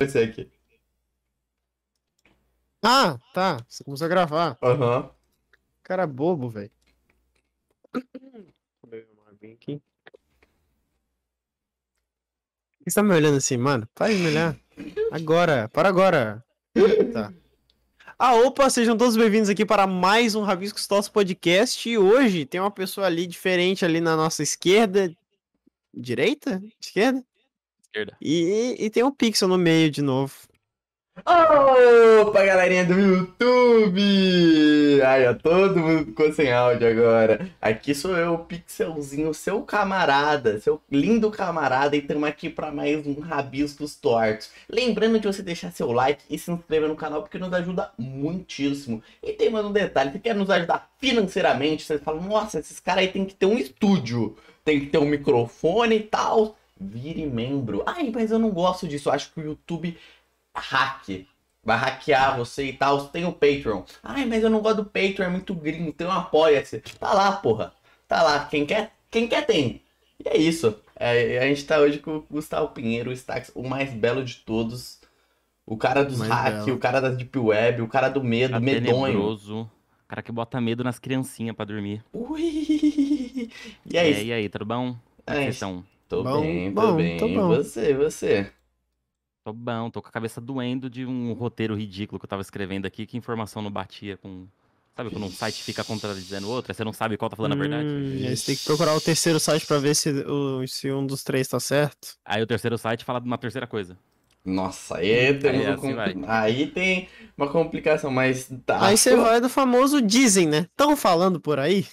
Esse aqui. Ah, tá. Você começou a gravar. Aham. Cara bobo, velho. Por que você tá me olhando assim, mano? Para de me olhar. Agora, para agora. Tá. Ah, opa, sejam todos bem-vindos aqui para mais um Rabiscos Toss Podcast. E hoje tem uma pessoa ali diferente ali na nossa esquerda. Direita? Esquerda? Esquerda. E, e tem um pixel no meio de novo. Opa, galerinha do YouTube! Ai, ó, todo mundo ficou sem áudio agora. Aqui sou eu, o Pixelzinho, seu camarada, seu lindo camarada, e estamos aqui para mais um Rabiscos Tortos. Lembrando de você deixar seu like e se inscrever no canal, porque nos ajuda muitíssimo. E tem mais um detalhe, se quer nos ajudar financeiramente, você fala, nossa, esses caras aí tem que ter um estúdio, tem que ter um microfone e tal. Vire membro. Ai, mas eu não gosto disso, eu acho que o YouTube hack. Vai hackear você e tal. Tem o Patreon. Ai, mas eu não gosto do Patreon, é muito gringo. Tem um apoia-se. Tá lá, porra. Tá lá. Quem quer, quem quer tem. E é isso. É, a gente tá hoje com o Gustavo Pinheiro, o Stax, o mais belo de todos. O cara dos hacks, o cara da Deep Web, o cara do medo, Cara medonho. tenebroso. O cara que bota medo nas criancinhas pra dormir. Ui! E É, aí? e aí, tudo bom? É? Tô Bom, bem, tô bom, bem. tô bom. Você, você. Tô bom, tô com a cabeça doendo de um roteiro ridículo que eu tava escrevendo aqui, que informação não batia com. Sabe quando um site fica contradizendo o outro, aí você não sabe qual tá falando a verdade? Hum, aí você tem que procurar o terceiro site pra ver se, o, se um dos três tá certo. Aí o terceiro site fala de uma terceira coisa. Nossa, aí, temos Aí um assim vai. aí tem uma complicação, mas tá. Aí você vai do famoso dizem, né? Tão falando por aí.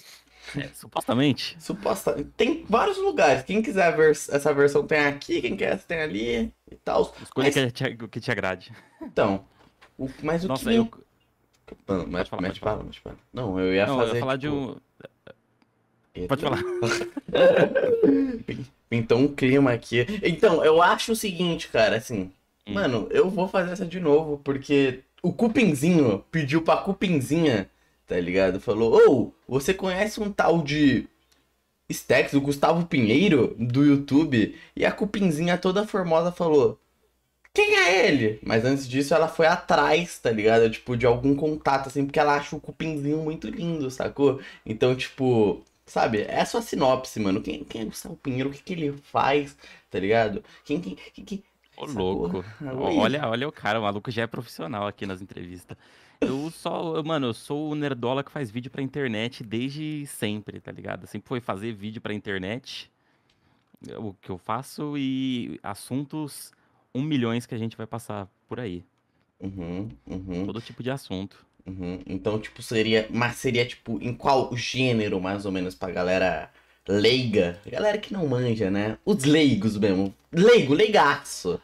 É, supostamente. Suposta... Tem vários lugares. Quem quiser a vers- essa versão tem aqui, quem quer essa tem ali e tal. Escolha Mas- que te, o que te agrade. Então, o... mas o Nossa, que... eu. Mano, mas, falar, mas fala, mas fala. Não, eu ia Não, eu fazer, ia falar tipo, de um. Eita. Pode falar. Então, um clima aqui. Então, eu acho o seguinte, cara, assim. Hum. Mano, eu vou fazer essa de novo, porque o Cupinzinho pediu pra Cupinzinha, tá ligado? Falou: Ô, você conhece um tal de Stex, o Gustavo Pinheiro, do YouTube? E a Cupinzinha toda formosa falou: Quem é ele? Mas antes disso, ela foi atrás, tá ligado? Tipo, de algum contato, assim, porque ela acha o Cupinzinho muito lindo, sacou? Então, tipo, sabe? É a sua sinopse, mano. Quem, quem é Gustavo Pinheiro? O que, que ele faz, tá ligado? Quem, quem, quem, quem- Ô, louco. Olha, olha o cara, o maluco já é profissional aqui nas entrevistas. Eu só, mano, eu sou o nerdola que faz vídeo pra internet desde sempre, tá ligado? Sempre foi fazer vídeo pra internet, o que eu faço, e assuntos um milhões que a gente vai passar por aí. Uhum, uhum, Todo tipo de assunto. uhum. Então, tipo, seria. Mas seria, tipo, em qual gênero, mais ou menos, pra galera leiga? Galera que não manja, né? Os leigos mesmo. Leigo, leigaço.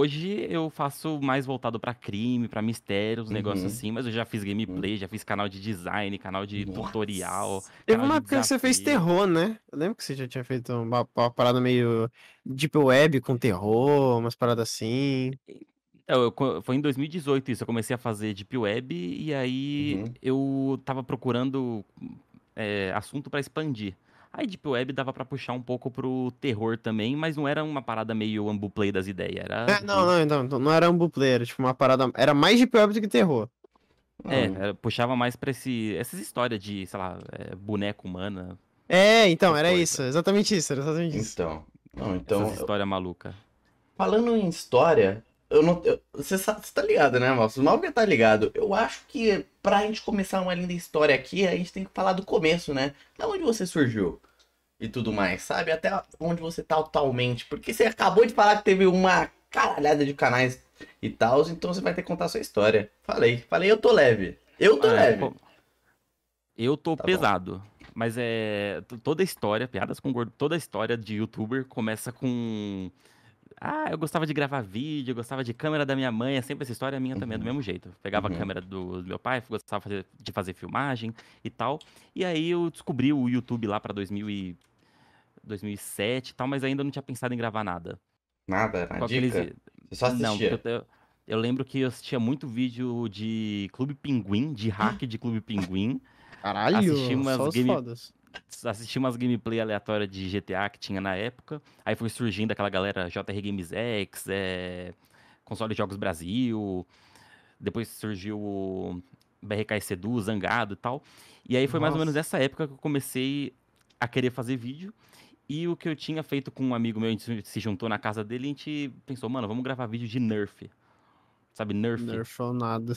Hoje eu faço mais voltado pra crime, pra mistérios, Uhum. negócios assim, mas eu já fiz gameplay, já fiz canal de design, canal de Nossa. tutorial. Teve uma época que você fez terror, né? Eu lembro que você já tinha feito uma, uma parada meio deep web com terror, umas paradas assim. Então, eu co- foi em 2018 isso, eu comecei a fazer Deep Web e aí Uhum. eu tava procurando é, assunto pra expandir. Aí Deep Web dava pra puxar um pouco pro terror também, mas não era uma parada meio ambuplay das ideias, era... É, não, não, então, então não era um buplay, era tipo uma parada. Era mais deep web do que terror. É, Hum. era- puxava mais pra esse, essas histórias de, sei lá, é, boneco humana, É, então, era Coisa. isso. Exatamente isso, era exatamente isso. Então. Não, então. essas histórias malucas. Falando em história, eu não. Você tá ligado, né, moço? O Malvia tá ligado. Eu acho que pra gente começar uma linda história aqui, a gente tem que falar do começo, né? Da onde você surgiu e tudo mais, sabe? Até onde você tá atualmente. Porque você acabou de falar que teve uma caralhada de canais e tal, então você vai ter que contar a sua história. Falei, falei, eu tô leve. Eu tô Ah, leve. Eu tô Tá bom. pesado. Mas é. Toda a história, piadas com gordo, toda a história de youtuber começa com. Ah, eu gostava de gravar vídeo, eu gostava de câmera da minha mãe. É sempre essa história minha também, é do Uhum. mesmo jeito. Eu Pegava Uhum. a câmera do, do meu pai, gostava fazer- de fazer filmagem e tal. E aí eu descobri o YouTube lá pra 2000 e 2007 e tal, mas ainda não tinha pensado em gravar nada. Nada, na aqueles- dica. Você só Não, assistia. porque eu, eu- eu lembro que eu assistia muito vídeo de Clube Pinguim, de hack de Clube Pinguim. Caralho, Assisti umas só game- fodas. assisti umas gameplay aleatórias de GTA que tinha na época. Aí foi surgindo aquela galera JR Games X, é, Console Jogos Brasil, depois surgiu o BRK Sedu, Zangado e tal. E aí foi mais ou Nossa. menos nessa época que eu comecei a querer fazer vídeo. E o que eu tinha feito com um amigo meu, a gente se juntou na casa dele e a gente pensou, mano, vamos gravar vídeo de Nerf. Sabe, Nerf? Nerf ou nada.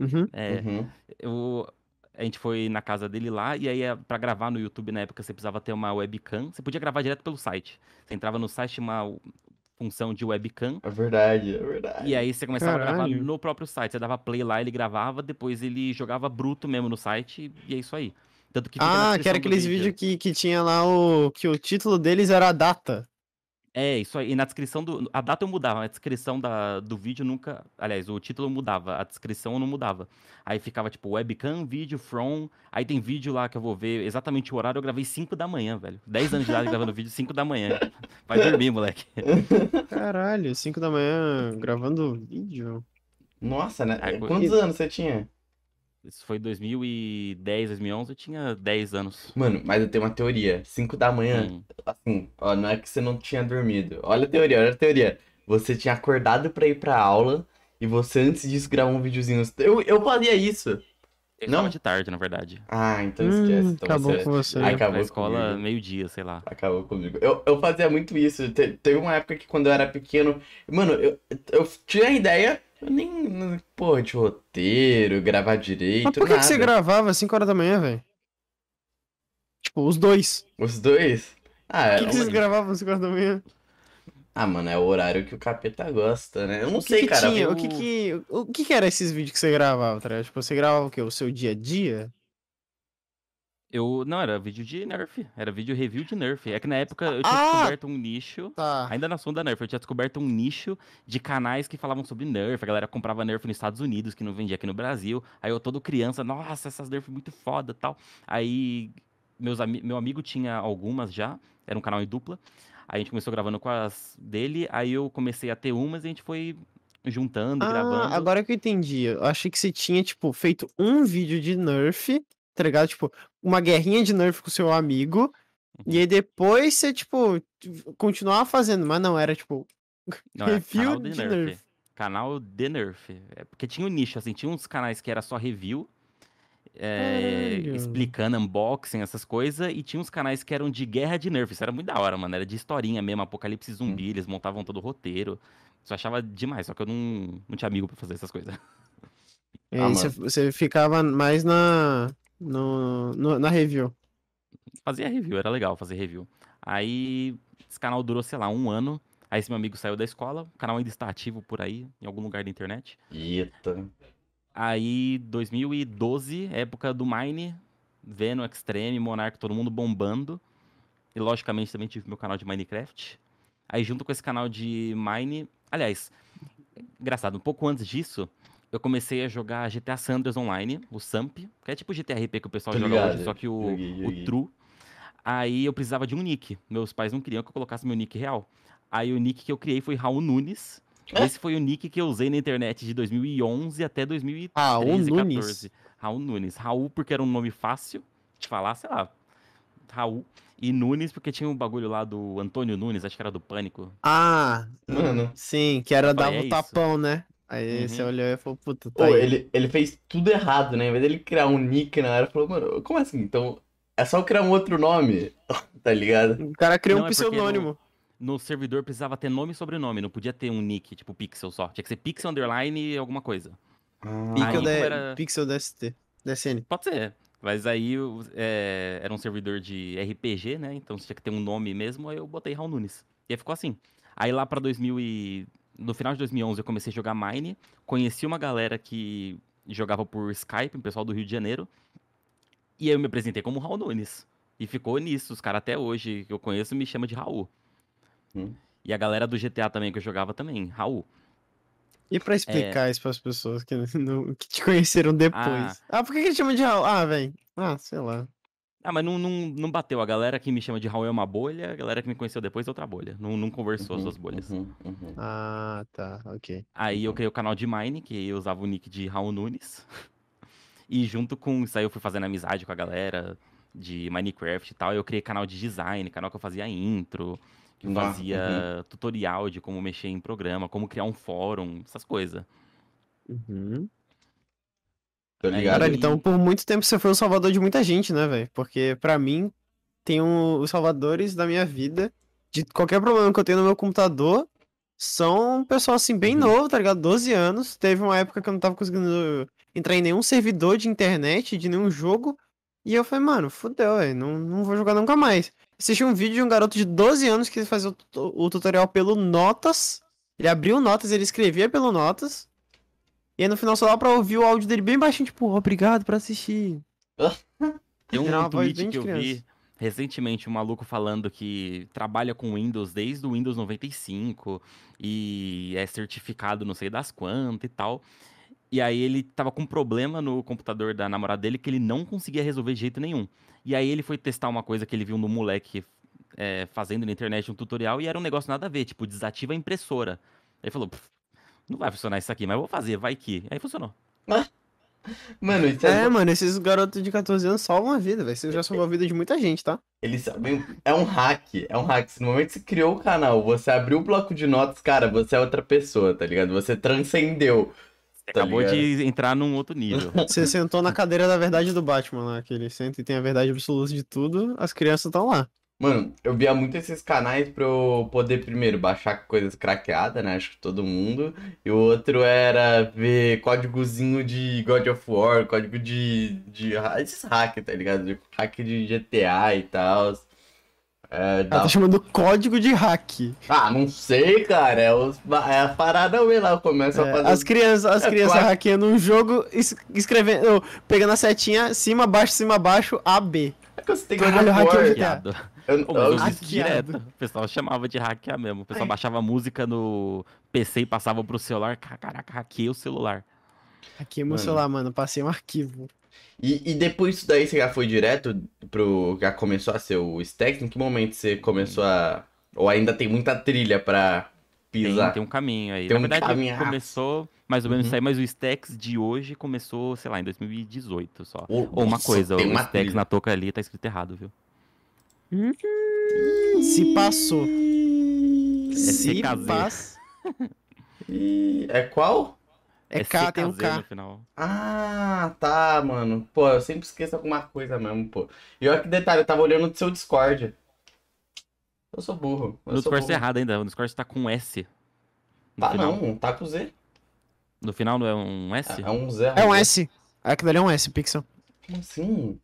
Uhum. É, Uhum. eu, a gente foi na casa dele lá, e aí eh, pra gravar no YouTube na época você precisava ter uma webcam. Você podia gravar direto pelo site. Você entrava no site, tinha uma função de webcam, É verdade, é verdade. e aí você começava a gravar Caralho. no próprio site. Você dava play lá, ele gravava, depois ele jogava bruto mesmo no site, e é isso aí. Tanto que Ah, que era aqueles vídeo. vídeos que, que tinha lá o. que o título deles era a data. É, isso aí. E na descrição do. A data eu mudava, a descrição da, do vídeo nunca. Aliás, o título mudava, a descrição eu não mudava. Aí ficava tipo webcam, vídeo, from. Aí tem vídeo lá que eu vou ver exatamente o horário. Eu gravei 5 da manhã, velho. 10 anos de idade gravando vídeo 5 da manhã. Vai dormir, moleque. Caralho, 5 da manhã gravando vídeo. Nossa, né? Quantos anos você tinha? Isso foi 2010, 2011, eu tinha 10 anos. Mano, mas eu tenho uma teoria. 5 da manhã, Hum. assim, ó, não é que você não tinha dormido. Olha a teoria, olha a teoria. Você tinha acordado pra ir pra aula e você antes disso gravou um videozinho. Eu, eu fazia isso. Eu Não? de tarde, na verdade. Ah, então esquece. Hum, Então acabou você com você. Eu ia acabou pra escola meio-dia, sei lá. acabou comigo. Eu, eu fazia muito isso. Te- teve uma época que quando eu era pequeno, mano, eu, eu tinha ideia, eu nem, porra, de roteiro, gravar direito, Mas por que, que você gravava às 5 horas da manhã, velho? Tipo, os dois. Os dois? Ah, Por é- que, que vocês gravavam às 5 horas da manhã? ah, mano, é o horário que o capeta gosta, né? Eu não que sei, que cara. tinha? eu- O que que, o que que era esses vídeos que você gravava, tá? Tipo, você gravava o quê? O seu dia a dia? Eu. Não, era vídeo de Nerf. Era vídeo review de Nerf. É que na época eu tinha Ah! descoberto um nicho. Tá. Ainda na sonda Nerf, eu tinha descoberto um nicho de canais que falavam sobre Nerf. A galera comprava Nerf nos Estados Unidos, que não vendia aqui no Brasil. Aí eu, todo criança, nossa, essas Nerf muito foda tal. Aí meus ami meu amigo tinha algumas já, era um canal em dupla. Aí a gente começou gravando com as dele, aí eu comecei a ter umas e a gente foi juntando, Ah, gravando. agora que eu entendi. Eu achei que você tinha, tipo, feito um vídeo de Nerf, tá ligado? Tipo, uma guerrinha de Nerf com seu amigo. E aí depois você, tipo, continuava fazendo. Mas não, era tipo. Não, era review canal de de Nerf. Nerf. Canal de Nerf. É porque tinha um nicho, assim, tinha uns canais que era só review, é, explicando unboxing, essas coisas, e tinha uns canais que eram de guerra de Nerf. Isso era muito da hora, mano. Era de historinha mesmo, apocalipse zumbi, eles montavam todo o roteiro. Isso eu achava demais, só que eu não, não tinha amigo pra fazer essas coisas. E Ah, você ficava mais na. No, no- na review. Fazia review, era legal fazer review. Aí esse canal durou, sei lá, um ano. Aí esse meu amigo saiu da escola, o canal ainda está ativo por aí, em algum lugar da internet. Eita. Aí, 2012, época do Mine, Venom, Extreme, Monarch, todo mundo bombando. E logicamente também tive meu canal de Minecraft. Aí junto com esse canal de Mine, aliás, engraçado, um pouco antes disso, eu comecei a jogar GTA Sanders Online, o Samp, que é tipo GTA RP que o pessoal joga ligado, hoje, só que o, joguei, o. True. Aí eu precisava de um nick. Meus pais não queriam que eu colocasse meu nick real. Aí o nick que eu criei foi Raul Nunes. É? Esse foi o nick que eu usei na internet de 2011 até 2013, Raul 14. Nunes. Raul Nunes. Raul porque era um nome fácil de falar, sei lá. Raul. E Nunes porque tinha um bagulho lá do Antônio Nunes, acho que era do Pânico. Ah, Mano. sim, que era dar é o isso. tapão, né? Aí Uhum. você olhou e falou, puta, tá Pô, aí. ele, ele fez tudo errado, né? Em vez dele criar um nick na hora, falou, mano, como assim? Então, é só eu criar um outro nome, tá ligado? O cara criou Não, um é pseudônimo. No servidor precisava ter nome e sobrenome, não podia ter um nick, tipo Pixel só. Tinha que ser Pixel Underline alguma coisa. Ah, Pixel, Aí, era- Pixel DST. DSN. Pode ser. Mas aí é, era um servidor de RPG, né? Então tinha que ter um nome mesmo, aí eu botei Raul Nunes. E aí ficou assim. Aí lá pra 2000 e... No final de 2011 eu comecei a jogar Mine. Conheci uma galera que jogava por Skype, um pessoal do Rio de Janeiro. E aí eu me apresentei como Raul Nunes. E ficou nisso. Os caras até hoje que eu conheço me chamam de Raul. Hum. E a galera do GTA também que eu jogava também, Raul. E pra explicar isso pras pessoas que, não- que te conheceram depois? Ah, por que que ele chama de Raul? Ah, velho. Ah, sei lá. Ah, mas não, não, não bateu. A galera que me chama de Raul é uma bolha, a galera que me conheceu depois é outra bolha. Não, não conversou as uhum, duas bolhas. uhum, uhum. Ah, tá, ok. Aí eu criei o canal de Mine, que eu usava o nick de Raul Nunes. E junto com isso aí eu fui fazendo amizade com a galera de Minecraft e tal. Eu criei canal de design, canal que eu fazia intro, que Nossa, fazia tutorial de como mexer em programa, como criar um fórum, essas coisas. Uhum. Tô Aí- ligado? Caralho, então por muito tempo você foi o salvador de muita gente, né, velho? Porque pra mim, tem um- os salvadores da minha vida, de qualquer problema que eu tenho no meu computador, são um pessoal assim, bem Uhum. novo, tá ligado? 12 anos. Teve uma época que eu não tava conseguindo entrar em nenhum servidor de internet, de nenhum jogo. E eu falei, mano, fudeu, velho, não, não vou jogar nunca mais. Assisti um vídeo de um garoto de 12 anos que fazia o, o tutorial pelo Notas. Ele abriu Notas, ele escrevia pelo Notas. E aí no final só dá pra ouvir o áudio dele bem baixinho, tipo, obrigado por assistir. Tem um Era voz tweet que eu vi recentemente, um maluco falando que trabalha com Windows desde o Windows 95 e é certificado não sei das quantas e tal. E aí ele tava com um problema no computador da namorada dele que ele não conseguia resolver de jeito nenhum. E aí ele foi testar uma coisa que ele viu no moleque é, fazendo na internet um tutorial e era um negócio nada a ver, tipo, desativa a impressora. Aí ele falou, "Pff, não vai funcionar isso aqui, mas eu vou fazer, vai que. Aí funcionou. Mano, isso é, É, mano, esses garotos de 14 anos salvam a vida, velho. Você já salvou a vida de muita gente, tá? Eles sabem. É um hack. É um hack. Se no momento que você criou o canal, você abriu o bloco de notas, cara, você é outra pessoa, tá ligado? Você transcendeu. Você Tá acabou ligado? de entrar num outro nível. Você sentou na cadeira da verdade do Batman lá, que ele senta e tem a verdade absoluta de tudo, as crianças estão lá. Mano, eu via muito esses canais pra eu poder, primeiro, baixar coisas craqueadas, né? Acho que todo mundo. E o outro era ver códigozinho de God of War, código de. de esses hack, tá ligado? De hack de GTA e tal. É, Ela da- tá chamando código de hack. Ah, não sei, cara. É, os... é a parada mesmo lá. Começa a É, fazer. as crianças, as É, crianças claro. hackeando um jogo, es- escrevendo, pegando a setinha, cima, baixo, cima, baixo, A, B. É que você tem que Caralho, hardcore. hackeio Hackeado. Eu- Pô, eu eu- direto. O pessoal chamava de hackear mesmo. O pessoal Ai. baixava música no PC e passava pro celular. Ca- Caraca, hackeei o celular. Hackeei meu celular, mano, passei um arquivo. E, e depois disso daí você já foi direto pro. Já começou a ser o Stacks? Em que momento você começou a. Ou ainda tem muita trilha pra Tem, pisar? tem um caminho aí. Tem Na um verdade, caminhaço. começou mais ou menos Uhum. isso aí, mas o Stacks de hoje começou, sei lá, em 2018 só. Ô, Ou uma nossa, coisa, tem o uma Stacks trilha. na touca ali tá escrito errado, viu? Se passou. Se CKZ. passa. É qual? É K, tem um CKZ no K. final. Ah, tá, mano. Pô, eu sempre esqueço alguma coisa mesmo, pô. E olha que detalhe, eu tava olhando do seu Discord. Eu sou burro. Eu No sou Discord tá burro. errado ainda. No Discord tá com S. No Tá final. não, tá com Z. No final não é um S? É um Z. É um S. Aquilo ali é um S, Pixel. Como assim?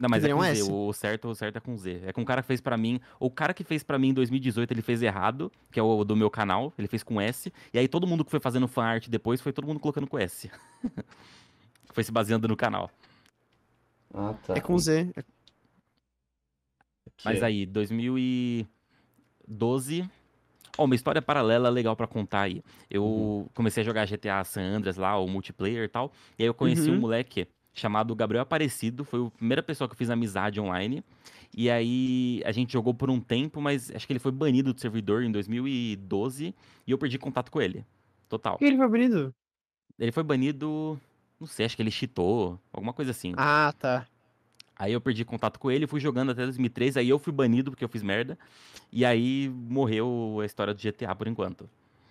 Não, mas é com um Z. S. O certo, o certo é com Z. É com o cara que fez pra mim. O cara que fez pra mim em 2018, ele fez errado, que é o do meu canal. Ele fez com S. E aí todo mundo que foi fazendo fanart depois foi todo mundo colocando com S. foi se baseando no canal. Ah, tá. É com Z. Aqui, Mas aí, 2012. Ó, uma história paralela legal pra contar aí. Eu Uhum. comecei a jogar GTA San Andreas lá, o multiplayer e tal. E aí eu conheci um Uhum. moleque chamado Gabriel Aparecido. Foi a primeira pessoa que eu fiz amizade online. E aí a gente jogou por um tempo, mas acho que ele foi banido do servidor em 2012 e eu perdi contato com ele. Total. Por que ele foi bonito? Ele foi banido. Não sei, acho que ele cheatou, alguma coisa assim. Ah, tá. Aí eu perdi contato com ele, fui jogando até 2013, aí eu fui banido porque eu fiz merda. E aí morreu a história do GTA por enquanto.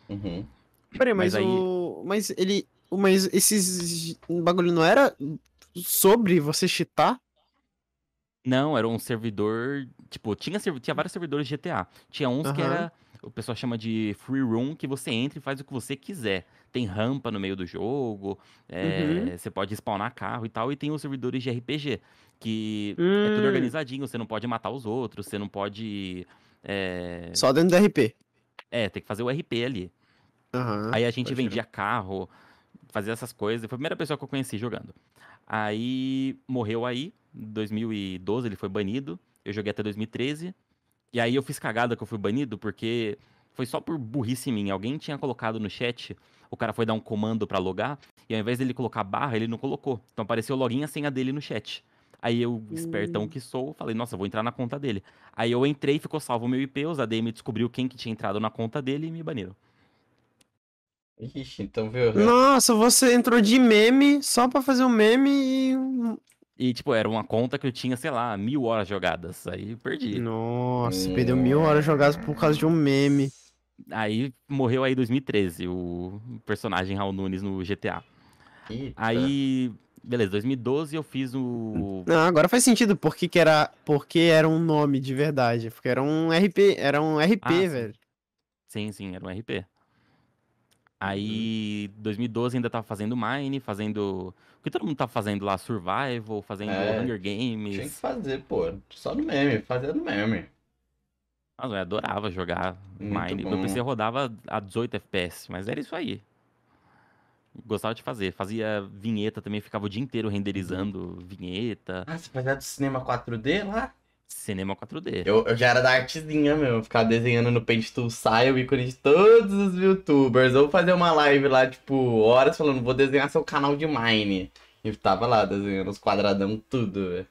Uhum. Peraí, mas, Mas aí- o. Mas ele. o- Mas esses bagulho não era sobre você cheatar? Não, era um servidor. Tipo, tinha, tinha vários servidores de GTA. Tinha uns que Aham. era. O pessoal chama de free room, que você entra e faz o que você quiser. Tem rampa no meio do jogo, é, Uhum. você pode spawnar carro e tal. E tem os servidores de RPG, que é tudo Hum, organizadinho, você não pode matar os outros, você não pode. É, Só dentro do RP. é, tem que fazer o RP ali. Aí a gente vendia carro, fazia essas coisas. Foi a primeira pessoa que eu conheci jogando. Aí morreu aí, em 2012 ele foi banido. Eu joguei até 2013. E aí eu fiz cagada que eu fui banido porque foi só por burrice minha. Alguém tinha colocado no chat, o cara foi dar um comando pra logar, e ao invés dele colocar barra, ele não colocou. Então apareceu login a senha dele no chat. Aí eu, espertão que sou, falei, nossa, vou entrar na conta dele. Aí eu entrei, ficou salvo o meu IP, os ADM descobriu quem que tinha entrado na conta dele e me baniram. Ixi, então viu? Nossa, você entrou de meme só pra fazer um meme e. E, tipo, era uma conta que eu tinha, sei lá, mil horas jogadas. Aí eu perdi. Nossa, perdeu mil horas jogadas por causa de um meme. Aí morreu aí em 2013 o personagem Raul Nunes no GTA. Eita. Aí, beleza, 2012 eu fiz o. Não, agora faz sentido porque que era, porque era um nome de verdade, porque era um RP, era um RP, Ah, sim. velho. Sim, sim, era um RP. Aí, 2012 ainda tava fazendo Mine, fazendo. O que todo mundo tava fazendo lá? Survival, fazendo É, Hunger Tinha que Games. fazer, pô. Só no meme, fazer no meme. Nossa, eu adorava jogar Muito Mine. bom. Meu PC rodava a 18 FPS, mas era isso aí. Gostava de fazer. Fazia vinheta também, ficava o dia inteiro renderizando vinheta. Ah, você fazia do cinema 4D lá? Cinema 4D. Eu, eu já era da artezinha mesmo, ficar desenhando no Paint Tool sai o ícone de todos os youtubers. Ou fazer uma live lá, tipo, horas falando, vou desenhar seu canal de Mine. E tava lá desenhando os quadradão tudo, velho.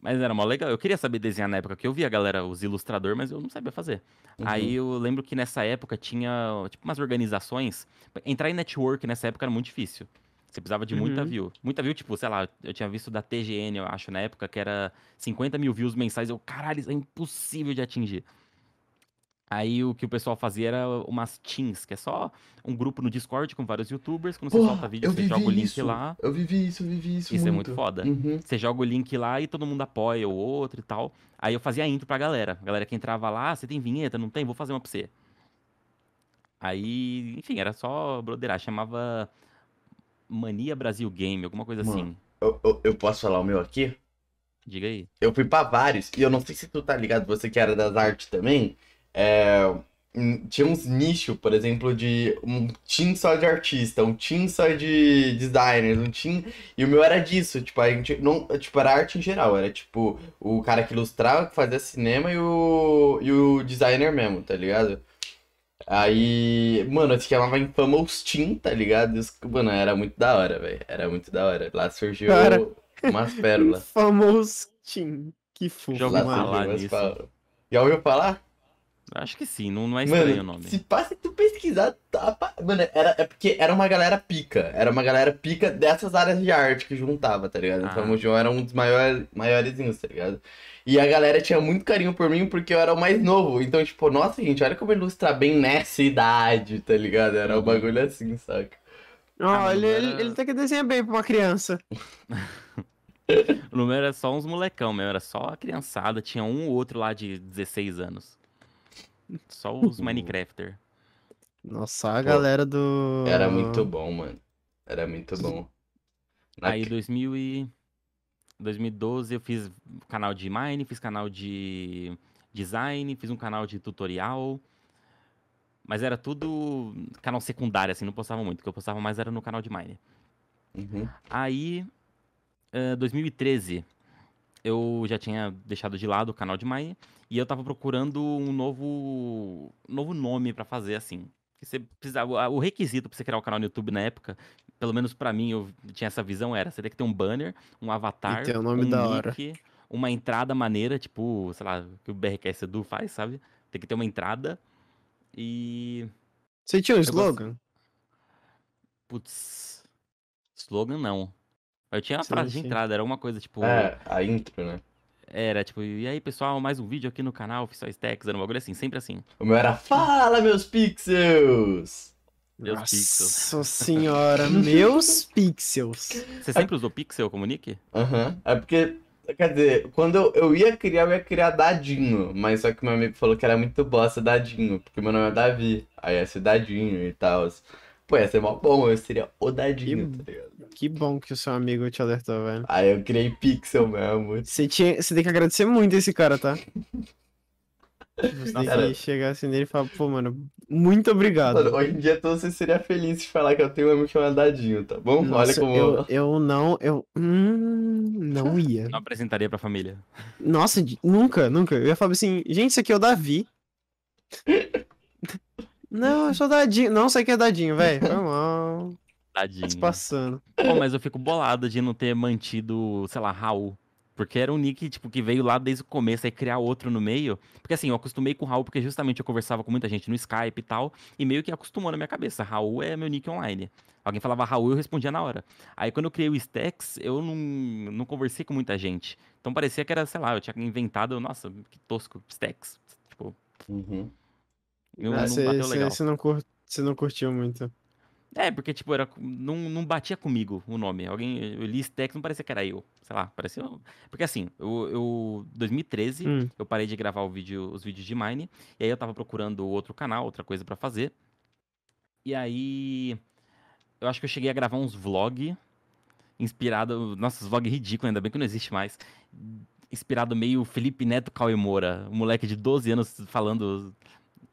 Mas era mó legal. Eu queria saber desenhar na época que eu via a galera, os ilustradores, mas eu não sabia fazer. Uhum. Aí eu lembro que nessa época tinha, tipo, umas organizações. Entrar em network nessa época era muito difícil. Você precisava de muita Uhum. view. Muita view, tipo, sei lá, eu tinha visto da TGN, eu acho, na época, que era 50 mil views mensais. Eu, caralho, isso é impossível de atingir. Aí o que o pessoal fazia era umas teams, que é só um grupo no Discord com vários youtubers. Quando você Porra, solta vídeo, você joga o link isso. lá. Eu vivi isso, eu vivi isso. Isso é muito foda. Uhum. Você joga o link lá e todo mundo apoia o outro e tal. Aí eu fazia intro pra galera. A galera que entrava lá, "Ah, você tem vinheta? Não tem? Vou fazer uma pra você. Aí, enfim, era só broderar. Chamava Mania Brasil Game, alguma coisa Mano. assim. Eu, eu, eu posso falar o meu aqui? Diga aí. Eu fui pra vários, e eu não sei se tu tá ligado, você que era das artes também. É, hum, tinha uns nichos, por exemplo, de um team só de artista, um team só de designers, um team. E o meu era disso, tipo, a gente não. Tipo, era arte em geral, era tipo o cara que ilustrava, que fazia cinema e o, e o designer mesmo, tá ligado? Aí, mano, se chamava Infamous Team, tá ligado? Os- Mano, era muito da hora, velho. Era muito da hora. Lá surgiu Cara. umas pérolas. Famoso Team. Que fofo, Já ouvi Lá mano. falar nisso. Já ouviu falar? Acho que sim, não, não é estranho o Mano, nome. se passa tu pesquisar, tá, mano, era, é porque era uma galera pica, era uma galera pica dessas áreas de arte que juntava, tá ligado? Então Ah. o João era um dos maiores, maiorzinhos, tá ligado? E a galera tinha muito carinho por mim porque eu era o mais novo, então tipo, nossa gente, olha como ele ilustra bem nessa idade, tá ligado? Era um Uhum. bagulho assim, saca? Ó, Ah, ele, era- ele até que desenha bem pra uma criança. O número era só uns molecão mesmo, era só a criançada. Tinha um ou outro lá de 16 anos. Só os Minecrafter. Nossa, a Pô, galera do. Era muito bom, mano. Era muito bom. Na- Aí, 2000 e... 2012, eu fiz canal de Mine, fiz canal de design, fiz um canal de tutorial. Mas era tudo canal secundário, assim, não postava muito. O que eu postava mais era no canal de Mine. Uhum. Aí, eh, 2013, eu já tinha deixado de lado o canal de Mine e eu tava procurando um novo, novo nome pra fazer, assim. Que você precisava, o requisito pra você criar o canal no YouTube na época, pelo menos pra mim, eu tinha essa visão, era você tem que ter um banner, um avatar, um nome um da hora. nick, uma entrada maneira, tipo, sei lá, o que o BRKS Edu faz, sabe? Tem que ter uma entrada e Você tinha um gosto- slogan? Putz. Slogan não. Eu tinha uma Sim, frase de entrada, era uma coisa tipo. É, a intro, né? Era tipo, e aí pessoal, mais um vídeo aqui no canal, Oficial Stacks, era um bagulho assim, sempre assim. O meu era Fala, meus pixels! Meus Nossa pixels. senhora, meus pixels. Você sempre usou Pixel como nick? Aham. É porque, quer dizer, quando eu, eu ia criar, eu ia criar Dadinho. Mas só que meu amigo falou que era muito bosta Dadinho, porque meu nome é Davi. Aí ia ser Dadinho e tal. Pô, ia ser mó bom, eu seria o Dadinho, Que- tá ligado? Que bom que o seu amigo te alertou, velho. Aí eu criei Pixel mesmo. Você, tinha, você tem que agradecer muito esse cara, tá? Você tem Cara. que chegar assim nele e falar, pô, mano, muito obrigado. Mano, hoje em dia todo você seria feliz de falar que eu tenho um amigo chamado Dadinho, tá bom? Olha Nossa, como. eu, eu não, eu hum, não ia. Não apresentaria pra família. Nossa, nunca, nunca. Eu ia falar assim, gente, isso aqui é o Davi. Não, eu sou Dadinho. Não, isso aqui é Dadinho, velho. Foi mal. Tá se Tadinho. passando. Pô, mas eu fico bolado de não ter mantido, sei lá, Raul. Porque era um nick, tipo, que veio lá desde o começo, aí criar outro no meio. Porque assim, eu acostumei com o Raul, porque justamente eu conversava com muita gente no Skype e tal, e meio que acostumou na minha cabeça. Raul é meu nick online. Alguém falava Raul, eu respondia na hora. Aí quando eu criei o Stacks, eu não, não conversei com muita gente. Então parecia que era, sei lá, eu tinha inventado, nossa, que tosco, Stacks. Tipo, Uhum. não, Ah, não Você bateu legal. não, cur... cê não curtiu muito. É, porque, tipo, era, não, não batia comigo o nome. Alguém, eu li Stacks, não parecia que era eu. Sei lá, parecia. Porque assim, eu, eu 2013, Hum. eu parei de gravar vídeo, os vídeos de Mine, e aí eu tava procurando outro canal, outra coisa pra fazer. E aí, eu acho que eu cheguei a gravar uns vlog inspirado, nossa, os vlog ridículo, ainda bem que não existe mais. Inspirado meio Felipe Neto Cauê Moura, um moleque de 12 anos falando,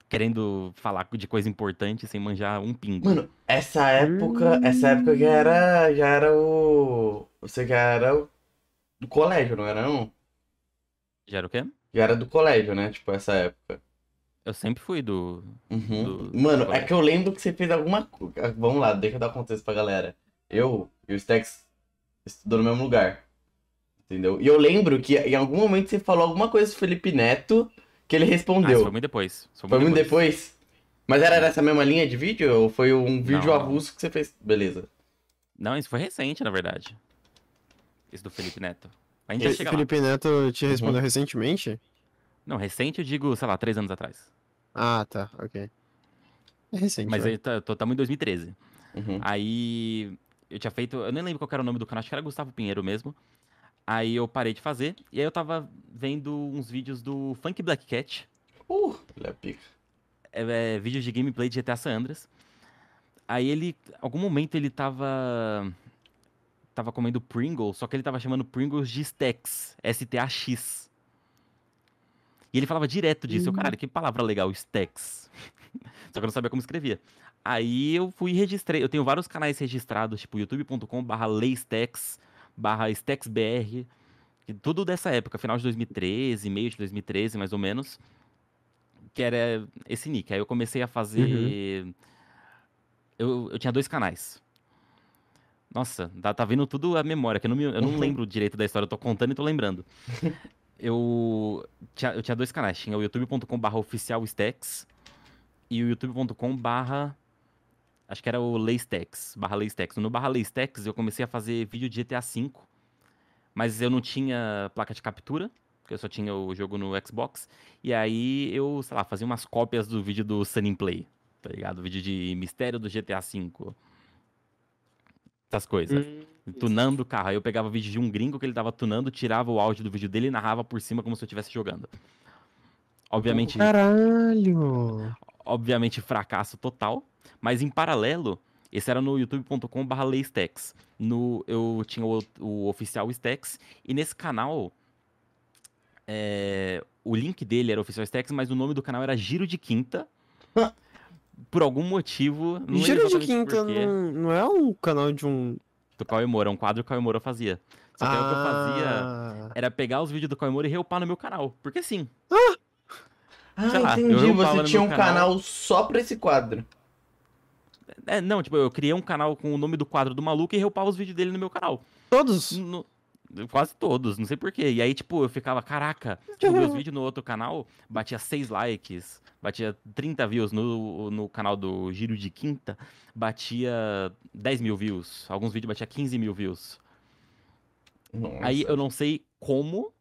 querendo falar de coisa importante sem manjar um pingo. Mano, essa época, essa época já era, já era o, você já era o- do colégio, não era não? Já era o quê? Já era do colégio, né? Tipo, essa época. Eu sempre fui do. Uhum. Do- Mano, do é que eu lembro que você fez alguma coisa. Vamos lá, deixa eu dar contexto pra galera. Eu e o Stex estudou no mesmo lugar. Entendeu? E eu lembro que em algum momento você falou alguma coisa do Felipe Neto que ele Ah, isso respondeu. foi muito depois. Isso Foi muito depois? Mas era nessa mesma linha de vídeo? Ou foi um vídeo Não, avulso que você fez? Beleza. Não, isso foi recente, na verdade. Isso do Felipe Neto. A gente vai Fe- chegar lá. Felipe Neto te Uhum. respondeu recentemente? Não, recente eu digo, sei lá, três anos atrás. Ah, tá, ok. É recente. Mas vai. aí tá- tô- tamo em 2013. Uhum. Aí eu tinha feito. Eu nem lembro qual era o nome do canal, acho que era Gustavo Pinheiro mesmo. Aí eu parei de fazer. E aí eu tava vendo uns vídeos do Funk Black Cat. Uh, ele é pica. é, é, vídeo de gameplay de GTA San Andreas. Aí ele, algum momento ele tava tava comendo Pringles, só que ele tava chamando Pringles de Stacks, S-T-A-X. E ele falava direto disso. Eu, Hum. caralho, que palavra legal, Stacks. só que eu não sabia como escrevia. Aí eu fui e registrei. Eu tenho vários canais registrados, tipo youtube.com barra leistacks, barra stacksbr, tudo dessa época, final de 2013, meio de 2013, mais ou menos que era esse nick. Aí eu comecei a fazer. Eu, eu tinha dois canais. Nossa, tá, tá vindo tudo a memória, que eu não, me- eu não Uhum. lembro direito da história, eu tô contando e tô lembrando. eu, tinha, eu tinha dois canais, tinha o youtube.com/barra oficial stacks e o youtube.com barra. Acho que era o Leistacks, barra Leistacks. No barra Leistacks eu comecei a fazer vídeo de GTA V, mas eu não tinha placa de captura, porque eu só tinha o jogo no Xbox. E aí eu, sei lá, fazia umas cópias do vídeo do Sunny Play, tá ligado? Vídeo de mistério do GTA V. Essas coisas. Hum, Tunando o carro. Aí eu pegava vídeo de um gringo que ele tava tunando, tirava o áudio do vídeo dele e narrava por cima como se eu estivesse jogando. Obviamente, Caralho! obviamente fracasso total, mas em paralelo, esse era no youtube.com/barra leistacks. No eu tinha o, o oficial Stacks e nesse canal é, o link dele era oficial Stacks, mas o nome do canal era Giro de Quinta. Por algum motivo, não Giro de Quinta não, não é um canal de um. do Cauê Moura, um quadro que o Cauê Moura fazia. Só que aí o que eu fazia Ah, era pegar os vídeos do Cauê Moura e reupar no meu canal. Porque sim. Ah, Sei lá, entendi. Você tinha um canal... canal. só pra esse quadro. É, não, tipo, eu criei um canal com o nome do quadro do maluco e reupava os vídeos dele no meu canal. Todos? No- quase todos, não sei porquê. E aí, tipo, eu ficava, caraca, tipo, meus vídeos no outro canal batia 6 likes, batia 30 views no, no canal do Giro de Quinta, batia 10 mil views. Alguns vídeos batia 15 mil views. Nossa. Aí eu não sei como.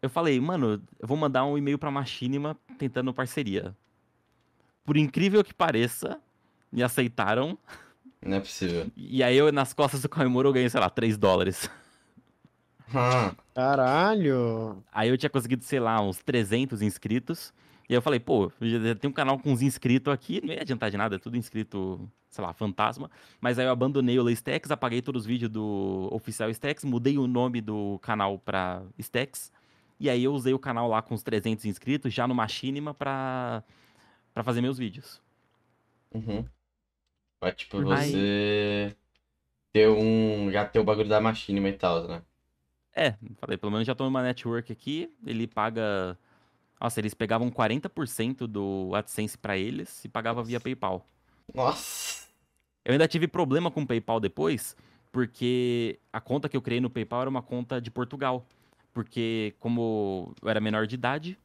Eu falei, mano, eu vou mandar um e-mail pra Machinima tentando parceria. Por incrível que pareça, me aceitaram. Não é possível. E aí eu, nas costas do Caimoro, eu ganhei, sei lá, 3 dólares. Ah, Caralho! Aí eu tinha conseguido, sei lá, uns 300 inscritos. E aí eu falei, pô, já tem um canal com uns inscritos aqui, não ia adiantar de nada, é tudo inscrito, sei lá, fantasma. Mas aí eu abandonei o Stacks, apaguei todos os vídeos do oficial Stacks, mudei o nome do canal pra Stacks. E aí eu usei o canal lá com os 300 inscritos, já no Machinima, pra, pra fazer meus vídeos. uhum. Vai, tipo, Aí- você ter um... Já ter o bagulho da machinima e tal, né? É, falei, pelo menos já tô numa network aqui, ele paga... Nossa, eles pegavam 40% do AdSense pra eles e pagava via PayPal. Nossa. Eu ainda tive problema com o PayPal depois, porque a conta que eu criei no PayPal era uma conta de Portugal. porque como eu era menor de idade,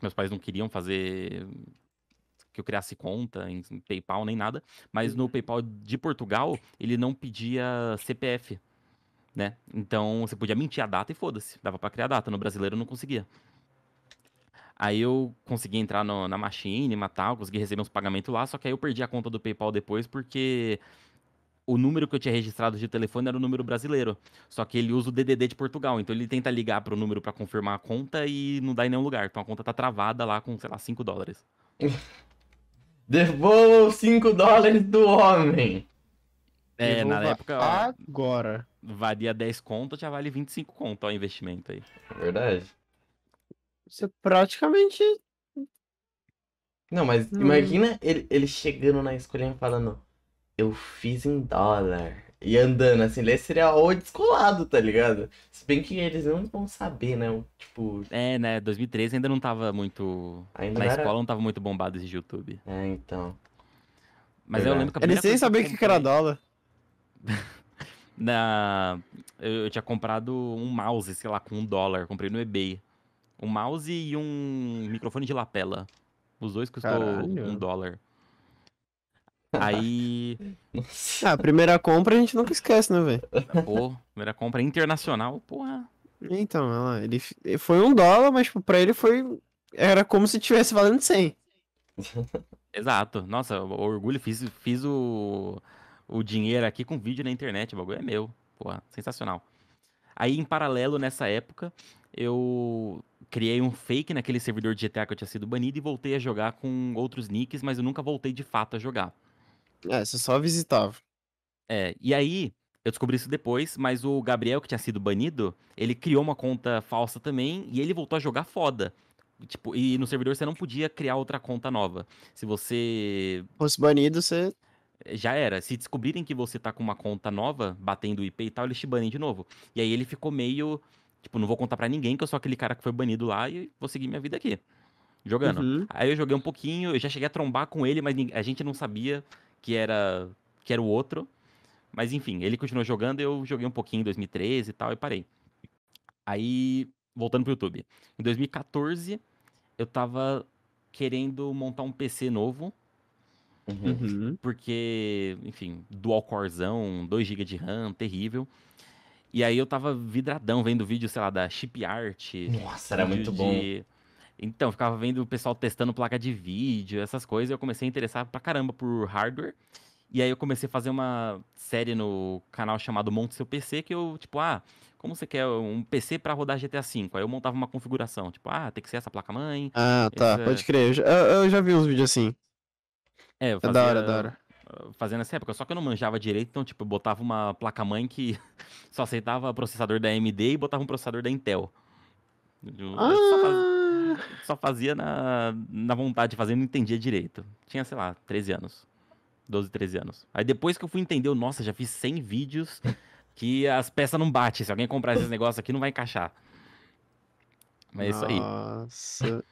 meus pais não queriam fazer que eu criasse conta em PayPal nem nada, mas no PayPal de Portugal, ele não pedia CPF, né? Então você podia mentir a data e foda-se, dava pra criar data, no brasileiro não conseguia. Aí eu consegui entrar no- na machine e tal, consegui receber uns pagamentos lá, só que aí eu perdi a conta do PayPal depois porque o número que eu tinha registrado de telefone era o número brasileiro. Só que ele usa o DDD de Portugal, então ele tenta ligar pro número pra confirmar a conta e não dá em nenhum lugar. Então a conta tá travada lá com, sei lá, 5 dólares. Devolva os 5 dólares do homem. É, na Devolva época ó, Agora. valia 10 conto, já vale 25 conto, o investimento aí. Verdade. Você praticamente. Não, mas Hum. imagina ele, ele chegando na escolinha falando, eu fiz em dólar. E andando assim, ele seria o descolado, tá ligado? Se bem que eles não vão saber, né? o- Tipo, É, né, 2013 ainda não tava muito... ainda Na não era- escola não tava muito bombado esse YouTube. É, então. Mas eu lembro que a Eles sabiam eu o que que era dólar. Na... Eu, eu tinha comprado um mouse, sei lá, com um dólar. Comprei no eBay. Um mouse e um microfone de lapela. Os dois custou Caralho. um dólar. Aí, Nossa. Ah, a primeira compra a gente nunca esquece, né, velho? pô, primeira compra internacional, porra. Então, olha lá, ele foi um dólar, mas tipo, pra ele foi. Era como se tivesse valendo 100. Exato. Nossa, o- orgulho, fiz, fiz o, o dinheiro aqui com vídeo na internet. O bagulho é meu. Porra, sensacional. Aí, em paralelo, nessa época, eu criei um fake naquele servidor de GTA que eu tinha sido banido e voltei a jogar com outros nicks, mas eu nunca voltei de fato a jogar. É, você só visitava. É, e aí, eu descobri isso depois, mas o Gabriel, que tinha sido banido, ele criou uma conta falsa também e ele voltou a jogar foda. Tipo, e no servidor você não podia criar outra conta nova. Se você Fosse banido, você. já era. Se descobrirem que você tá com uma conta nova, batendo IP e tal, eles te banem de novo. E aí ele ficou meio, tipo, não vou contar pra ninguém que eu sou aquele cara que foi banido lá e vou seguir minha vida aqui. Jogando. Uhum. Aí eu joguei um pouquinho, eu já cheguei a trombar com ele, mas a gente não sabia que era que era o outro. Mas enfim, ele continuou jogando, eu joguei um pouquinho em 2013 e tal e parei. Aí, voltando pro YouTube. Em 2014, eu tava querendo montar um PC novo Uhum. Uhum. porque, enfim, dual corezão, 2 GB de RAM, terrível. E aí eu tava vidradão vendo vídeo, sei lá, da Chip Art. Nossa, era muito bom. Então, ficava vendo o pessoal testando placa de vídeo, essas coisas, e eu comecei a interessar pra caramba por hardware. E aí eu comecei a fazer uma série no canal chamado Monte Seu PC, que eu, tipo, ah, como você quer um PC pra rodar GTA V? Aí eu montava uma configuração, tipo, ah, tem que ser essa placa-mãe. Ah, tá, Esse é- pode crer. Eu já, eu- já vi uns vídeos assim. É, eu É fazia... da hora, da hora. fazendo nessa época, só que eu não manjava direito, então, tipo, eu botava uma placa-mãe que só aceitava processador da AMD e botava um processador da Intel. Eu Ah, só fazia na, na vontade de fazer, não entendia direito. Tinha, sei lá, 13 anos. 12, 13 anos. Aí depois que eu fui entender, eu, nossa, já fiz 100 vídeos que as peças não batem. Se alguém comprar esses negócios aqui, não vai encaixar. Mas é isso aí. Nossa.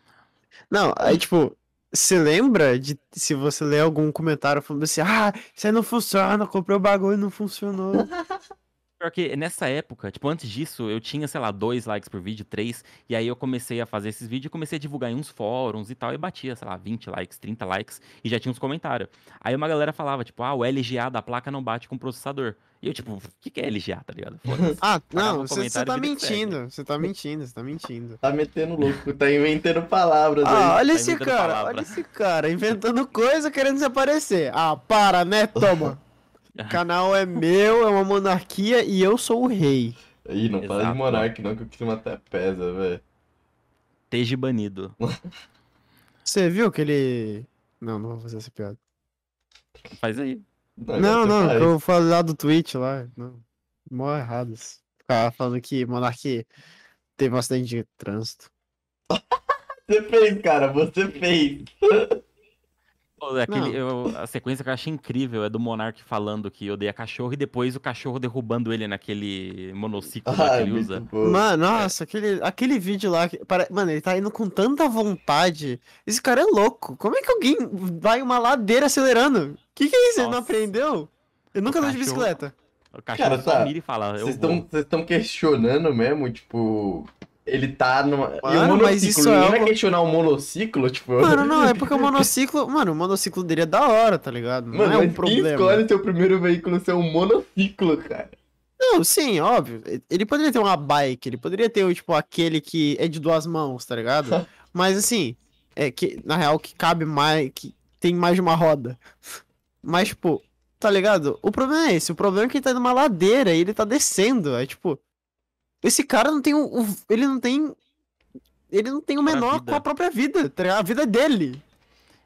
Não, aí tipo, você lembra de se você ler algum comentário falando assim, ah, isso aí não funciona, comprei o bagulho e não funcionou. Pior que nessa época, tipo, antes disso, eu tinha, sei lá, dois likes por vídeo, três, e aí eu comecei a fazer esses vídeos e comecei a divulgar em uns fóruns e tal, e batia, sei lá, 20 likes, 30 likes, e já tinha uns comentários. Aí uma galera falava, tipo, ah, o LGA da placa não bate com o processador. E eu, tipo, o que, que é LGA, tá ligado? Ah, Pagava não, você tá segue. mentindo, você tá mentindo, você tá mentindo. Tá metendo louco, tá inventando palavras Ah, aí. olha tá esse inventando cara, palavra. olha esse cara, inventando coisa querendo se aparecer. Ah, para, né? Toma. O canal é meu, é uma monarquia e eu sou o rei. Ih, não fala de Exato. monarca não, que o clima até pesa, velho. Esteja banido. Você viu que ele. Não, não vou fazer essa piada. Faz aí. Não, não, faz. eu falei lá do Twitch lá. Não. Mó errados. Ficava falando que Monark teve um acidente de trânsito. Você fez, cara, você fez. É aquele- eu- a sequência que eu achei incrível é do Monark falando que odeia cachorro e depois o cachorro derrubando ele naquele monociclo lá que Ai, ele usa. bom. Mano, nossa, aquele, aquele vídeo lá. que- pare- Mano, ele tá indo com tanta vontade. Esse cara é louco. Como é que alguém vai uma ladeira acelerando? Que que é isso? Ele não Nossa. aprendeu? Eu nunca andei de bicicleta. O cachorro Cara, só tá. mira e fala, Vocês estão questionando mesmo, tipo. Ele tá numa. e o Mano, mas monociclo, isso é algo- questionar o monociclo, tipo. Mano, não, é porque o monociclo. Mano, o monociclo dele é da hora, tá ligado? Não Mano, é um mas quem problema. escolhe seu primeiro veículo ser um monociclo, cara? Não, sim, óbvio. Ele poderia ter uma bike, ele poderia ter, tipo, aquele que é de duas mãos, tá ligado? Mas assim, é que, na real, que cabe mais. que tem mais de uma roda. Mas, tipo, tá ligado? O problema é esse. O problema é que ele tá numa ladeira e ele tá descendo. É tipo. Esse cara não tem o. ele não tem. Ele não tem o menor com a própria vida, tá? A vida é dele.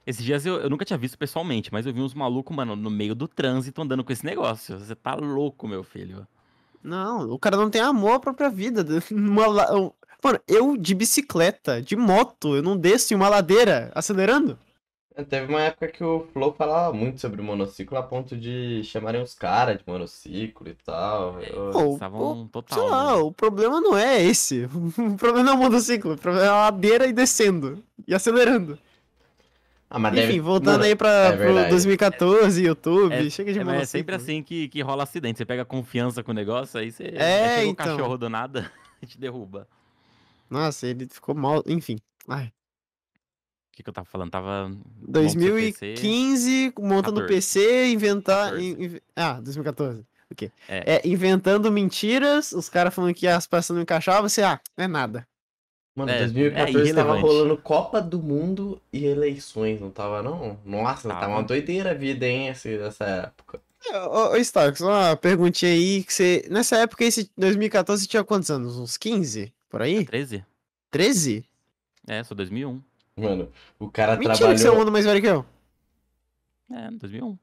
Esses dias eu, eu nunca tinha visto pessoalmente, mas eu vi uns malucos, mano, no meio do trânsito andando com esse negócio. Você tá louco, meu filho. Não, o cara não tem amor à própria vida. Uma um- Mano, eu de bicicleta, de moto, eu não desço em uma ladeira acelerando. Teve uma época que o Flow falava muito sobre monociclo a ponto de chamarem os caras de monociclo e tal. Eu- Pô, estavam total. Sei lá, né? o problema não é esse. O problema não é o motociclo, o problema é a ladeira e descendo. E acelerando. Ah, mas Enfim, deve... voltando Mano, aí pra, é pro verdade. 2014, YouTube, É, chega de é, mas é monociclo. sempre assim que, que rola acidente. Você pega confiança com o negócio, aí você É, chega o então. cachorro do nada e te derruba. Nossa, ele ficou mal, enfim. Ai. O que, que eu tava falando? Tava. montando seu PC. 2015, montando 14. PC, inventar. 14. in- in- Ah, 2014. Ok. É. É, inventando mentiras, os caras falando que as peças não encaixavam, você, ah, é nada. Mano, É, 2014 é tava rolando Copa do Mundo e eleições, não tava não? Nossa, Tava. tava uma doideira a vida, hein, esse- essa época. Ô, ô Starks, uma perguntinha aí que você. Nessa época, esse 2014, você tinha quantos anos? Uns 15? Por aí? 13? 13? É, sou 2001. Mano, o cara Mentira que você é um trabalhou... ano mais velho que eu. É, 2001.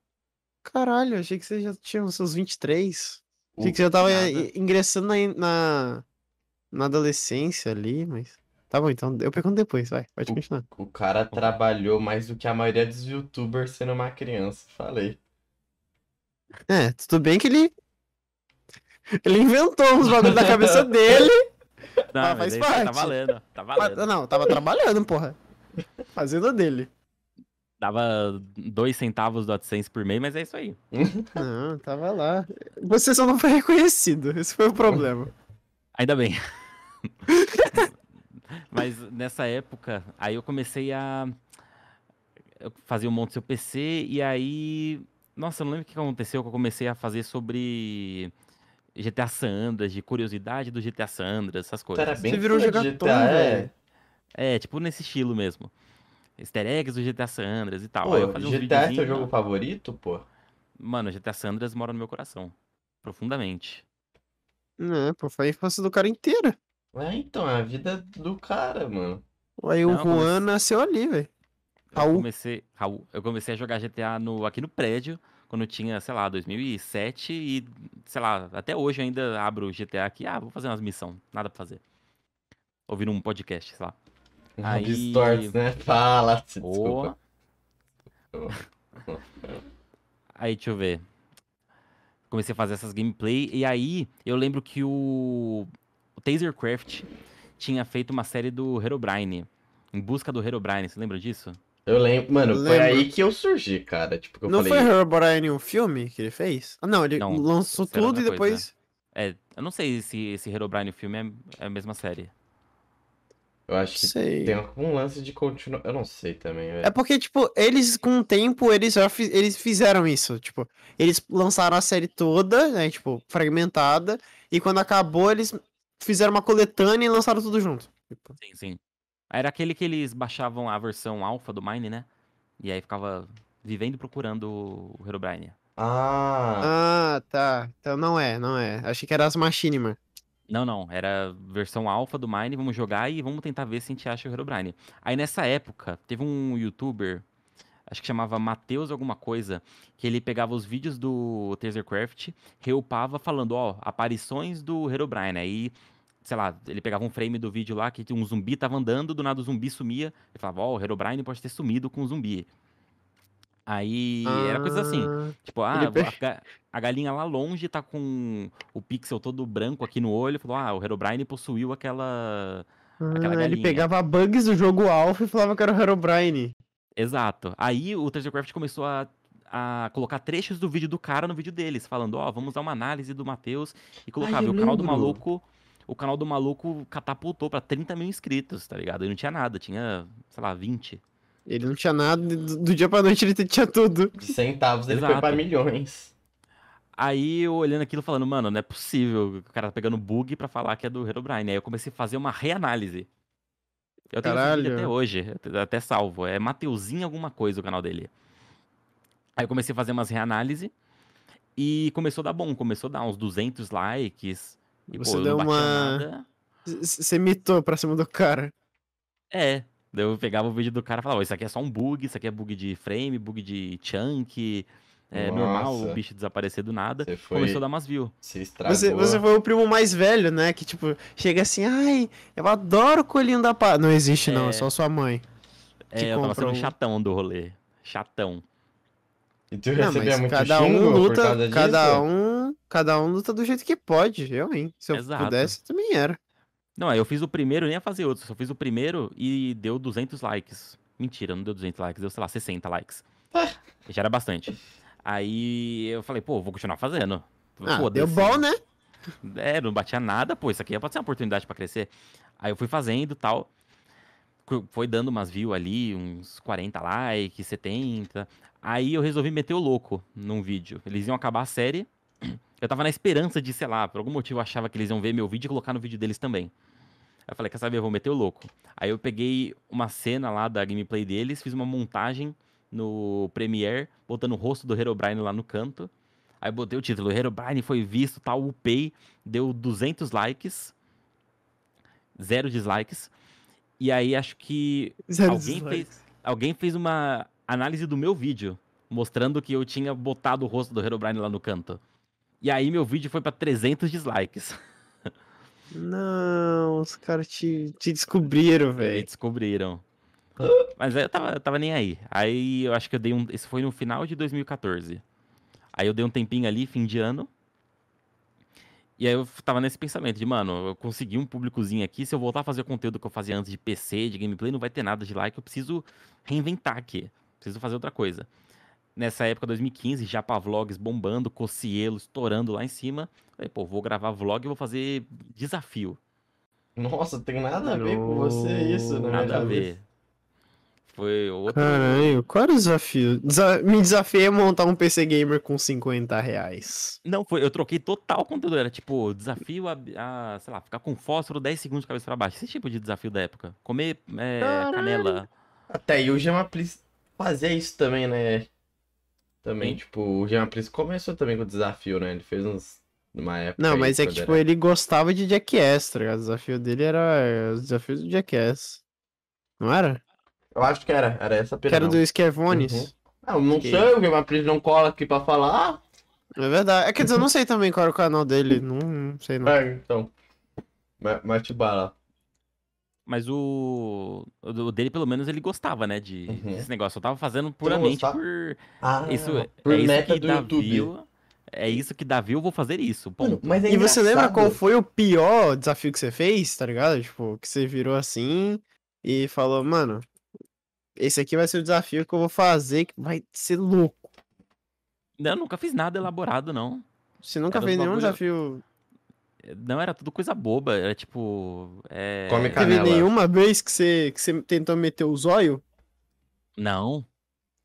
Caralho, achei que você já tinha os seus 23. Achei O- que você já tava nada. ingressando na, na, na adolescência ali, mas. Tá bom, então eu pergunto depois, vai, pode O- continuar. O cara trabalhou mais do que a maioria dos youtubers sendo uma criança, falei. É, tudo bem que ele. Ele inventou uns bagulho da cabeça dele. Não, Ah, mas faz tá parte. valendo. Tá mas- valendo. não, tava trabalhando, porra. Fazendo a dele. Dava dois centavos do AdSense por mês, mas é isso aí. Não, tava lá. Você só não foi reconhecido, esse foi o problema. Ainda bem. Mas nessa época, aí eu comecei a eu fazia um monte do seu PC e aí, nossa, eu não lembro o que aconteceu que eu comecei a fazer sobre GTA San Andreas, de curiosidade do GTA San Andreas, essas coisas. era bem Você virou de jogatão, GTA, é. É, tipo nesse estilo mesmo. Easter eggs do GTA San Andreas e tal. Pô, aí eu fazia uns GTA é seu jogo favorito, pô? Mano, GTA San Andreas mora no meu coração. Profundamente. Não, pô, foi a infância do cara inteira. É, então, é a vida do cara, mano. Aí o Não, Juan comece- nasceu ali, velho. Raul. comecei, Raul, eu comecei a jogar GTA no, aqui no prédio, quando eu tinha, sei lá, 2007 e, sei lá, até hoje eu ainda abro o GTA aqui, ah, vou fazer umas missões, nada pra fazer. Ouvindo um podcast, sei lá. Aí- Distorts, né? Fala, desculpa. Aí, deixa eu ver. Comecei a fazer essas gameplay e aí eu lembro que o, o Tasercraft tinha feito uma série do Herobrine, em busca do Herobrine, você lembra disso? Eu lembro, mano, foi Lembro. aí que eu surgi, cara. Tipo, que eu Não falei. foi Herobrine um filme que ele fez? Ah, não, ele Não, lançou tudo e coisa. depois. É, eu não sei se esse Herobrine filme é, é a mesma série. Eu acho que Sei. tem um lance de continuar. Eu não sei também, velho. É porque, tipo, eles com o tempo, eles já fi- eles fizeram isso. Tipo, eles lançaram a série toda, né? Tipo, fragmentada. E quando acabou, eles fizeram uma coletânea e lançaram tudo junto. Tipo, Sim, sim. Era aquele que eles baixavam a versão alfa do Mine, né? E aí ficava vivendo e procurando o Herobrine. Ah, Ah, tá. Então não é, não é. Achei que era as Machinima. Não, não. Era versão alfa do Mine, vamos jogar e vamos tentar ver se a gente acha o Herobrine. Aí nessa época, teve um youtuber, acho que chamava Matheus alguma coisa, que ele pegava os vídeos do Tasercraft, reupava falando, ó, aparições do Herobrine. Aí, sei lá, ele pegava um frame do vídeo lá que um zumbi tava andando, do nada o zumbi sumia. Ele falava, ó, o Herobrine pode ter sumido com o zumbi. Aí era coisa assim. Ah, Tipo, ah, Ele a, a galinha lá longe tá com o pixel todo branco aqui no olho. Falou, ah, o Herobrine possuiu aquela. Aquela ah, ele galinha. pegava bugs do jogo Alpha e falava que era o Herobrine. Exato. Aí o Tasercraft começou a, a colocar trechos do vídeo do cara no vídeo deles, falando, ó, vamos dar uma análise do Matheus e colocava. Ai, o canal do maluco. O canal do maluco catapultou pra 30 mil inscritos, tá ligado? E não tinha nada, tinha, sei lá, 20. Ele não tinha nada, do, do dia pra noite ele tinha tudo. De centavos ele foi Exato. pra milhões. Aí eu olhando aquilo falando, mano, não é possível. O cara tá pegando bug pra falar que é do Herobrine. Aí eu comecei a fazer uma reanálise. Eu tenho Caralho. até hoje, até salvo. É Mateuzinho alguma coisa o canal dele. Aí eu comecei a fazer umas reanálise e começou a dar bom. Começou a dar uns 200 likes. E, Você pô, eu deu uma- nada. Você mitou pra cima do cara. É. Daí eu pegava o vídeo do cara e falava, "Ó, isso aqui é só um bug, isso aqui é bug de frame, bug de chunk. É normal Nossa. o bicho desaparecer do nada. Foi. Começou a dar umas views. Você, você foi o primo mais velho, né? Que tipo, chega assim, ai, eu adoro o coelhinho da pá. Não existe, não, é É. só sua mãe. Que É, eu tava sendo um- chatão do rolê. Chatão. E tu Não, recebia muito cada um por luta, causa disso? cada um, cada um luta do jeito que pode. Eu, hein? Se eu Exato. pudesse, também era. Não, eu fiz o primeiro, nem ia fazer outro. Só fiz o primeiro e deu 200 likes. Mentira, não deu 200 likes, deu, sei lá, 60 likes. Já era bastante. Aí eu falei, pô, vou continuar fazendo. Ah, Foda-se. deu bom, né? É, não batia nada, pô, isso aqui pode ser uma oportunidade pra crescer. Aí eu fui fazendo e tal. Foi dando umas views ali, uns 40 likes, 70. Aí eu resolvi meter o louco num vídeo. Eles iam acabar a série. Eu tava na esperança de, sei lá, por algum motivo eu achava que eles iam ver meu vídeo e colocar no vídeo deles também. Aí eu falei, quer saber, eu vou meter o louco. Aí eu peguei uma cena lá da gameplay deles, fiz uma montagem no Premiere, botando o rosto do Herobrine lá no canto. Aí botei o título, Herobrine foi visto, tal, upei, deu 200 likes, zero dislikes. E aí acho que Zero alguém dislikes. fez, alguém fez uma análise do meu vídeo, mostrando que eu tinha botado o rosto do Herobrine lá no canto. E aí meu vídeo foi pra 300 dislikes. Não, os caras te, te descobriram, velho. descobriram. Mas eu tava, eu tava nem aí. Aí eu acho que eu dei um. Isso foi no final de 2014. Aí eu dei um tempinho ali, fim de ano. E aí eu tava nesse pensamento de, mano, eu consegui um públicozinho aqui. Se eu voltar a fazer o conteúdo que eu fazia antes de PC, de gameplay, não vai ter nada de like. Eu preciso reinventar aqui. Preciso fazer outra coisa. Nessa época, 2015, já pra vlogs bombando, Cocielo estourando lá em cima. Falei, pô, vou gravar vlog e vou fazer desafio. Nossa, tem nada a ver com você isso, minha Nada a ver. Foi outro. Caralho, qual era o desafio? Desa- Me desafiei a montar um PC gamer com 50 reais. Não, foi, eu troquei total o conteúdo. Era tipo, desafio a, a, sei lá, ficar com fósforo 10 segundos de cabeça pra baixo. Esse tipo de desafio da época. Comer é, canela. Até aí o Gemaplis fazia isso também, né? Também, Sim. tipo, o Gemaplis começou também com o desafio, né? Ele fez uns. Numa época. Não, mas é que, tipo, era- ele gostava de Jackass, tá ligado? O desafio dele era é, os desafios do Jackass. Não era? Eu acho que era, era essa Que era do Skevones. Uhum. Ah, eu não Que- sei, o Gemaplis não cola aqui pra falar. É verdade. É, quer dizer, eu não sei também qual era o canal dele. Não, não sei não. É, então. Mate bala. Mas o, o do- dele, pelo menos, ele gostava, né? De, Uhum. desse negócio. Eu tava fazendo puramente gostava? por. Ah, Isso, por é isso meta que do YouTube. view. É isso que dá view, eu vou fazer isso. Mano, Ponto. mas é E você lembra qual foi o pior desafio que você fez, tá ligado? Tipo, que você virou assim e falou, mano, esse aqui vai ser o desafio que eu vou fazer, que vai ser louco. Eu nunca fiz nada elaborado, não. Você nunca Era fez nenhum bagulho- desafio. Não, era tudo coisa boba. Era tipo. É... Come Teve Canela. nenhuma vez que você, que você tentou meter o zóio? Não.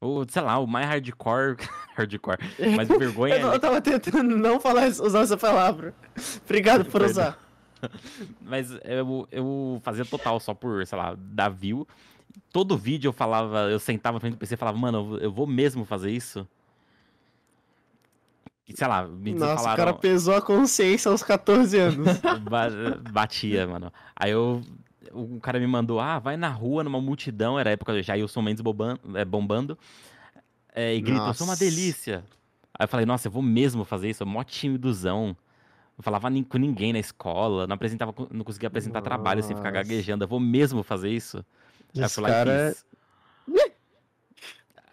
O, sei lá, o mais hardcore. hardcore. Mais vergonha. Eu, não- eu tava tentando não falar, usar essa palavra. Obrigado por usar. Mas eu, eu fazia total só por, sei lá, dar view. Todo vídeo eu falava, eu sentava na frente do PC e falava, mano, eu vou mesmo fazer isso? Sei lá, me Nossa, o falaram, cara pesou a consciência aos 14 anos. ba- batia, mano. Aí eu, o cara me mandou, ah, vai na rua, numa multidão, era a época do Jailson Mendes bombando, é, bombando é, e grita, eu sou uma Nossa. delícia. Aí eu falei, nossa, eu vou mesmo fazer isso, é mó timidozão. Não falava nem com ninguém na escola, não apresentava, não conseguia apresentar trabalho sem ficar Nossa. gaguejando. Eu vou mesmo fazer isso. Eu Esse cara.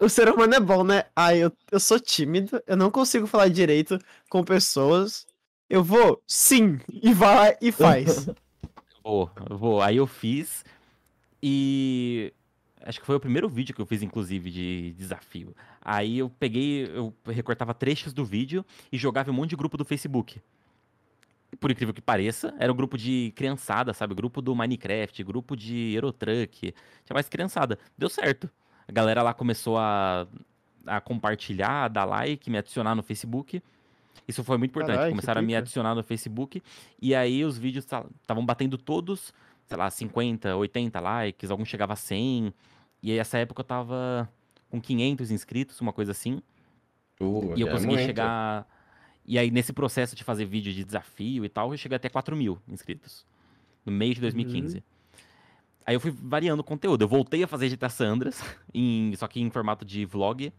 O ser humano é bom, né? Ah, eu, eu sou tímido, eu não consigo falar direito com pessoas. Eu vou, sim, e vai e faz. Vou, vou. Aí eu fiz e acho que foi o primeiro vídeo que eu fiz, inclusive, de desafio. Aí eu peguei, eu recortava trechos do vídeo e jogava em um monte de grupo do Facebook. Por incrível que pareça, era um grupo de criançada, sabe? Grupo do Minecraft, grupo de Eurotruck. Tinha mais criançada. Deu certo. A galera lá começou a, a compartilhar, a dar like, me adicionar no Facebook. Isso foi muito importante. Carai, Começaram a me adicionar no Facebook. E aí os vídeos estavam batendo todos, sei lá, 50, 80 likes. Alguns chegava a 100. E aí, essa época eu tava com 500 inscritos, uma coisa assim. Uh, E eu é consegui muito. chegar. E aí, nesse processo de fazer vídeo de desafio e tal, eu cheguei até 4 mil inscritos. No mês de 2015. Aí eu fui variando o conteúdo. Eu voltei a fazer GTA Sandras, em, só que em formato de vlog.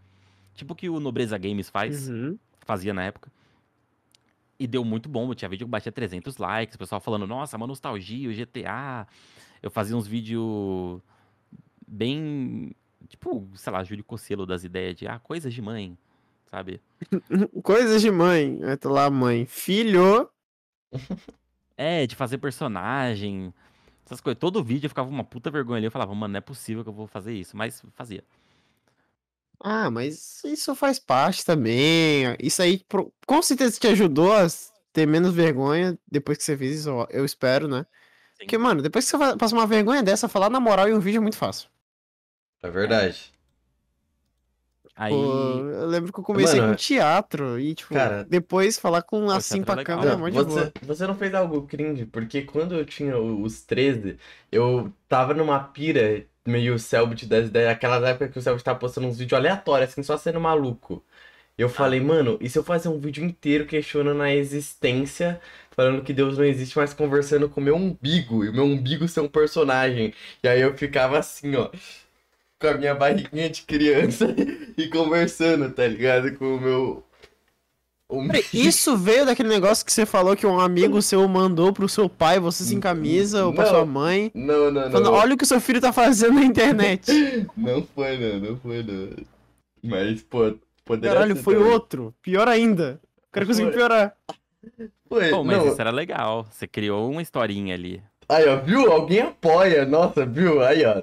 Tipo o que o Nobreza Games faz, Uhum. fazia na época. E deu muito bom. Eu tinha vídeo que batia 300 likes. O pessoal falando, nossa, uma nostalgia, o GTA. Eu fazia uns vídeos bem. Tipo, sei lá, Júlio Cocelo das ideias de, ah, coisas de mãe, sabe? Coisas de mãe. Aí tá lá, mãe. Filho. É, de fazer personagem, essas coisas. Todo vídeo eu ficava uma puta vergonha ali. Eu falava, mano, não é possível que eu vou fazer isso. Mas fazia. Ah, mas isso faz parte também. Isso aí pro- com certeza te ajudou a ter menos vergonha depois que você fez isso, eu espero, né? Sim. Porque, mano, depois que você passa uma vergonha dessa, falar na moral em um vídeo é muito fácil. É verdade. Aí. Eu lembro que eu comecei Mano, com teatro e, tipo, cara- depois falar com assim é pra legal. câmera é Não, de você, boa. você não fez algo cringe, porque quando eu tinha os 13, eu tava numa pira meio Selbit das ideias, aquelas épocas que o Selbit tava postando uns vídeos aleatórios, assim, só sendo maluco. Eu falei, mano, e se eu fazer um vídeo inteiro questionando a existência, falando que Deus não existe, mas conversando com o meu umbigo, e o meu umbigo ser um personagem. E aí eu ficava assim, ó, com a minha barriguinha de criança e conversando, tá ligado? Com o meu. Peraí, Isso veio daquele negócio que você falou que um amigo seu mandou pro seu pai, você sem camisa, ou pra Não. sua mãe. Não, não, Falando, não. olha o que o seu filho tá fazendo na internet. Não foi, não, não foi, não. Mas, pô, poderia Caralho, ser foi também. outro. Pior ainda. O cara conseguiu piorar. Foi, Pô, mas não. isso era legal. Você criou uma historinha ali. Aí, ó, viu? Alguém apoia. Nossa, viu? Aí, ó.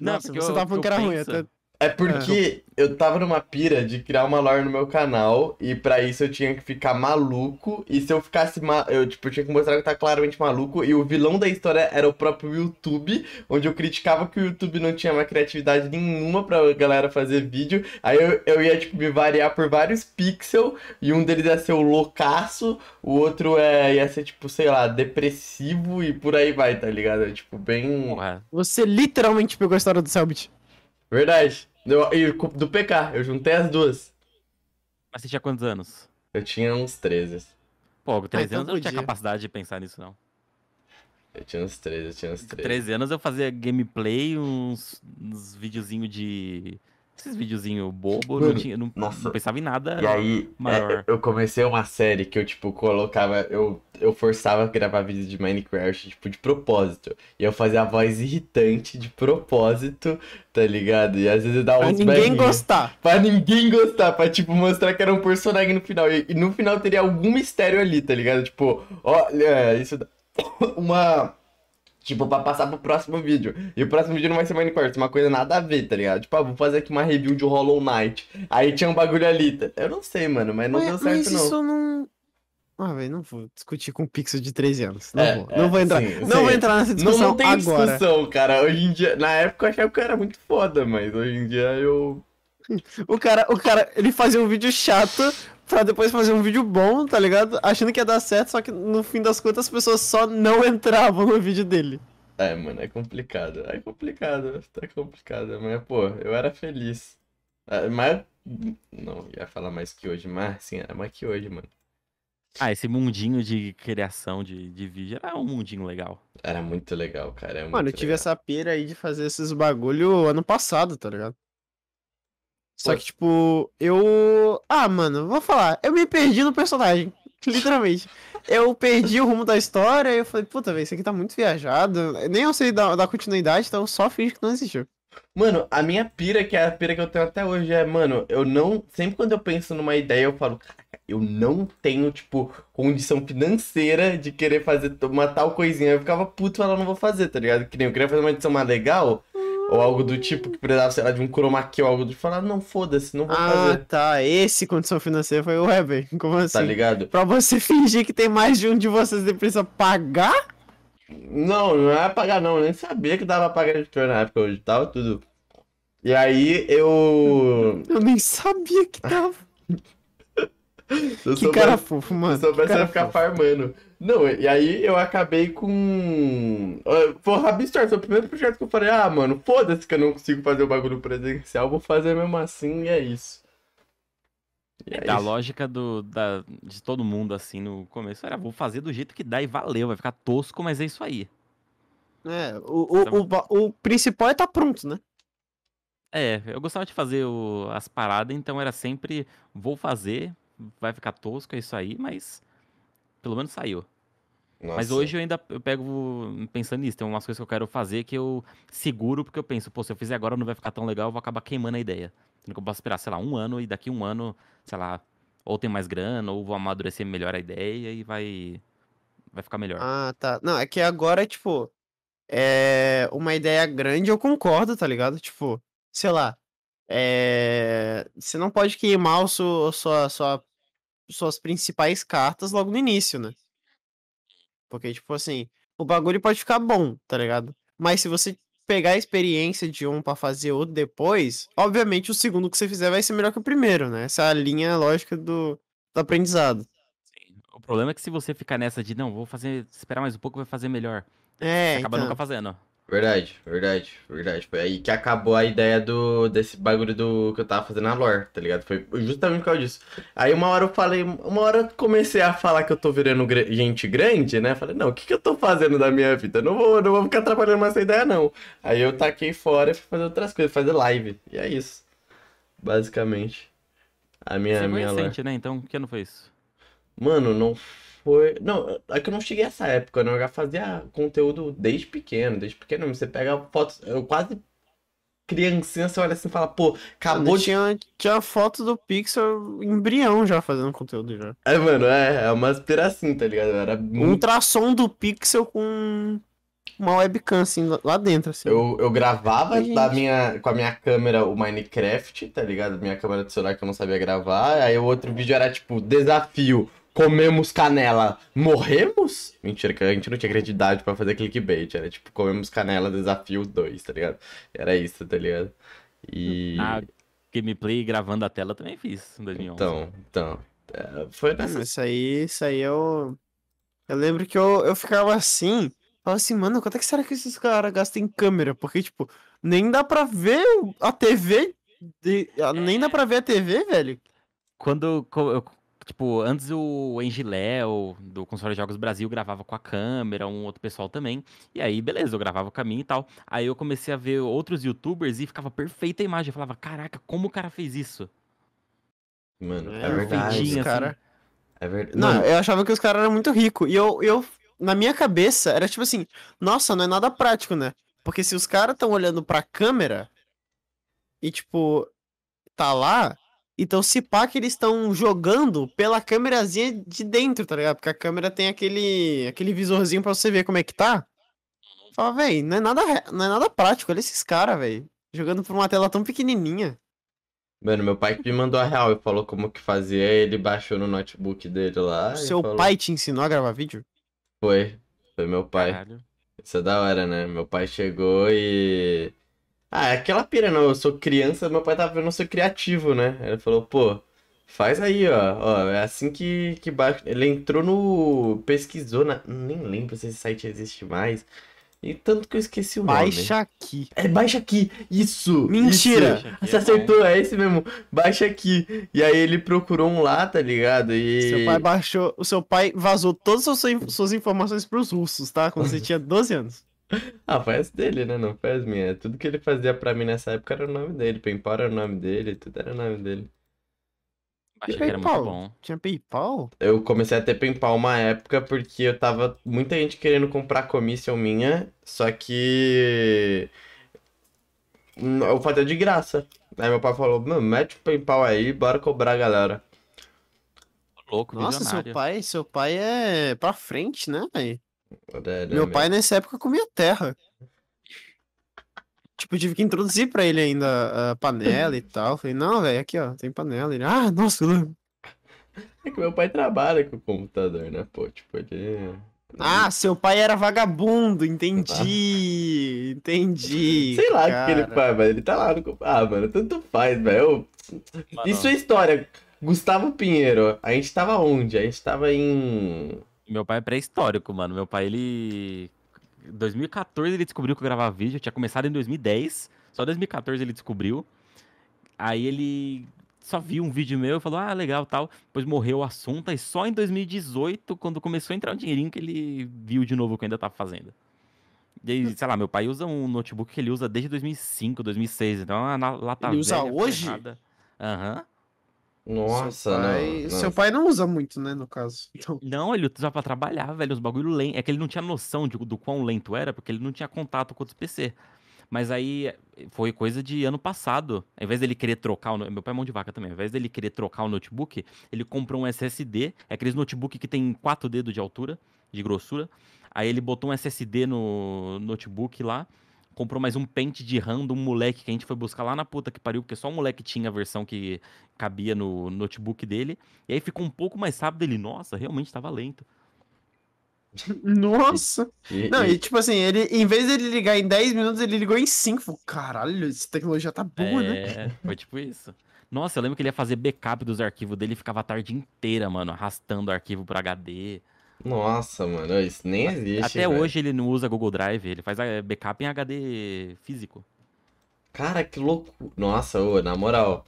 Não, Nossa, você eu- tava falando que era ruim. penso- Até... É porque eu tava numa pira de criar uma lore no meu canal e pra isso eu tinha que ficar maluco e se eu ficasse ma... eu tipo eu tinha que mostrar que eu tava claramente maluco e o vilão da história era o próprio YouTube, onde eu criticava que o YouTube não tinha uma criatividade nenhuma pra galera fazer vídeo. Aí eu, eu ia tipo me variar por vários pixels e um deles ia ser o loucaço, o outro é ia ser tipo, sei lá, depressivo e por aí vai, tá ligado? Tipo bem Você literalmente pegou a história do Selbit. verdade. Eu- E do PK, eu juntei as duas. Mas você tinha quantos anos? Eu tinha uns 13. Pô, com 13 então anos eu não tinha capacidade de pensar nisso, não. Eu tinha uns 13, eu tinha uns 13. 13 anos eu fazia gameplay, uns, uns videozinhos de. Esses videozinhos bobo, não, tinha, não, nossa. não pensava em nada. E aí, maior. é, eu comecei uma série que eu, tipo, colocava. Eu, eu forçava a gravar vídeos de Minecraft, tipo, de propósito. E eu fazia a voz irritante de propósito, tá ligado? E às vezes eu dava Pra uns ninguém berrinhos. gostar. Pra ninguém gostar, pra, tipo, mostrar que era um personagem no final. E, e no final teria algum mistério ali, tá ligado? Tipo, olha, isso dá uma. Tipo, pra passar pro próximo vídeo. E o próximo vídeo não vai ser Minecraft, uma coisa nada a ver, tá ligado? Tipo, ah, vou fazer aqui uma review de Hollow Knight. Aí tinha um bagulho ali. tá? Eu não sei, mano, mas não deu Mas, certo, mas não. isso não. Ah, velho, não vou discutir com um pixel de 13 anos. Não É, vou. é, não vou entrar. sim, não sim. vou entrar nessa Não, discussão não tem agora. discussão, cara. Hoje em dia, na época eu achava que eu era muito foda, mas hoje em dia eu. O cara, o cara, ele fazia um vídeo chato pra depois fazer um vídeo bom, tá ligado? Achando que ia dar certo, só que no fim das contas as pessoas só não entravam no vídeo dele. É, mano, é complicado. É complicado, tá complicado. Mas, pô, eu era feliz. É, Mas. Não, ia falar mais que hoje, mas sim, era mais que hoje, mano. Ah, esse mundinho de criação de, de vídeo era um mundinho legal. Era muito legal, cara. É Mano, eu tive legal. essa pira aí de fazer esses bagulho ano passado, tá ligado? Só que, tipo, eu. Ah, mano, vou falar. Eu me perdi no personagem. Literalmente. Eu perdi o rumo da história e eu falei, puta, velho, isso aqui tá muito viajado. Nem eu sei dar, dar continuidade, então eu só finge que não existiu. Mano, a minha pira, que é a pira que eu tenho até hoje, é, mano, eu não. Sempre quando eu penso numa ideia, eu falo, caraca, eu não tenho, tipo, condição financeira de querer fazer uma tal coisinha. Eu ficava puto, ela não vou fazer, tá ligado? Que nem eu queria fazer uma edição mais legal. Ou algo do tipo que precisava, sei lá, de um chroma key ou algo do tipo, falar, não, foda-se, não vou Ah, fazer, tá. Esse condição financeira foi o Weber. Como assim? tá ligado? Pra você fingir que tem mais de um de vocês, você precisa pagar? Não, não é pagar não, eu nem sabia que dava pra pagar editor na época, hoje tava tudo. E aí eu... Eu nem sabia que tava. Que sou cara fofo, mano. Se soubesse, eu ia ficar fofo. farmando. Não, e aí eu acabei com. Ah, Foi o Rabistor, foi o primeiro projeto que eu falei, ah, mano, foda-se que eu não consigo fazer o bagulho presencial, vou fazer mesmo assim e é isso. E é A isso. lógica do, da, de todo mundo, assim, no começo era, vou fazer do jeito que dá e valeu, vai ficar tosco, mas é isso aí. É, o, o, o, ba- o principal é tá pronto, né? É, eu gostava de fazer o- as paradas, então era sempre, vou fazer, vai ficar tosco, é isso aí, mas pelo menos saiu. Mas Nossa. hoje eu ainda eu pego pensando nisso, tem umas coisas que eu quero fazer que eu seguro, porque eu penso, pô, se eu fizer agora não vai ficar tão legal, eu vou acabar queimando a ideia. Sendo que eu posso esperar, sei lá, um ano e daqui um ano, sei lá, ou tem mais grana, ou vou amadurecer melhor a ideia e vai, vai ficar melhor. Ah, tá. Não, é que agora, tipo, é uma ideia grande, eu concordo, tá ligado? Tipo, sei lá, é... você não pode queimar o seu, sua, sua, suas principais cartas logo no início, né? Porque, tipo assim, o bagulho pode ficar bom, tá ligado? Mas se você pegar a experiência de um pra fazer outro depois, obviamente o segundo que você fizer vai ser melhor que o primeiro, né? Essa é a linha lógica do, do aprendizado. O problema é que se você ficar nessa de, não, vou fazer, esperar mais um pouco, vai fazer melhor. É, Você acaba então. nunca fazendo. Verdade, verdade, verdade. Foi aí que acabou a ideia do, desse bagulho do que eu tava fazendo na lore, tá ligado? Foi justamente por causa disso. Aí uma hora eu falei, uma hora eu comecei a falar que eu tô virando gente grande, né? Falei, não, o que que eu tô fazendo da minha vida? Eu não vou, não vou ficar trabalhando mais essa ideia, não. Aí eu taquei fora e fui fazer outras coisas, fazer live. E é isso. Basicamente. A minha, Você foi minha lore. recente, né? Então, que ano foi isso? Mano, não foi. Não, é que eu não cheguei a essa época, né? Eu já fazia conteúdo desde pequeno, desde pequeno. Você pega fotos. Eu quase criancinha, você olha assim e fala, pô, acabou de. tinha, tinha foto do Pixel embrião já fazendo conteúdo já. É, mano, é, é uma aspiração, tá ligado? Era Um muito. ultrassom do Pixel com uma webcam assim lá- lá dentro, assim. Eu, eu gravava Ai, da gente. minha, com a minha câmera o Minecraft, tá ligado? Minha câmera de celular que eu não sabia gravar. Aí o outro vídeo era tipo, desafio. Comemos canela, morremos? Mentira, que a gente não tinha credibilidade pra fazer clickbait. Era tipo, comemos canela, desafio 2, tá ligado? Era isso, tá ligado? E. A gameplay gravando a tela eu também fiz em 2011. Então, então. é, foi nessa. Isso aí, isso aí eu. Eu lembro que eu, eu ficava assim. Falava assim, mano, quanto é que será que esses caras gastam em câmera? Porque, tipo, nem dá pra ver a TV. de- a- Nem dá pra ver a TV, velho. Quando, eu- tipo, antes o Engiléo, do Console Jogos Brasil, gravava com a câmera, um outro pessoal também. E aí, beleza, eu gravava com a minha e tal. Aí eu comecei a ver outros youtubers e ficava perfeita a imagem. Eu falava, caraca, como o cara fez isso? Mano, é, É, verdade. assim. cara. É verdade. Não, Mano, eu achava que os caras eram muito ricos. E eu, eu, na minha cabeça, era tipo assim, nossa, não é nada prático, né? Porque se os caras estão olhando pra câmera e, tipo, tá lá, então se pá que eles estão jogando pela câmerazinha de dentro, tá ligado? Porque a câmera tem aquele, aquele visorzinho pra você ver como é que tá. Fala, véi, não é nada, não é nada prático, olha esses caras, véi. Jogando por uma tela tão pequenininha. mano, meu pai que me mandou a real e falou como que fazia. Ele baixou no notebook dele lá. e Seu falou- pai te ensinou a gravar vídeo? Foi. Foi meu pai. Caralho. Isso é da hora, né? Meu pai chegou e. Ah, é aquela pira, não. Eu sou criança, meu pai tava vendo eu ser criativo, né? Ele falou, pô, faz aí, ó. Ó, é assim que, que baixa. Ele entrou no. Pesquisou na. Nem lembro se esse site existe mais. E tanto que eu esqueci o nome. Baixa aqui. É, baixa aqui. Isso. Mentira. isso. Baixa aqui Você é acertou, é esse mesmo. Baixa aqui. E aí ele procurou um lá, tá ligado? E. Seu pai baixou. O seu pai vazou todas as suas, suas informações pros russos, tá? Quando você tinha 12 anos. Ah, foi as dele, né? Não foi as minhas. Tudo que ele fazia pra mim nessa época era o nome dele. Paintball era o nome dele, tudo era o nome dele. Achei que era muito PayPal? bom. Tinha PayPal? Eu comecei a ter Paintball uma época porque eu tava. Muita gente querendo comprar commission minha, só que. Eu fazia de graça. Aí meu pai falou: Mano, mete o Paintball aí, bora cobrar a galera. Louco, Nossa, seu visionário. pai, seu pai é pra frente, né, velho? Era Meu mesmo. pai nessa época comia terra. tipo, tive que introduzir pra ele ainda a panela e tal. Falei, não, velho, aqui, ó, tem panela. Ele, ah, nossa, É que meu pai trabalha com o computador, né? Pô, tipo, ele. ah, seu pai era vagabundo, entendi, entendi. Sei lá o que, ele faz, mas ele tá lá no. Ah, mano, tanto faz, velho. Isso é história. Gustavo Pinheiro, a gente tava onde? A gente tava em. Meu pai é pré-histórico, mano. Meu pai, ele. Em 2014 ele descobriu que eu gravava vídeo. Eu tinha começado em 2010. Só em 2014 ele descobriu. Aí ele só viu um vídeo meu e falou, ah, legal tal. Depois morreu o assunto. E só em 2018, quando começou a entrar um dinheirinho, que ele viu de novo o que eu ainda tava fazendo. E aí, sei lá, meu pai usa um notebook que ele usa desde 2005, 2006. Então a na- lata Ele usa velha, hoje? Aham. Nossa, seu pai, não. Seu pai não usa muito, né, no caso. Então, Não, ele usava pra trabalhar, velho, os bagulho lento. É que ele não tinha noção de- do quão lento era, porque ele não tinha contato com outros PC. Mas aí foi coisa de ano passado. Ao invés dele querer trocar o. Meu pai é mão de vaca também. Ao invés dele querer trocar o notebook, ele comprou um SSD. É aqueles notebook que tem quatro dedos de altura, de grossura. Aí ele botou um SSD no notebook lá. Comprou mais um pente de RAM de um moleque que a gente foi buscar lá na puta que pariu, porque só um moleque tinha a versão que cabia no notebook dele. E aí ficou um pouco mais rápido. Ele, nossa, realmente tava lento. nossa. E- Não, e- e tipo assim, ele, em vez dele ligar em 10 minutos, ele ligou em 5. Falei, Caralho, essa tecnologia tá boa, né? É, foi tipo isso. Nossa, eu lembro que ele ia fazer backup dos arquivos dele e ficava a tarde inteira, mano, arrastando o arquivo pro HD. Nossa, mano, isso nem existe. Até velho. hoje ele não usa Google Drive, ele faz eh, backup em HD físico. Cara, que louco. Nossa, ô, na moral.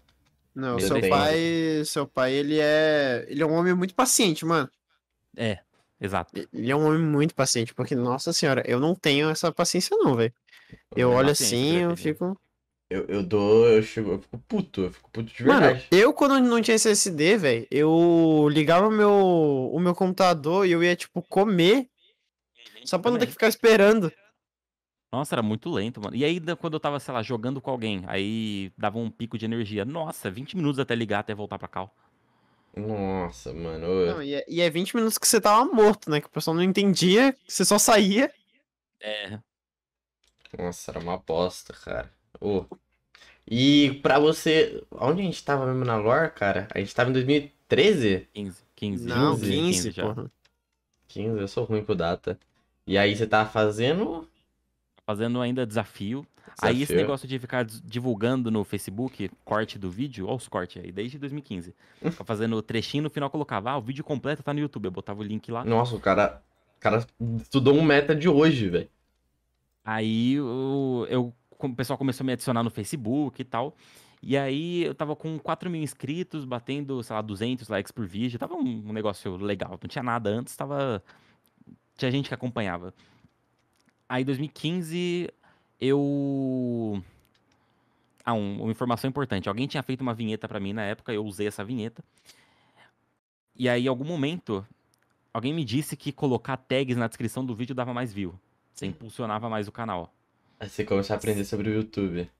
Não, seu pai, seu pai, ele é, ele é um homem muito paciente, mano. É, exato. Ele é um homem muito paciente, porque, nossa senhora, eu não tenho essa paciência não, velho. Eu É olho assim, eu fico... Eu, eu dou, eu, chego, eu fico puto, eu fico puto de Mano, verdade. eu quando não tinha SSD, velho, eu ligava o meu, o meu computador e eu ia, tipo, comer, só pra não ter que ficar esperando. Nossa, era muito lento, mano. E aí, quando eu tava, sei lá, jogando com alguém, aí dava um pico de energia. Nossa, 20 minutos até ligar, até voltar pra cá. Nossa, mano. Não, e, é, e é 20 minutos que você tava morto, né? Que o pessoal não entendia, que você só saía. É, Nossa, era uma bosta, cara. Ô. E pra você. Onde a gente tava mesmo na lore, cara? A gente tava em 2013? 15, 15. Não, 15, 15, já. porra. 15, eu sou ruim com data. E aí você tava fazendo. Fazendo ainda desafio. Aí esse desafio. negócio de ficar divulgando no Facebook corte do vídeo, olha os cortes aí, desde 2015. Ficava fazendo trechinho no final colocava, ah, o vídeo completo tá no YouTube. Eu botava o link lá. Nossa, o cara. O cara estudou um meta de hoje, velho. Aí eu, eu- o pessoal começou a me adicionar no Facebook e tal. E aí eu tava com 4 mil inscritos, batendo, sei lá, 200 likes por vídeo. Tava um, negócio legal. Não tinha nada antes, tava. Tinha gente que acompanhava. Aí em 2015 eu. Ah, um- uma informação importante. Alguém tinha feito uma vinheta pra mim na época, eu usei essa vinheta. E aí, em algum momento, alguém me disse que colocar tags na descrição do vídeo dava mais view. Você impulsionava mais o canal. Aí você começou a aprender sobre o YouTube.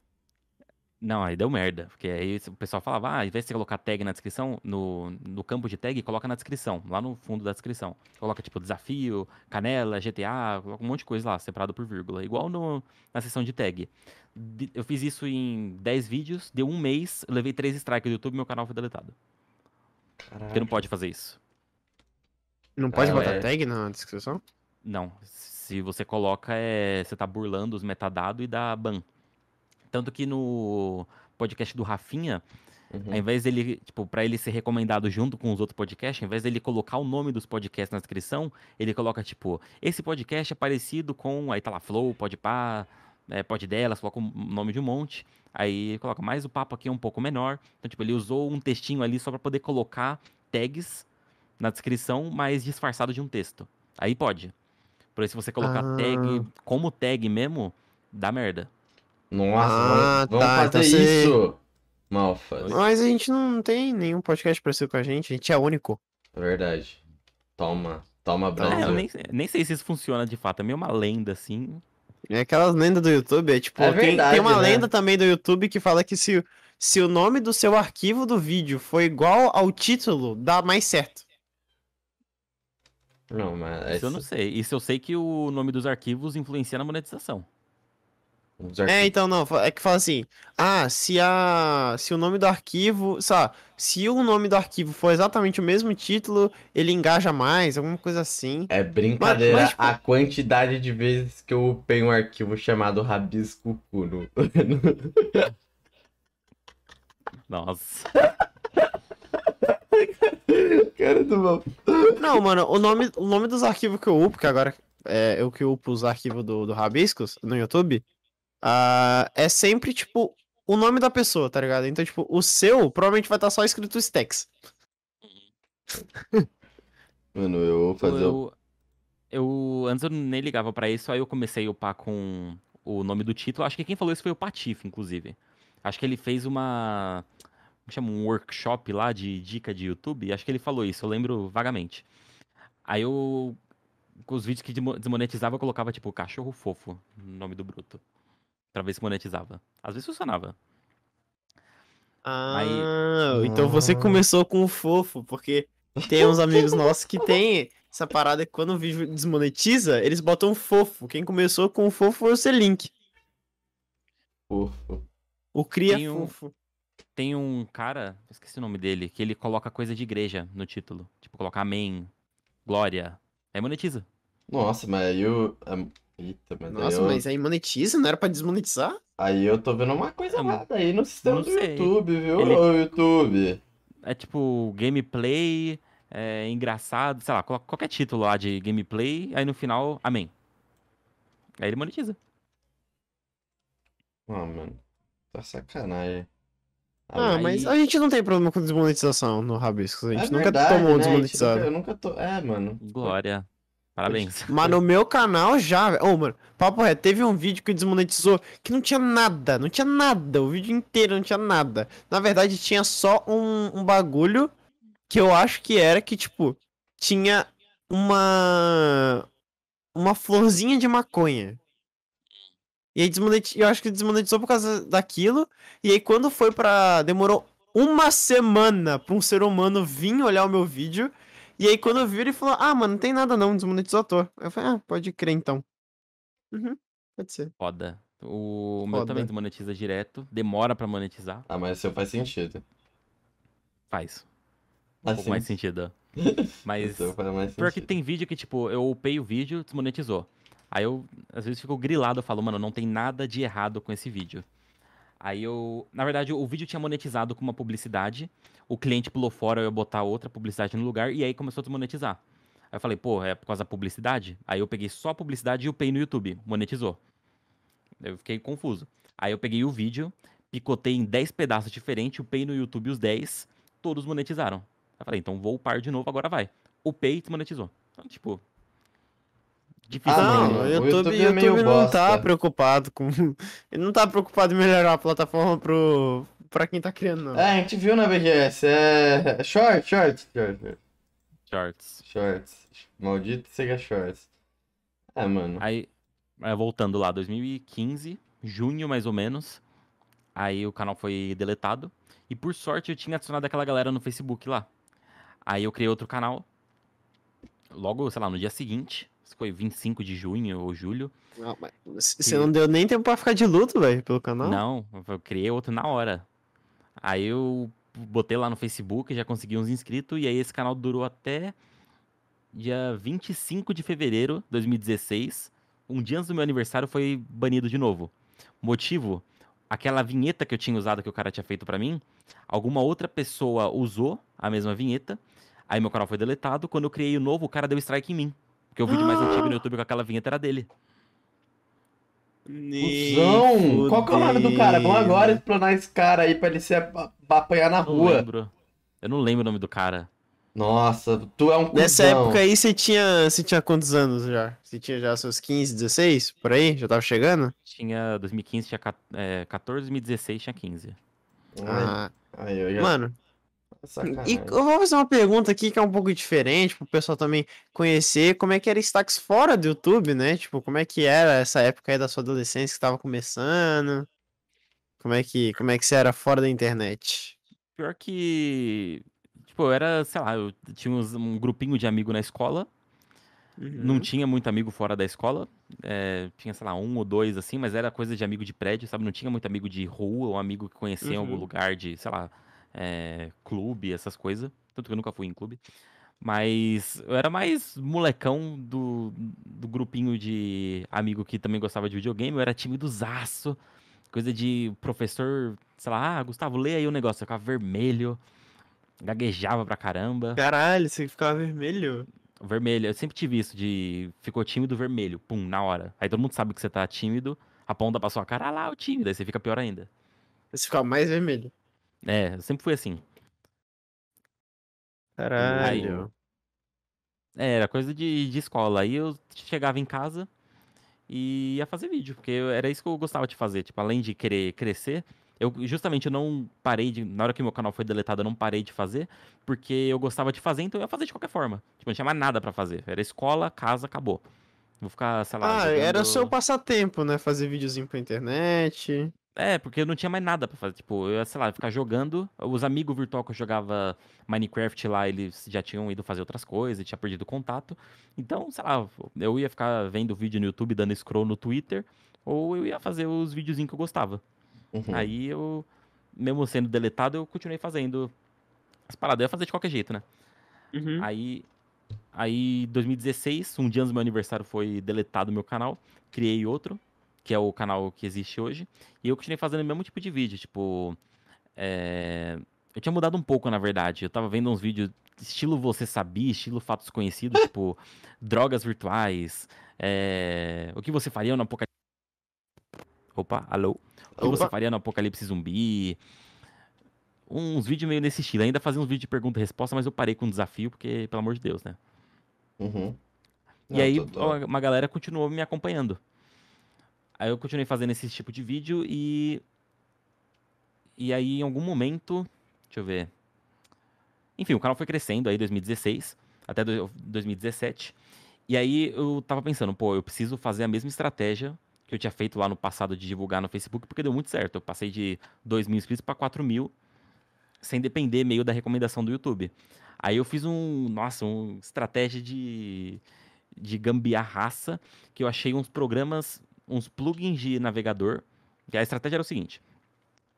Não, aí deu merda. Porque aí o pessoal falava, ah, ao invés de você colocar tag na descrição, no, no campo de tag, coloca na descrição, lá no fundo da descrição. Coloca, tipo, desafio, canela, GTA, coloca um monte de coisa lá, separado por vírgula. Igual no, na seção de tag. Eu fiz isso em 10 vídeos, deu um mês, eu levei 3 strikes do YouTube e meu canal foi deletado. Porque Caralho. não pode fazer isso. Não pode Ah, botar é. tag na descrição? Não. Se você coloca, é, você tá burlando os metadados e dá ban. Tanto que no podcast do Rafinha, Uhum. ao invés dele, tipo, pra ele ser recomendado junto com os outros podcasts, ao invés dele colocar o nome dos podcasts na descrição, ele coloca, tipo, esse podcast é parecido com, aí tá lá, Flow, Podpah, é, Pod Delas, coloca o nome de um monte, aí coloca mais o papo aqui é um pouco menor. Então, tipo, ele usou um textinho ali só pra poder colocar tags na descrição, mas disfarçado de um texto. Aí pode. Por aí, se você colocar Ah. tag como tag mesmo, dá merda. Nossa, Ah, vamos, vamos tá, fazer então você- isso. Malfa. Mas a gente não tem nenhum podcast parecido com a gente, a gente é único. Verdade. Toma. Toma, Então, É, eu Brasil. nem, nem sei se isso funciona de fato. É meio uma lenda, assim. É aquelas lendas do YouTube, é tipo, É tem, verdade, tem uma né? lenda também do YouTube que fala que se, se o nome do seu arquivo do vídeo for igual ao título, dá mais certo. Não, mas. Isso eu não sei. Isso eu sei que o nome dos arquivos influencia na monetização. É, então não, é que fala assim, ah, se a se o nome do arquivo, sabe, se o nome do arquivo for exatamente o mesmo título, ele engaja mais, alguma coisa assim. É brincadeira Mas- mas, tipo- a quantidade de vezes que eu upei um arquivo chamado Rabisco Cuno. Nossa. Cara do mal. Não, mano, o nome, o nome dos arquivos que eu upo, que agora é eu que upo os arquivos do, do Rabiscos no YouTube, ah, é sempre, tipo, o nome da pessoa, tá ligado? Então, tipo, o seu provavelmente vai estar só escrito Stacks. Mano, eu vou fazer o. Eu, eu antes eu nem ligava pra isso, aí eu comecei a upar com o nome do título. Acho que quem falou isso foi o Patife, inclusive. Acho que ele fez uma. Chama? Um workshop lá de dica de YouTube. Acho que ele falou isso, eu lembro vagamente. Aí eu. Com os vídeos que desmonetizava, eu colocava tipo cachorro fofo no nome do bruto. Pra ver se monetizava. Às vezes funcionava. Ah, então você começou com o fofo, porque tem uns amigos nossos que tem essa parada que quando o vídeo desmonetiza, eles botam fofo. Quem começou com o fofo foi o C-Link. Fofo. O Cria Tem um- Fofo. Tem um cara, esqueci o nome dele, que ele coloca coisa de igreja no título. Tipo, colocar amém, glória. Aí monetiza. Nossa, mas aí eu. ah, Eita, mas aí Nossa, eu. mas aí monetiza? Não era pra desmonetizar? Aí eu tô vendo uma coisa mas- errada aí no sistema do. YouTube, viu, Ele- ô YouTube? É tipo gameplay, é, engraçado, sei lá, coloca qualquer título lá de gameplay, aí no final, amém. Aí ele monetiza. Ah, mano. Tá sacanagem. Ah, aí- mas a gente não tem problema com desmonetização no Rabiscos. A gente É nunca verdade, tomou né? Desmonetizado. nunca- Eu nunca tô. É, mano. Glória. Parabéns. Mas no meu canal já, velho. Ô, mano, papo reto, teve um vídeo que desmonetizou que não tinha nada, não tinha nada, o vídeo inteiro não tinha nada. Na verdade, tinha só um, um bagulho que eu acho que era que, tipo, tinha uma. Uma florzinha de maconha. E aí desmonetizou, eu acho que desmonetizou por causa daquilo. E aí quando foi pra. Demorou uma semana pra um ser humano vir olhar o meu vídeo. E aí, quando eu vi, ele falou: Ah, mano, não tem nada não, desmonetizou à toa. Eu falei: Ah, pode crer então. Uhum, pode ser. Foda. O meu Foda. também desmonetiza direto, demora pra monetizar. Ah, mas seu faz sentido. Faz. Um pouco Assim. mais sentido. Mas mais pior que sentido. tem vídeo que, tipo, eu upei o vídeo, desmonetizou. Aí eu, às vezes, fico grilado, eu falo, mano, não tem nada de errado com esse vídeo. Aí eu, na verdade, o vídeo tinha monetizado com uma publicidade, o cliente pulou fora, eu ia botar outra publicidade no lugar, e aí começou a desmonetizar. Aí eu falei, pô, é por causa da publicidade? Aí eu peguei só a publicidade e upei no YouTube, monetizou. Eu fiquei confuso. Aí eu peguei o vídeo, picotei em 10 pedaços diferentes, upei no YouTube os 10, todos monetizaram. Aí eu falei, então vou upar de novo, agora vai. Upei e desmonetizou. Então, tipo. Difícil. Ah, não, o o YouTube, YouTube é YouTube meio não tá preocupado com. Ele não tá preocupado em melhorar a plataforma pro. pra quem tá criando, não. É, a gente viu na BGS. É. Short, short, short. Shorts. Shorts. Maldito Sega Shorts. É, mano. Aí, é, voltando lá, 2015, junho mais ou menos. Aí o canal foi deletado. E por sorte eu tinha adicionado aquela galera no Facebook lá. Aí eu criei outro canal. Logo, sei lá, no dia seguinte. Foi 25 de junho ou julho. Não, mas Você não deu nem tempo pra ficar de luto, velho, pelo canal? Não, eu criei outro na hora. Aí eu botei lá no Facebook, já consegui uns inscritos. E aí esse canal durou até dia 25 de fevereiro de 2016. Um dia antes do meu aniversário foi banido de novo. Motivo? Aquela vinheta que eu tinha usado que o cara tinha feito pra mim, alguma outra pessoa usou a mesma vinheta. Aí meu canal foi deletado. Quando eu criei o novo, o cara deu strike em mim. Porque o vídeo mais antigo no YouTube com aquela vinheta era dele. Cusão! Qual que é o nome do cara? Vamos agora explanar esse cara aí pra ele se ap- apanhar na Eu não rua. lembro. Eu não lembro o nome do cara. Nossa, tu é um cuzão. Nessa época aí, você tinha, você tinha quantos anos já? Você tinha já seus 15, 16? Por aí? Já tava chegando? Tinha 2015, tinha ca- é, 14, 2016 tinha 15. Ai, Ah, ai, eu já... mano, Sacanagem. e eu vou fazer uma pergunta aqui que é um pouco diferente, pro pessoal também conhecer como é que era Stacks fora do YouTube, né? Tipo, como é que era essa época aí da sua adolescência que tava começando? Como é que, como é que você era fora da internet? Pior que. Tipo, eu era, sei lá, eu tinha um grupinho de amigo na escola. Não Uhum. tinha muito amigo fora da escola. é, tinha, sei lá, um ou dois, assim, mas era coisa de amigo de prédio, sabe? Não tinha muito amigo de rua ou amigo que conhecia em algum Uhum. lugar de, sei lá, é, clube, essas coisas. Tanto que eu nunca fui em clube. Mas eu era mais molecão do, do grupinho de amigo que também gostava de videogame. Eu era timidozaço. Coisa de professor, sei lá, ah, Gustavo, lê aí o negócio. Eu ficava vermelho, gaguejava pra caramba. Caralho, você ficava vermelho. Vermelho, eu sempre tive isso de ficou tímido, vermelho, pum, na hora. Aí todo mundo sabe que você tá tímido, aponta pra sua cara, ah lá, o tímido, aí você fica pior ainda. Você ficava mais vermelho. É, eu sempre fui assim. Caralho. É, era coisa de, de escola. Aí eu chegava em casa e ia fazer vídeo, porque eu- era isso que eu gostava de fazer. Tipo, além de querer crescer, eu justamente eu não parei de. Na hora que meu canal foi deletado, eu não parei de fazer, porque eu gostava de fazer, então eu ia fazer de qualquer forma. Tipo, não tinha mais nada pra fazer. Era escola, casa, acabou. Vou ficar, sei lá. Ah, era o jogando- seu passatempo, né? Fazer videozinho pra internet. É, porque eu não tinha mais nada pra fazer. Tipo, eu ia, sei lá, ficar jogando. Os amigos virtual que eu jogava Minecraft lá, eles já tinham ido fazer outras coisas, tinha perdido contato. Então, sei lá, eu ia ficar vendo vídeo no YouTube, dando scroll no Twitter, ou eu ia fazer os videozinhos que eu gostava. Uhum. Aí eu, mesmo sendo deletado, eu continuei fazendo as paradas. Eu ia fazer de qualquer jeito, né? Uhum. Aí, aí 2016, um dia antes do meu aniversário, foi deletado o meu canal. Criei outro, que é o canal que existe hoje. E eu continuei fazendo o mesmo tipo de vídeo. Tipo, é, eu tinha mudado um pouco, na verdade. Eu tava vendo uns vídeos estilo Você Sabia, estilo Fatos Conhecidos, tipo, drogas virtuais. é, O que você faria no apocalipse. Opa, alô? O que você Opa. faria no apocalipse zumbi? Uns vídeos meio nesse estilo. Ainda fazia uns vídeos de pergunta e resposta, mas eu parei com o desafio, porque, pelo amor de Deus, né? Uhum. E Não, aí total. uma galera continuou me acompanhando. Aí eu continuei fazendo esse tipo de vídeo e. E aí em algum momento. Deixa eu ver. Enfim, o canal foi crescendo aí 2016 até do- 2017. E aí eu tava pensando, pô, eu preciso fazer a mesma estratégia que eu tinha feito lá no passado de divulgar no Facebook, porque deu muito certo. Eu passei de 2 mil inscritos para 4 mil, sem depender meio da recomendação do YouTube. Aí eu fiz um, nossa, uma estratégia de, de gambiarraça, que eu achei uns programas, uns plugins de navegador. Que a estratégia era o seguinte: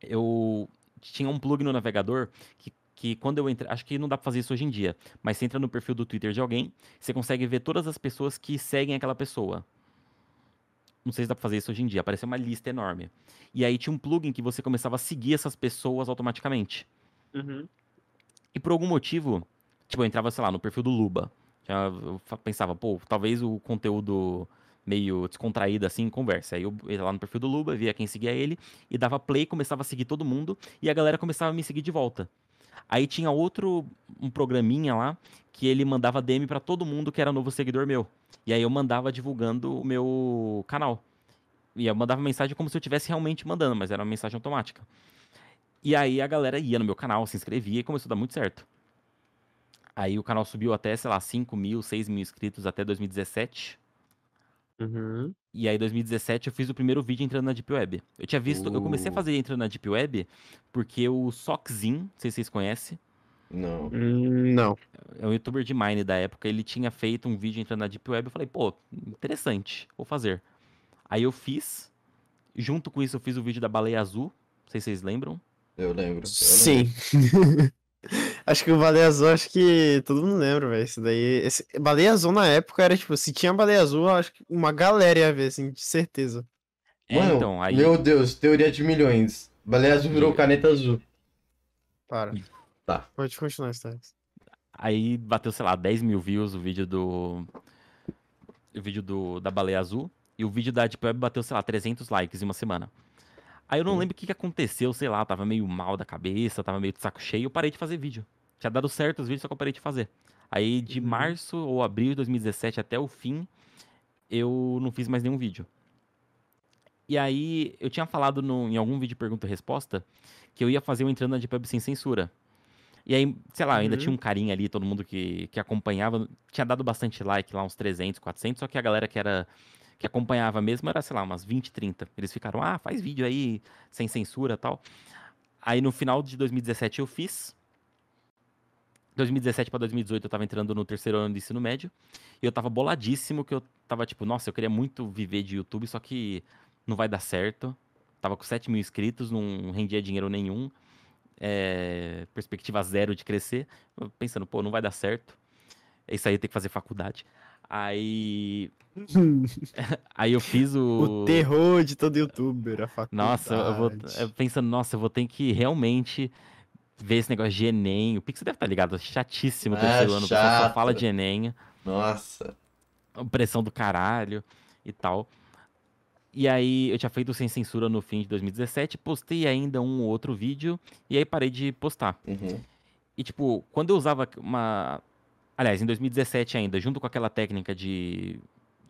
eu tinha um plugin no navegador que, que quando eu entrei, acho que não dá pra fazer isso hoje em dia, mas você entra no perfil do Twitter de alguém, você consegue ver todas as pessoas que seguem aquela pessoa. Não sei se dá pra fazer isso hoje em dia, apareceu uma lista enorme. E aí tinha um plugin que você começava a seguir essas pessoas automaticamente. Uhum. E por algum motivo, tipo, eu entrava, sei lá, no perfil do Luba. Eu pensava, pô, talvez o conteúdo meio descontraído assim, conversa. Aí eu ia lá no perfil do Luba, via quem seguia ele, e dava play, começava a seguir todo mundo, e a galera começava a me seguir de volta. Aí tinha outro, um programinha lá, que ele mandava DM pra todo mundo que era novo seguidor meu. E aí eu mandava divulgando o meu canal. E eu mandava mensagem como se eu estivesse realmente mandando, mas era uma mensagem automática. E aí a galera ia no meu canal, se inscrevia e começou a dar muito certo. Aí o canal subiu até, sei lá, 5 mil, 6 mil inscritos até 2017. Uhum. E aí, em 2017, eu fiz o primeiro vídeo entrando na Deep Web. Eu tinha visto, eu comecei a Uh. fazer entrando na Deep Web porque o Sockzin, não sei se vocês conhecem, Não. Hum, Não. é um youtuber de Mine da época, ele tinha feito um vídeo entrando na Deep Web. Eu falei, pô, interessante, vou fazer. Aí eu fiz, junto com isso, eu fiz o vídeo da baleia azul, não sei se vocês lembram. Eu lembro. eu Sim. acho que o Baleia Azul, acho que todo mundo lembra, velho. Isso daí. Esse... Baleia Azul na época era tipo, se tinha Baleia Azul, acho que uma galera ia ver, assim, de certeza. É, Mano, então, aí. meu Deus, teoria de milhões. Baleia azul virou caneta azul. Para. Tá. Pode continuar história. Aí bateu, sei lá, 10 mil views o vídeo do. O vídeo do, da baleia azul. E o vídeo da Deep Web bateu, sei lá, 300 likes em uma semana. Aí eu não Hum. lembro o que, que aconteceu, sei lá, tava meio mal da cabeça, tava meio de saco cheio, eu parei de fazer vídeo. Tinha dado certo os vídeos, só que eu parei de fazer. Aí de Uhum. março ou abril de 2017 até o fim, eu não fiz mais nenhum vídeo. E aí, eu tinha falado no- em algum vídeo pergunta e resposta que eu ia fazer o entrando na Deep Web sem censura. E aí, sei lá, ainda Uhum. tinha um carinha ali, todo mundo que, que acompanhava, tinha dado bastante like lá, uns 300, 400, só que a galera que era que acompanhava mesmo era, sei lá, umas 20, 30. Eles ficaram, ah, faz vídeo aí sem censura tal. Aí no final de 2017 eu fiz. 2017 para 2018 eu tava entrando no terceiro ano do ensino médio. E eu tava boladíssimo que eu tava tipo, nossa, eu queria muito viver de YouTube, só que não vai dar certo. Tava com 7 mil inscritos, não rendia dinheiro nenhum. É, perspectiva zero de crescer. Pensando, pô, não vai dar certo. É isso aí, tem que fazer faculdade. Aí. Aí eu fiz o. O terror de todo youtuber, a faculdade. Nossa, eu vou. eu pensando, nossa, eu vou ter que realmente ver esse negócio de Enem. O Pix deve estar ligado, chatíssimo o Ah, terceiro ano, o pessoal só chato. fala de Enem, Nossa. pressão do caralho e tal. E aí eu tinha feito sem censura no fim de 2017, postei ainda um ou outro vídeo e aí parei de postar. Uhum. E tipo, quando eu usava uma. Aliás, em 2017 ainda, junto com aquela técnica de,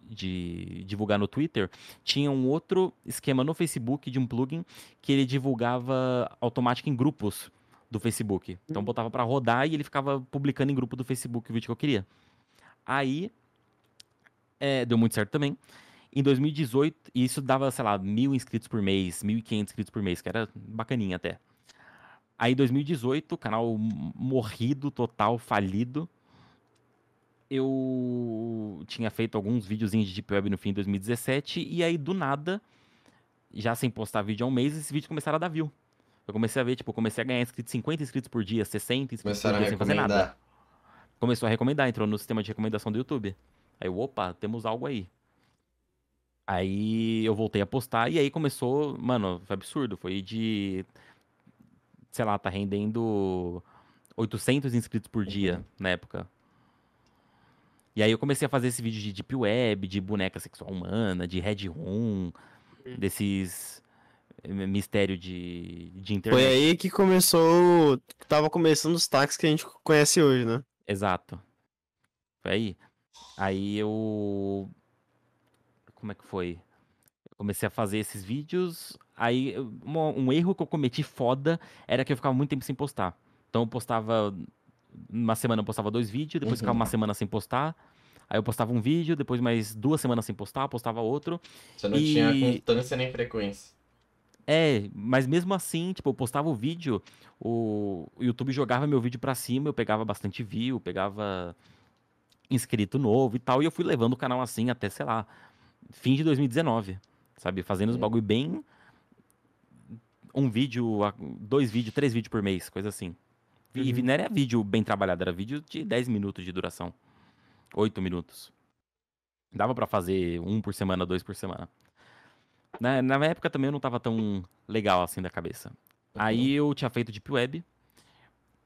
de divulgar no Twitter, tinha um outro esquema no Facebook de um plugin que ele divulgava automático em grupos do Facebook. Então eu botava pra rodar e ele ficava publicando em grupo do Facebook o vídeo que eu queria. Aí é, deu muito certo também. Em 2018, e isso dava, sei lá, mil inscritos por mês, 1.500 inscritos por mês, que era bacaninha até. Aí, em 2018, canal m- morrido, total, falido. Eu tinha feito alguns videozinhos de Deep Web no fim de 2017, e aí, do nada, já sem postar vídeo há um mês, esses vídeos começaram a dar view. Eu comecei a ver, tipo, comecei a ganhar inscritos, 50 inscritos por dia, 60 inscritos Começaram por dia, sem fazer nada recomendar. começou a recomendar, entrou no sistema de recomendação do YouTube. Aí eu, opa, temos algo aí. Aí eu voltei a postar e aí começou, mano, foi absurdo, foi de sei lá, tá rendendo 800 inscritos por dia na época. E aí eu comecei a fazer esse vídeo de Deep Web, de boneca sexual humana, de Red Room, desses eh, mistério de, de internet. Foi aí que começou. Tava começando os táxis que a gente conhece hoje, né? Exato. Foi aí. Aí eu. Como é que foi? Eu comecei a fazer esses vídeos. Aí, um erro que eu cometi foda era que eu ficava muito tempo sem postar. Então eu postava. Uma semana eu postava dois vídeos, depois ficava Uhum. uma semana sem postar. Aí eu postava um vídeo, depois mais duas semanas sem postar, postava outro. Você não E- tinha constância nem frequência. É, mas mesmo assim, tipo, eu postava o vídeo, o, o YouTube jogava meu vídeo pra cima, eu pegava bastante view, pegava inscrito novo e tal, e eu fui levando o canal assim até, sei lá, fim de 2019, sabe? Fazendo os Hum. bagulho bem. Um vídeo, dois vídeos, três vídeos por mês, coisa assim. E Uhum. não era vídeo bem trabalhado, era vídeo de 10 minutos de duração. 8 minutos. Dava pra fazer um por semana, dois por semana. Na, na época também eu não tava tão legal assim da cabeça. Aí eu tinha feito Deep Web.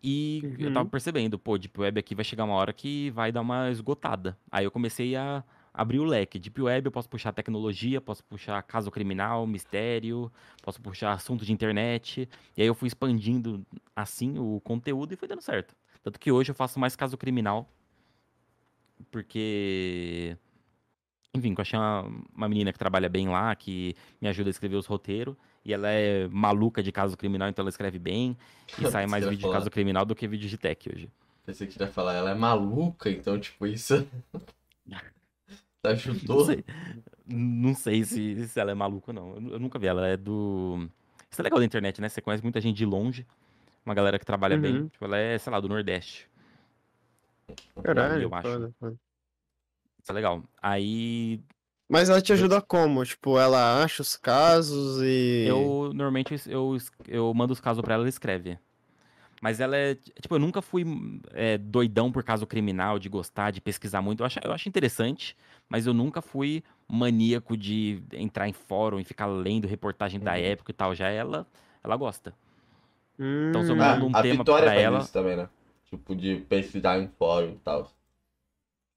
E eu tava Uhum. percebendo, pô, Deep Web aqui vai chegar uma hora que vai dar uma esgotada. Aí eu comecei a abrir o leque. Deep Web eu posso puxar tecnologia, posso puxar caso criminal, mistério, posso puxar assunto de internet. E aí eu fui expandindo assim o conteúdo e foi dando certo. Tanto que hoje eu faço mais caso criminal. Porque. Enfim, eu achei uma, uma menina que trabalha bem lá, que me ajuda a escrever os roteiros. E ela é maluca de caso criminal, então ela escreve bem. E sai mais vídeo de falar. caso criminal do que vídeo de tech hoje. Pensei que você ia falar, ela é maluca, então, tipo, isso. Não Ajudou? sei, não sei se, se ela é maluca ou não. Eu, eu nunca vi. Ela é do. Isso é legal da internet, né? Você conhece muita gente de longe. Uma galera que trabalha bem. Uhum. Tipo, ela é, sei lá, do Nordeste. Caralho, eu acho. foda, foda. Isso é legal. Aí Mas ela te ajuda como? Tipo, ela acha os casos e. Eu normalmente eu, eu mando os casos pra ela, ela escreve. Mas ela é. Tipo, eu nunca fui é, doidão por caso criminal, de gostar, de pesquisar muito. Eu acho, eu acho interessante, mas eu nunca fui maníaco de entrar em fórum e ficar lendo reportagem da Uhum. época e tal. Já ela, ela gosta. Hum, Então, se eu Ah, mando um a tema Vitória pra ela. isso também, né? Tipo, de pesquisar em fórum e tal.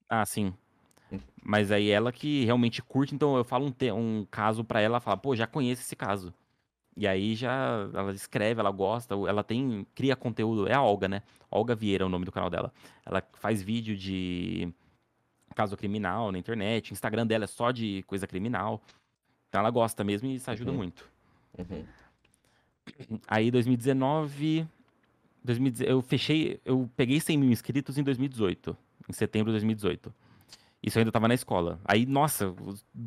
Ah, sim. Hum. Mas aí ela que realmente curte, então eu falo um, te- um caso pra ela, ela fala, pô, já conheço esse caso. E aí já ela escreve, ela gosta, ela tem, cria conteúdo, é a Olga, né? Olga Vieira é o nome do canal dela. Ela faz vídeo de caso criminal na internet, o Instagram dela é só de coisa criminal. Então ela gosta mesmo e isso ajuda Uhum. muito. Uhum. Aí 2019, 2010 eu fechei, eu peguei 100 mil inscritos em 2018, em setembro de 2018. Isso eu ainda tava na escola. Aí, nossa,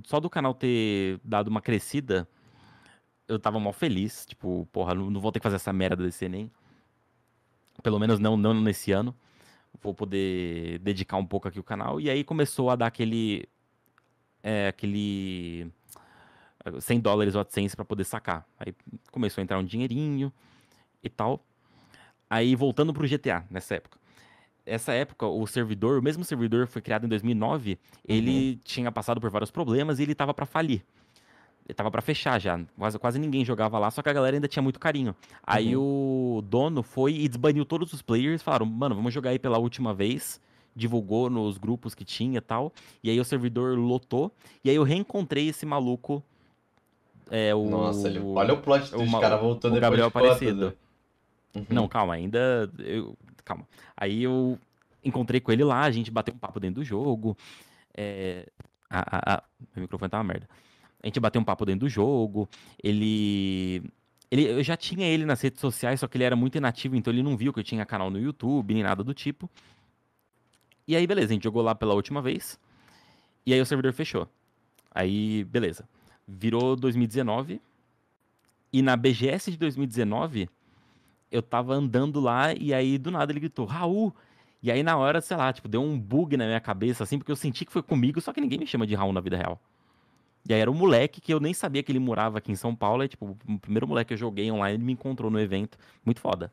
só do canal ter dado uma crescida, eu tava mal feliz. Tipo, porra, não, não vou ter que fazer essa merda desse Enem. Pelo menos não, não nesse ano. vou poder dedicar um pouco aqui o canal. E aí começou a dar aquele. É, aquele. 100 dólares o AdSense para poder sacar. Aí começou a entrar um dinheirinho e tal. Aí voltando pro GTA nessa época. Essa época, o servidor, o mesmo servidor foi criado em 2009, ele tinha passado por vários problemas e ele tava para falir. Tava para fechar já. Quase, quase ninguém jogava lá, só que a galera ainda tinha muito carinho. Aí o dono foi e desbaniu todos os players, falaram: "Mano, vamos jogar aí pela última vez" divulgou nos grupos que tinha e tal. E aí o servidor lotou. E aí eu reencontrei esse maluco. É, o, Nossa, ele... olha o plot twist, ma- o cara voltou o depois Gabriel de Aparecido. né? Uhum. Não, calma, ainda. eu- calma. Aí eu encontrei com ele lá, a gente bateu um papo dentro do jogo. É, a, a- a- meu microfone tá uma merda. A gente bateu um papo dentro do jogo. Ele. Ele, eu já tinha ele nas redes sociais, só que ele era muito inativo, então ele não viu que eu tinha canal no YouTube, nem nada do tipo. E aí, beleza, a gente jogou lá pela última vez. E aí o servidor fechou. Aí, beleza. Virou 2019. E na BGS de 2019, eu tava andando lá e aí do nada ele gritou, Raul! E aí na hora, sei lá, tipo, deu um bug na minha cabeça, assim, porque eu senti que foi comigo, só que ninguém me chama de Raul na vida real. E aí era um moleque que eu nem sabia que ele morava aqui em São Paulo, e tipo, o primeiro moleque que eu joguei online, ele me encontrou no evento. Muito foda.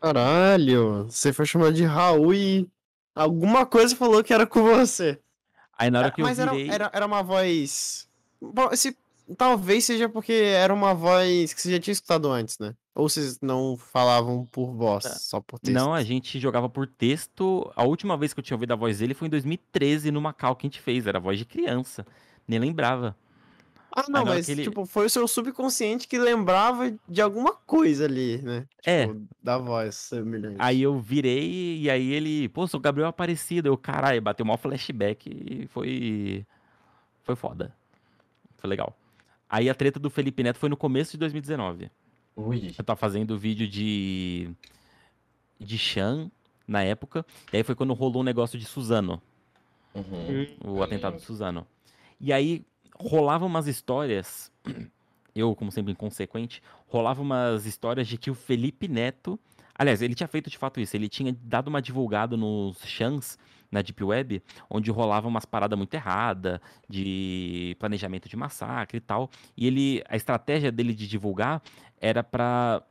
Caralho, você foi chamado de Raul e alguma coisa falou que era com você. Aí na hora que eu Mas era, virei... era, era uma voz. Bom, esse, talvez seja porque era uma voz que você já tinha escutado antes, né? Ou vocês não falavam por voz, só por texto? Não, a gente jogava por texto. A última vez que eu tinha ouvido a voz dele foi em 2013, no Macau que a gente fez. Era voz de criança. Nem lembrava. Ah, não, mas ele- tipo, foi o seu subconsciente que lembrava de alguma coisa ali, né? É. Tipo, da voz semelhante. Aí eu virei e aí ele, pô, sou o Gabriel Aparecido. Eu, caralho, bateu mal flashback e foi. Foi foda. Foi legal. Aí a treta do Felipe Neto foi no começo de 2019. Ui. Eu tava fazendo vídeo de. de Chan na época. E aí foi quando rolou um negócio de Suzano. Uhum. o atentado de Suzano. E aí rolava umas histórias, eu, como sempre inconsequente, rolava umas histórias de que o Felipe Neto. Aliás, ele tinha feito de fato isso, ele tinha dado uma divulgada nos chans na Deep Web, onde rolava umas paradas muito erradas, de planejamento de massacre e tal. E ele, a estratégia dele de divulgar era pra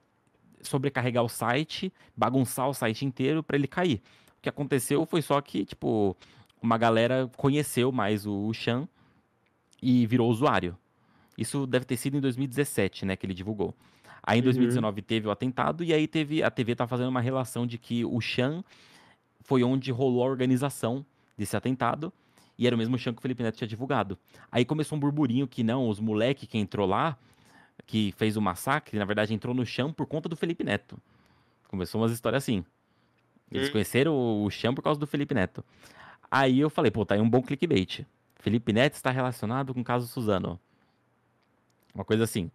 sobrecarregar o site, bagunçar o site inteiro pra ele cair. O que aconteceu foi só que, tipo, uma galera conheceu mais o Chan e virou usuário. Isso deve ter sido em 2017, né, que ele divulgou. Aí em Uhum. 2019 teve o atentado e aí teve a TV tá fazendo uma relação de que o Chan foi onde rolou a organização desse atentado e era o mesmo Chan que o Felipe Neto tinha divulgado. Aí começou um burburinho que não, os moleque que entrou lá, que fez o massacre, na verdade entrou no Chan por conta do Felipe Neto. Começou umas histórias assim. Eles Hum. conheceram o Chan por causa do Felipe Neto. Aí eu falei, pô, tá aí um bom clickbait. Felipe Neto está relacionado com o caso Suzano. Uma coisa assim.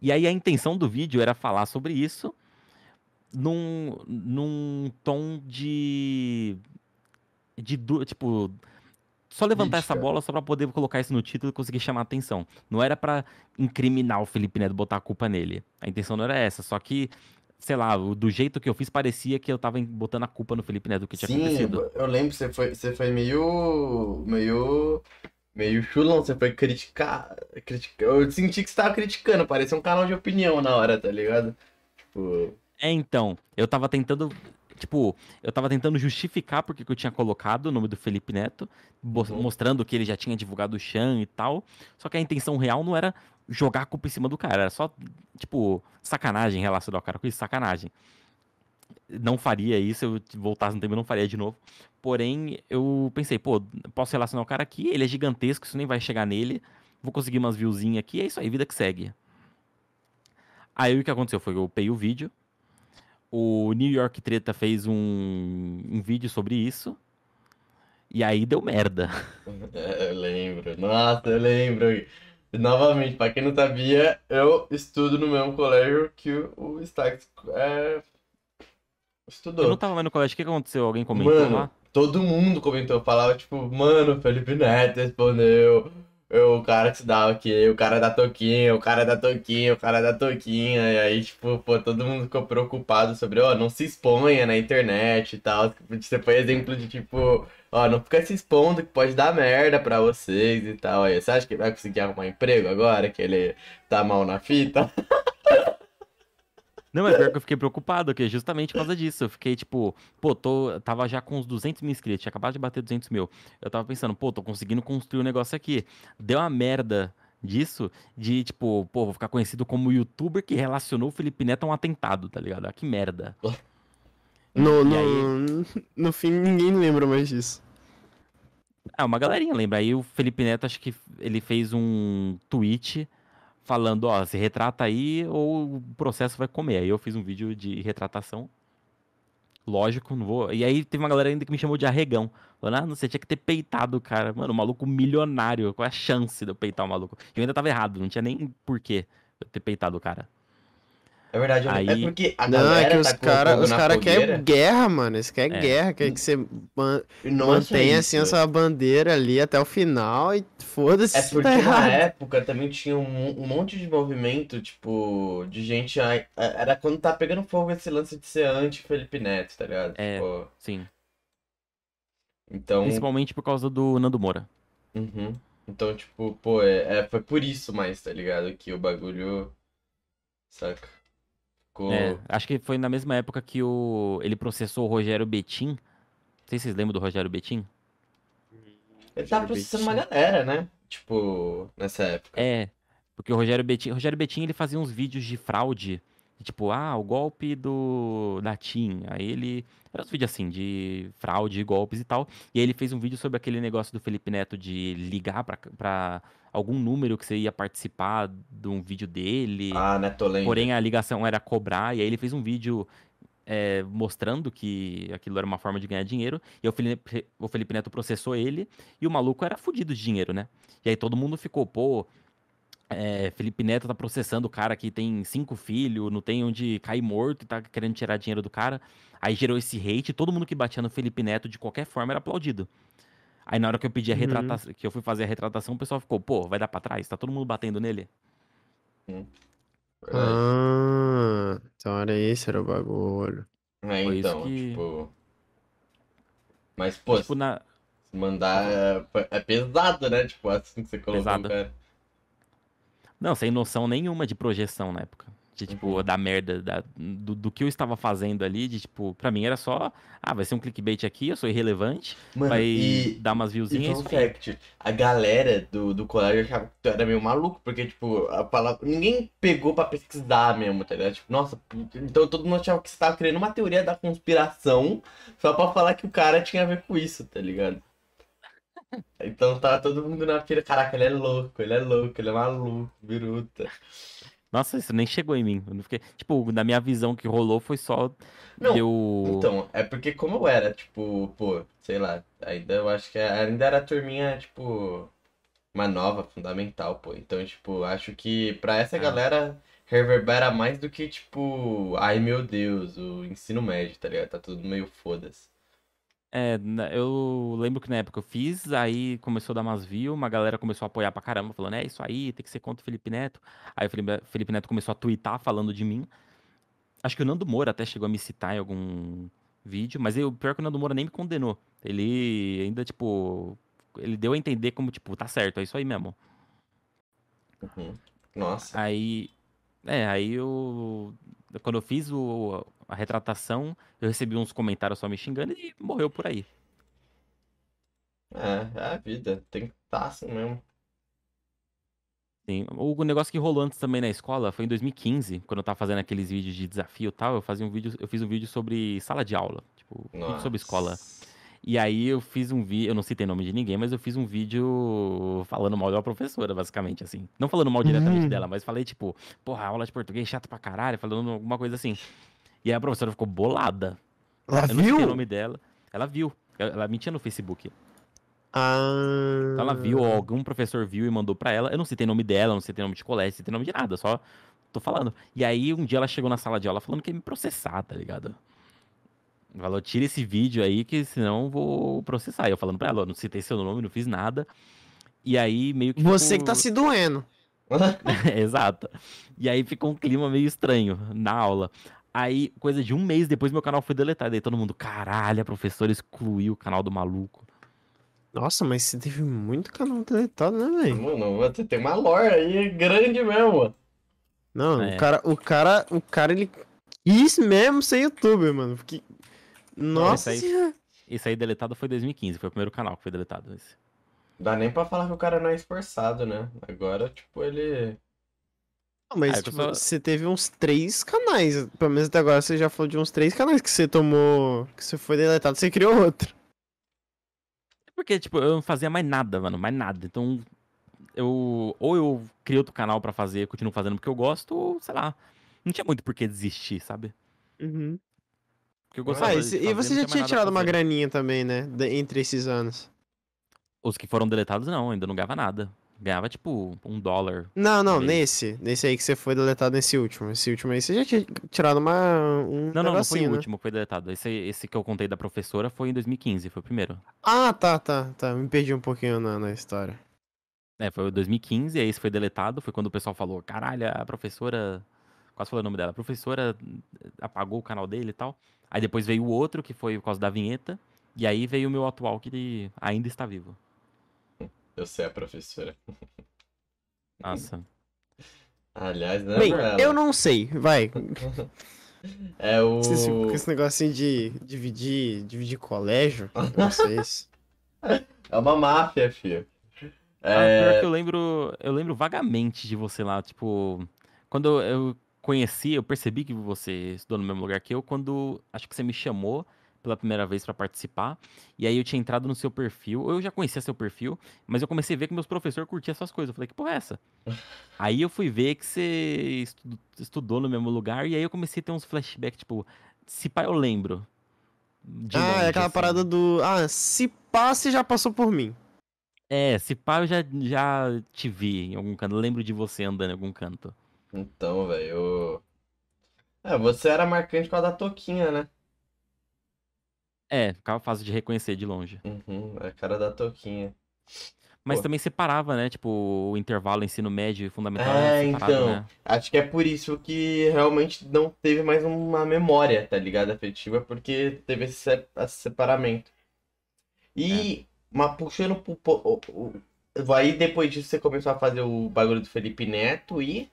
E aí a intenção do vídeo era falar sobre isso num, num tom de. de. Tipo. Só levantar essa bola só pra poder colocar isso no título e conseguir chamar a atenção. Não era pra incriminar o Felipe Neto, botar a culpa nele. A intenção não era essa. Só que, sei lá, do jeito que eu fiz, parecia que eu tava botando a culpa no Felipe Neto do que tinha Sim, acontecido. eu lembro você foi, você foi meio. meio. meio chulão, você foi criticar. criticar. Eu senti que você tava criticando, parecia um canal de opinião na hora, tá ligado? Tipo. É, então, eu tava tentando. Tipo, eu tava tentando justificar porque que eu tinha colocado o nome do Felipe Neto, Uhum. mostrando que ele já tinha divulgado o Chan e tal. Só que a intenção real não era jogar a culpa em cima do cara, era só, tipo, sacanagem relacionado ao cara com isso, sacanagem. Não faria isso, se eu voltasse no tempo, eu não faria de novo. Porém, eu pensei, pô, posso relacionar o cara aqui, ele é gigantesco, isso nem vai chegar nele. Vou conseguir umas viewzinhas aqui, é isso aí, vida que segue. Aí o que aconteceu foi que eu upei o vídeo. O New York Treta fez um, um vídeo sobre isso. E aí deu merda. É, eu lembro. Nossa, eu lembro. Novamente, pra quem não sabia, eu estudo no mesmo colégio que o, Stax é, estudou. Eu não tava mais no colégio. O que que aconteceu? Alguém comentou Mano, lá? todo mundo comentou, falava tipo, mano, Felipe Neto respondeu. O cara que se dava aqui, o cara da toquinha, o cara da toquinha, o cara da toquinha, e aí, tipo, pô, todo mundo ficou preocupado sobre, ó, não se exponha na internet e tal. Você foi exemplo de, tipo, ó, não fica se expondo que pode dar merda pra vocês e tal. Aí, você acha que vai conseguir arrumar emprego agora, que ele tá mal na fita? Não, é pior que eu fiquei preocupado, que é justamente por causa disso. Eu fiquei tipo, pô, tô, tava já com uns 200 mil inscritos, tinha acabado de bater 200 mil. Eu tava pensando, pô, tô conseguindo construir um negócio aqui. Deu uma merda disso, de tipo, pô, vou ficar conhecido como youtuber que relacionou o Felipe Neto a um atentado, tá ligado? Ah, que merda. No, no, aí- no fim, ninguém lembra mais disso. Ah, uma galerinha lembra. Aí o Felipe Neto, acho que ele fez um tweet falando, ó, se retrata aí ou o processo vai comer. Aí eu fiz um vídeo de retratação. Lógico, não vou. E aí teve uma galera ainda que me chamou de arregão. Falando, ah, não, você tinha que ter peitado o cara. Mano, o maluco milionário. Qual é a chance de eu peitar o maluco? Eu ainda tava errado, não tinha nem porquê eu ter peitado o cara. É verdade, é Aí- porque a Não, galera é que os tá com caras cara querem guerra, mano. Eles querem É. guerra, quer que você man- é mantenha assim essa bandeira ali até o final e foda-se É se porque tá na errado. época também tinha um, um monte de movimento, tipo, de gente. Era quando tá pegando fogo esse lance de ser anti-Felipe Neto, tá ligado? É. Tipo, Sim. então. Principalmente por causa do Nando Moura. Uhum. Então, tipo, pô, é, é- foi por isso mais, tá ligado? Que o bagulho. Saca? Ficou. É, acho que foi na mesma época que o, ele processou o Rogério Betim. Não sei se vocês lembram do Rogério Betim. Ele tava processando uma galera, né? Tipo, nessa época. É, porque o Rogério Betim, o Rogério Betim ele fazia uns vídeos de fraude, tipo, ah, o golpe do da TIM. Aí ele era uns vídeos assim de fraude, golpes e tal. E aí ele fez um vídeo sobre aquele negócio do Felipe Neto de ligar pra, pra algum número que você ia participar de um vídeo dele. Ah, Neto lembra. Porém, a ligação era cobrar, e aí ele fez um vídeo é, mostrando que aquilo era uma forma de ganhar dinheiro, e o Felipe, o Felipe Neto processou ele, e o maluco era fudido de dinheiro, né? E aí todo mundo ficou, pô, é, Felipe Neto tá processando o cara que tem cinco filhos, não tem onde cair morto e tá querendo tirar dinheiro do cara. Aí gerou esse hate, todo mundo que batia no Felipe Neto de qualquer forma era aplaudido. Aí na hora que eu pedi a Uhum. retratação, que eu fui fazer a retratação, o pessoal ficou, pô, vai dar pra trás? Tá todo mundo batendo nele? Verdade. Ah, então era esse, era o bagulho. É, então, que- tipo. Mas, pô, tipo, na, se mandar é, é pesado, né? Tipo, assim que você colocou Pesado. Não, sem noção nenhuma de projeção na época. De, tipo, Uhum. da merda, da- do, do que eu estava fazendo ali, de, tipo, pra mim era só, ah, vai ser um clickbait aqui, eu sou irrelevante, Mano, vai e, dar umas e viewzinhas, fun isso aí. fact, a galera do, do colégio achava que tu era meio maluco, porque, tipo, a palavra. Ninguém pegou pra pesquisar mesmo, tá ligado? Tipo, nossa, então todo mundo achava que você tava criando uma teoria da conspiração só pra falar que o cara tinha a ver com isso, tá ligado? Então tava todo mundo na pira, caraca, ele é louco, ele é louco, ele é maluco, biruta. Nossa, isso nem chegou em mim. Eu não fiquei, tipo, na minha visão que rolou foi só Não, deu... Então, é porque como eu era, tipo, pô, sei lá, ainda eu acho que ainda era a turminha, tipo, uma nova, fundamental, pô. Então, tipo, acho que pra essa Ah. galera reverbera mais do que, tipo, ai meu Deus, o ensino médio, tá ligado? Tá tudo meio foda-se. É, eu lembro que na época eu fiz, aí começou a dar umas views, uma galera começou a apoiar pra caramba, falando, é isso aí, tem que ser contra o Felipe Neto. Aí o Felipe, Felipe Neto começou a twittar falando de mim. Acho que o Nando Moura até chegou a me citar em algum vídeo, mas eu, pior que o Nando Moura nem me condenou. Ele ainda, tipo, ele deu a entender como, tipo, tá certo, é isso aí mesmo. Uhum. Nossa. Aí, é, aí eu, quando eu fiz o, a retratação, eu recebi uns comentários só me xingando e morreu por aí. É, é a vida, tem que estar assim mesmo. Sim. O negócio que rolou antes também na escola foi em 2015, quando eu tava fazendo aqueles vídeos de desafio e tal, eu fazia um vídeo, eu fiz um vídeo sobre sala de aula, tipo, vídeo sobre escola. E aí eu fiz um vídeo, eu não citei nome de ninguém, mas eu fiz um vídeo falando mal de uma professora, basicamente, assim. Não falando mal diretamente Hum. dela, mas falei, tipo, porra, aula de português chata pra caralho, falando alguma coisa assim. E aí a professora ficou bolada. Ela Eu não citei o viu? nome dela. Ela viu. Ela mentia no Facebook. Ah. Então ela viu, algum professor viu e mandou pra ela. Eu não citei nome dela, não citei nome de colégio, não citei nome de nada, só tô falando. E aí um dia ela chegou na sala de aula falando que ia me processar, tá ligado? Falou, tira esse vídeo aí que senão eu vou processar. E eu falando pra ela, ó, não citei seu nome, não fiz nada. E aí meio que. Você que ficou- tá se doendo. Exato. E aí ficou um clima meio estranho na aula. Aí, coisa de um mês depois, meu canal foi deletado. Aí todo mundo, caralho, a professora excluiu o canal do maluco. Nossa, mas você teve muito canal deletado, né, velho? Mano, você tem uma lore aí grande mesmo. Não, É. o cara, o cara, o cara, ele quis mesmo ser youtuber, mano. Porque... Nossa aí-. Esse aí deletado foi 2015, foi o primeiro canal que foi deletado. Esse. Dá nem pra falar que o cara não é esforçado, né? Agora, tipo, ele. Não, Mas tipo, você teve uns três canais. Pelo menos até agora você já falou de uns três canais que você tomou. Que você foi deletado, você criou outro. Porque, tipo, eu não fazia mais nada, mano, mais nada. Então, eu. Ou eu criei outro canal pra fazer, continuo fazendo porque eu gosto, ou sei lá. Não tinha muito por que desistir, sabe? Uhum. Porque eu gostava Ah, e, você- fazer, e você já tinha tirado uma graninha também, né? de- entre esses anos. Os que foram deletados, não, ainda não ganhava nada. Ganhava, tipo, um dólar. Não, não, nesse. Nesse aí que você foi deletado nesse último. Esse último aí você já tinha tirado uma. Um Não, não, não foi o né? último, foi deletado. Esse, esse que eu contei da professora foi em 2015, foi o primeiro. Ah, tá, tá, tá. Me perdi um pouquinho na, na história. É, foi o 2015, aí esse foi deletado, foi quando o pessoal falou, caralho, a professora. Quase falei o nome dela. A professora apagou o canal dele e tal. Aí depois veio o outro, que foi por causa da vinheta. E aí veio o meu atual, que ainda está vivo. Eu sei a professora. Nossa. Aliás, né, Bem, Bruno? eu não sei. Vai. É o. Esse, esse negocinho de dividir, dividir colégio. Nossa, esse. É uma máfia, filho. Ah, pior É. que eu lembro, eu lembro vagamente de você lá, tipo, quando eu conheci, eu percebi que você estudou no mesmo lugar que eu, quando acho que você me chamou pela primeira vez pra participar, e aí eu tinha entrado no seu perfil, eu já conhecia seu perfil, mas eu comecei a ver que meus professores curtiam essas coisas, eu falei, que porra é essa? aí eu fui ver que você estu- estudou no mesmo lugar, e aí eu comecei a ter uns flashbacks, tipo, se pá eu lembro. de ah, longe, é aquela assim. parada do. Ah, se pá, você já passou por mim. É, se pá eu já, já te vi em algum canto, eu lembro de você andando em algum canto. Então, velho. eu- É, você era marcante com a da Toquinha, né? É, ficava fácil de reconhecer de longe. Uhum, a cara da Toquinha. Mas Pô. também separava, né? Tipo, o intervalo ensino médio e fundamental É, separado, então. né? Acho que é por isso que realmente não teve mais uma memória, tá ligado? Afetiva, porque teve esse, se- esse separamento. E, mas puxando pro. o- o- Aí depois disso você começou a fazer o bagulho do Felipe Neto e.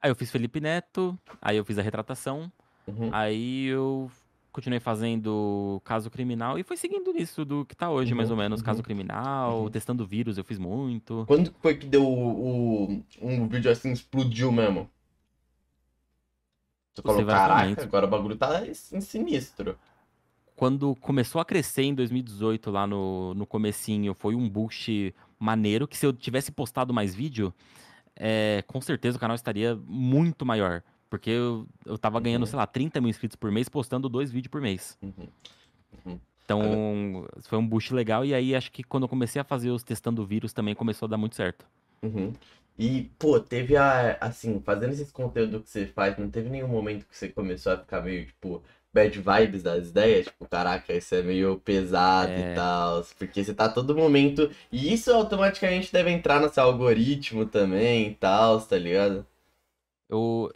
Aí eu fiz Felipe Neto, aí eu fiz a retratação, Uhum. aí eu continuei fazendo caso criminal e foi seguindo nisso do que tá hoje, mais Uhum, ou menos. Caso uhum, criminal, uhum. testando vírus, eu fiz muito. Quando foi que deu o, o- um vídeo assim, explodiu mesmo? Você falou, caraca, agora o bagulho tá sin- sinistro. Quando começou a crescer em 2018, lá no, no comecinho, foi um boost maneiro, que se eu tivesse postado mais vídeo, é, com certeza o canal estaria muito maior. Porque eu, eu tava ganhando, Uhum. sei lá, 30 mil inscritos por mês, postando dois vídeos por mês. Uhum. Então, foi um boost legal. E aí, acho que quando eu comecei a fazer os testando vírus, também começou a dar muito certo. Uhum. E, pô, teve a. Assim, fazendo esses conteúdos que você faz, não teve nenhum momento que você começou a ficar meio, tipo, bad vibes das ideias? Tipo, caraca, isso é meio pesado É. e tal. Porque você tá a todo momento. E isso automaticamente deve entrar no seu algoritmo também e tal, tá ligado? Eu,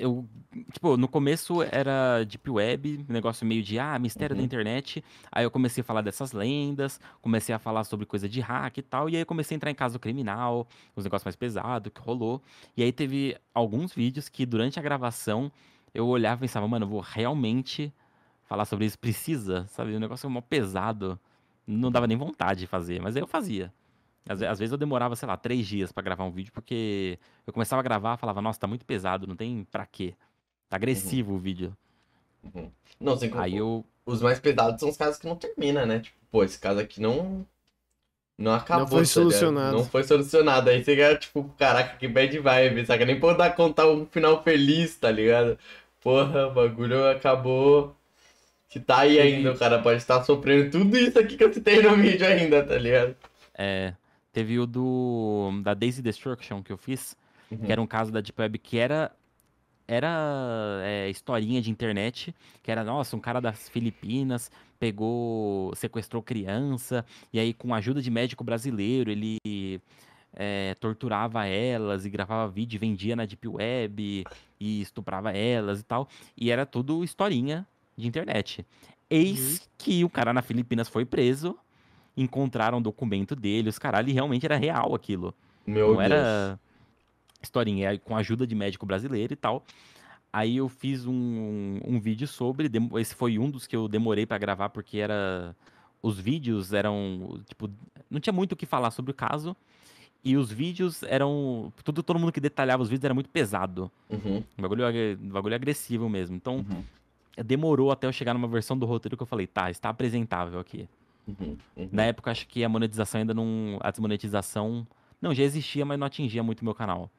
eu, tipo, no começo era Deep Web, negócio meio de, ah, mistério da Uhum. internet. Aí eu comecei a falar dessas lendas, comecei a falar sobre coisa de hack e tal. E aí comecei a entrar em caso criminal, os negócios mais pesados que rolou. E aí teve alguns vídeos que durante a gravação eu olhava e pensava, mano, eu vou realmente falar sobre isso. Precisa, sabe? O negócio é mó pesado. Não dava nem vontade de fazer, mas aí eu fazia. Às, às vezes eu demorava, sei lá, três dias pra gravar um vídeo, porque eu começava a gravar, falava, nossa, tá muito pesado, não tem pra quê. Tá agressivo o vídeo. Uhum. Não, sem Aí eu. Os mais pesados são os casos que não terminam, né? Tipo, pô, esse caso aqui não. Não acabou. foi tá ligado? solucionado. Não foi solucionado. Aí você ganha, tipo, caraca, que bad vibe, saca? Nem por dar contar um final feliz, tá ligado? Porra, o bagulho acabou. Que tá aí ainda, o cara pode estar sofrendo tudo isso aqui que eu citei no vídeo ainda, tá ligado? É, teve o do. Da Daisy Destruction que eu fiz, Uhum. que era um caso da Deep Web que era. era é, historinha de internet, que era, nossa, um cara das Filipinas pegou, sequestrou criança, e aí com a ajuda de médico brasileiro, ele é, torturava elas e gravava vídeo, vendia na Deep Web e estuprava elas e tal. E era tudo historinha de internet. Eis uhum. que o cara na Filipinas foi preso, encontraram o documento dele, os caralho, e realmente era real aquilo. Meu Não Deus. era historinha, com a ajuda de médico brasileiro e tal. Aí eu fiz um, um, um vídeo sobre, esse foi um dos que eu demorei para gravar porque era os vídeos eram tipo não tinha muito o que falar sobre o caso e os vídeos eram tudo todo mundo que detalhava os vídeos era muito pesado, uhum. bagulho bagulho agressivo mesmo. Então uhum. demorou até eu chegar numa versão do roteiro que eu falei, tá, está apresentável aqui. Uhum. uhum. Na época acho que a monetização ainda não a desmonetização não já existia, mas não atingia muito o meu canal.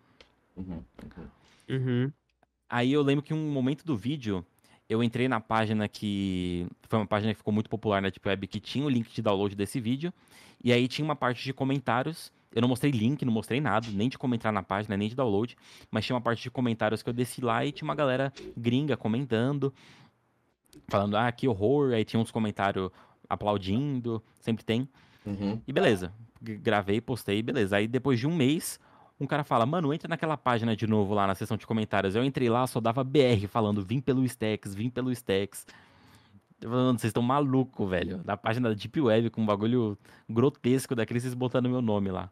Uhum. Uhum. Aí eu lembro que um momento do vídeo, eu entrei na página que. Foi uma página que ficou muito popular na Deep Web, que tinha o link de download desse vídeo. E aí tinha uma parte de comentários. Eu não mostrei link, não mostrei nada, nem de comentar na página, nem de download. Mas tinha uma parte de comentários que eu desci lá e tinha uma galera gringa comentando. Falando, ah, que horror. Aí tinha uns comentários aplaudindo, sempre tem. Uhum. E beleza. Gravei, postei, beleza. Aí depois de um mês, um cara fala, mano, entra naquela página de novo lá na seção de comentários. Eu entrei lá, só dava BR falando, vim pelo Stacks, vim pelo Stacks. Mano, vocês estão malucos, velho. Na página da Deep Web com um bagulho grotesco daqueles, vocês botando meu nome lá.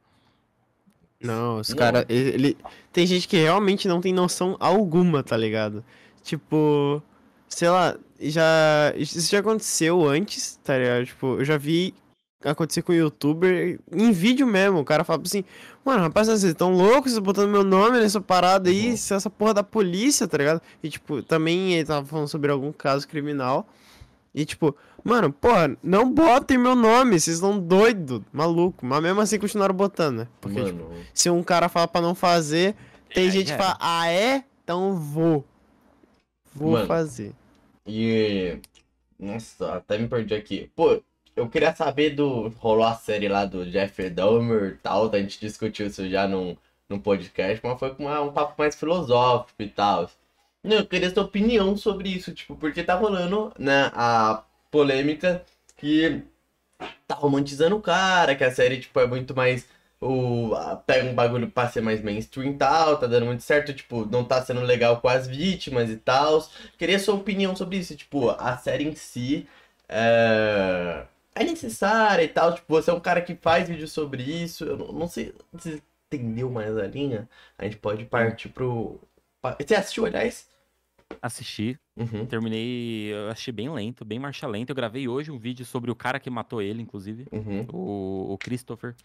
Não, os caras. Ele... Tem gente que realmente não tem noção alguma, tá ligado? Tipo. Sei lá, já. Isso já aconteceu antes, tá ligado? Tipo, eu já vi acontecer com o youtuber em vídeo mesmo. O cara fala assim, mano, rapaz, vocês estão loucos, botando meu nome nessa parada aí, uhum. essa porra da polícia, tá ligado? E tipo, também ele tava falando sobre algum caso criminal. E tipo, mano, porra, não botem meu nome, vocês estão doido, maluco. Mas mesmo assim continuaram botando, né? Porque, mano. tipo, se um cara fala pra não fazer, tem é, gente é. que fala, ah é? Então vou. Vou mano. fazer. E. Nossa, até me perdi aqui. Pô, eu queria saber do. Rolou a série lá do Jeffrey Dahmer e tal, a gente discutiu isso já num, num podcast, mas foi com um papo mais filosófico e tal. Eu queria sua opinião sobre isso, tipo, porque tá rolando, né, a polêmica que tá romantizando o cara, que a série, tipo, é muito mais. O, pega um bagulho pra ser mais mainstream e tal, tá dando muito certo, tipo, não tá sendo legal com as vítimas e tal. Queria sua opinião sobre isso, tipo, a série em si. É é necessária e tal. Tipo, você é um cara que faz vídeo sobre isso. Eu não, não sei se entendeu mais a linha. A gente pode partir pro. Você assistiu, aliás? Assisti. Uhum. Terminei. Eu achei bem lento, bem marcha lenta. Eu gravei hoje um vídeo sobre o cara que matou ele, inclusive. Uhum. O, o Christopher.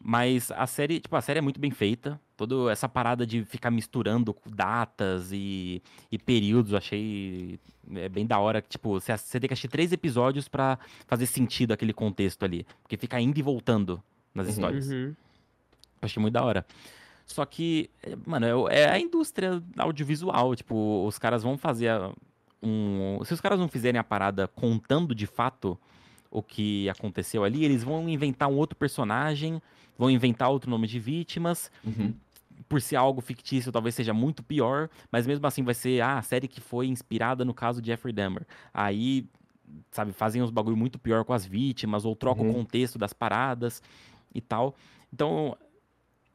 Mas a série, tipo, a série é muito bem feita. Toda essa parada de ficar misturando datas e, e períodos, eu achei é bem da hora. Tipo, você, você tem que assistir três episódios para fazer sentido aquele contexto ali. Porque fica indo e voltando nas uhum. histórias. Uhum. Achei muito da hora. Só que, é, mano, é, é a indústria audiovisual. Tipo, os caras vão fazer um. Se os caras não fizerem a parada contando de fato o que aconteceu ali, eles vão inventar um outro personagem vão inventar outro nome de vítimas. Uhum. Por ser algo fictício, talvez seja muito pior, mas mesmo assim vai ser ah, a série que foi inspirada no caso de Jeffrey Dahmer. Aí, sabe, fazem uns bagulho muito pior com as vítimas, ou trocam uhum. o contexto das paradas e tal. Então,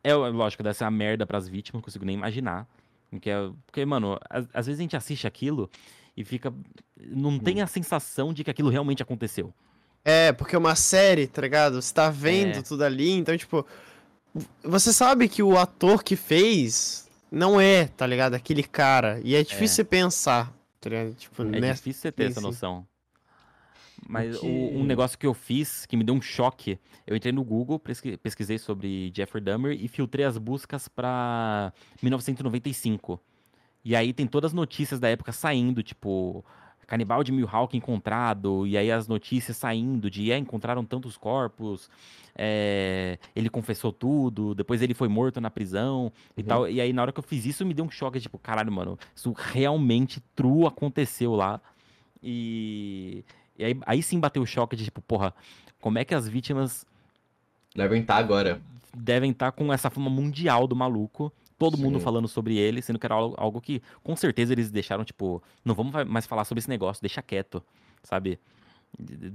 é lógico, deve ser uma merda pras vítimas, não consigo nem imaginar. Porque, porque mano, às, às vezes a gente assiste aquilo e fica. Não uhum. tem a sensação de que aquilo realmente aconteceu. É, porque é uma série, tá ligado? Você tá vendo é. tudo ali, então, tipo. Você sabe que o ator que fez não é, tá ligado? Aquele cara. E é difícil é. você pensar, tá ligado? Tipo, é nessa... difícil você ter essa noção. Mas o, um negócio que eu fiz que me deu um choque, eu entrei no Google, pesquisei sobre Jeffrey Dahmer e filtrei as buscas para 1995. E aí tem todas as notícias da época saindo, tipo, canibal de Milwaukee encontrado, e aí as notícias saindo de, é, encontraram tantos corpos, é, ele confessou tudo, depois ele foi morto na prisão e uhum. tal. E aí na hora que eu fiz isso, me deu um choque, tipo, caralho, mano, isso realmente true aconteceu lá. E, e aí, aí sim bateu o choque de, tipo, porra, como é que as vítimas... Devem estar agora. Devem estar com essa fama mundial do maluco, todo mundo Sim. falando sobre ele, sendo que era algo, algo que com certeza eles deixaram, tipo, não vamos mais falar sobre esse negócio, deixa quieto, sabe?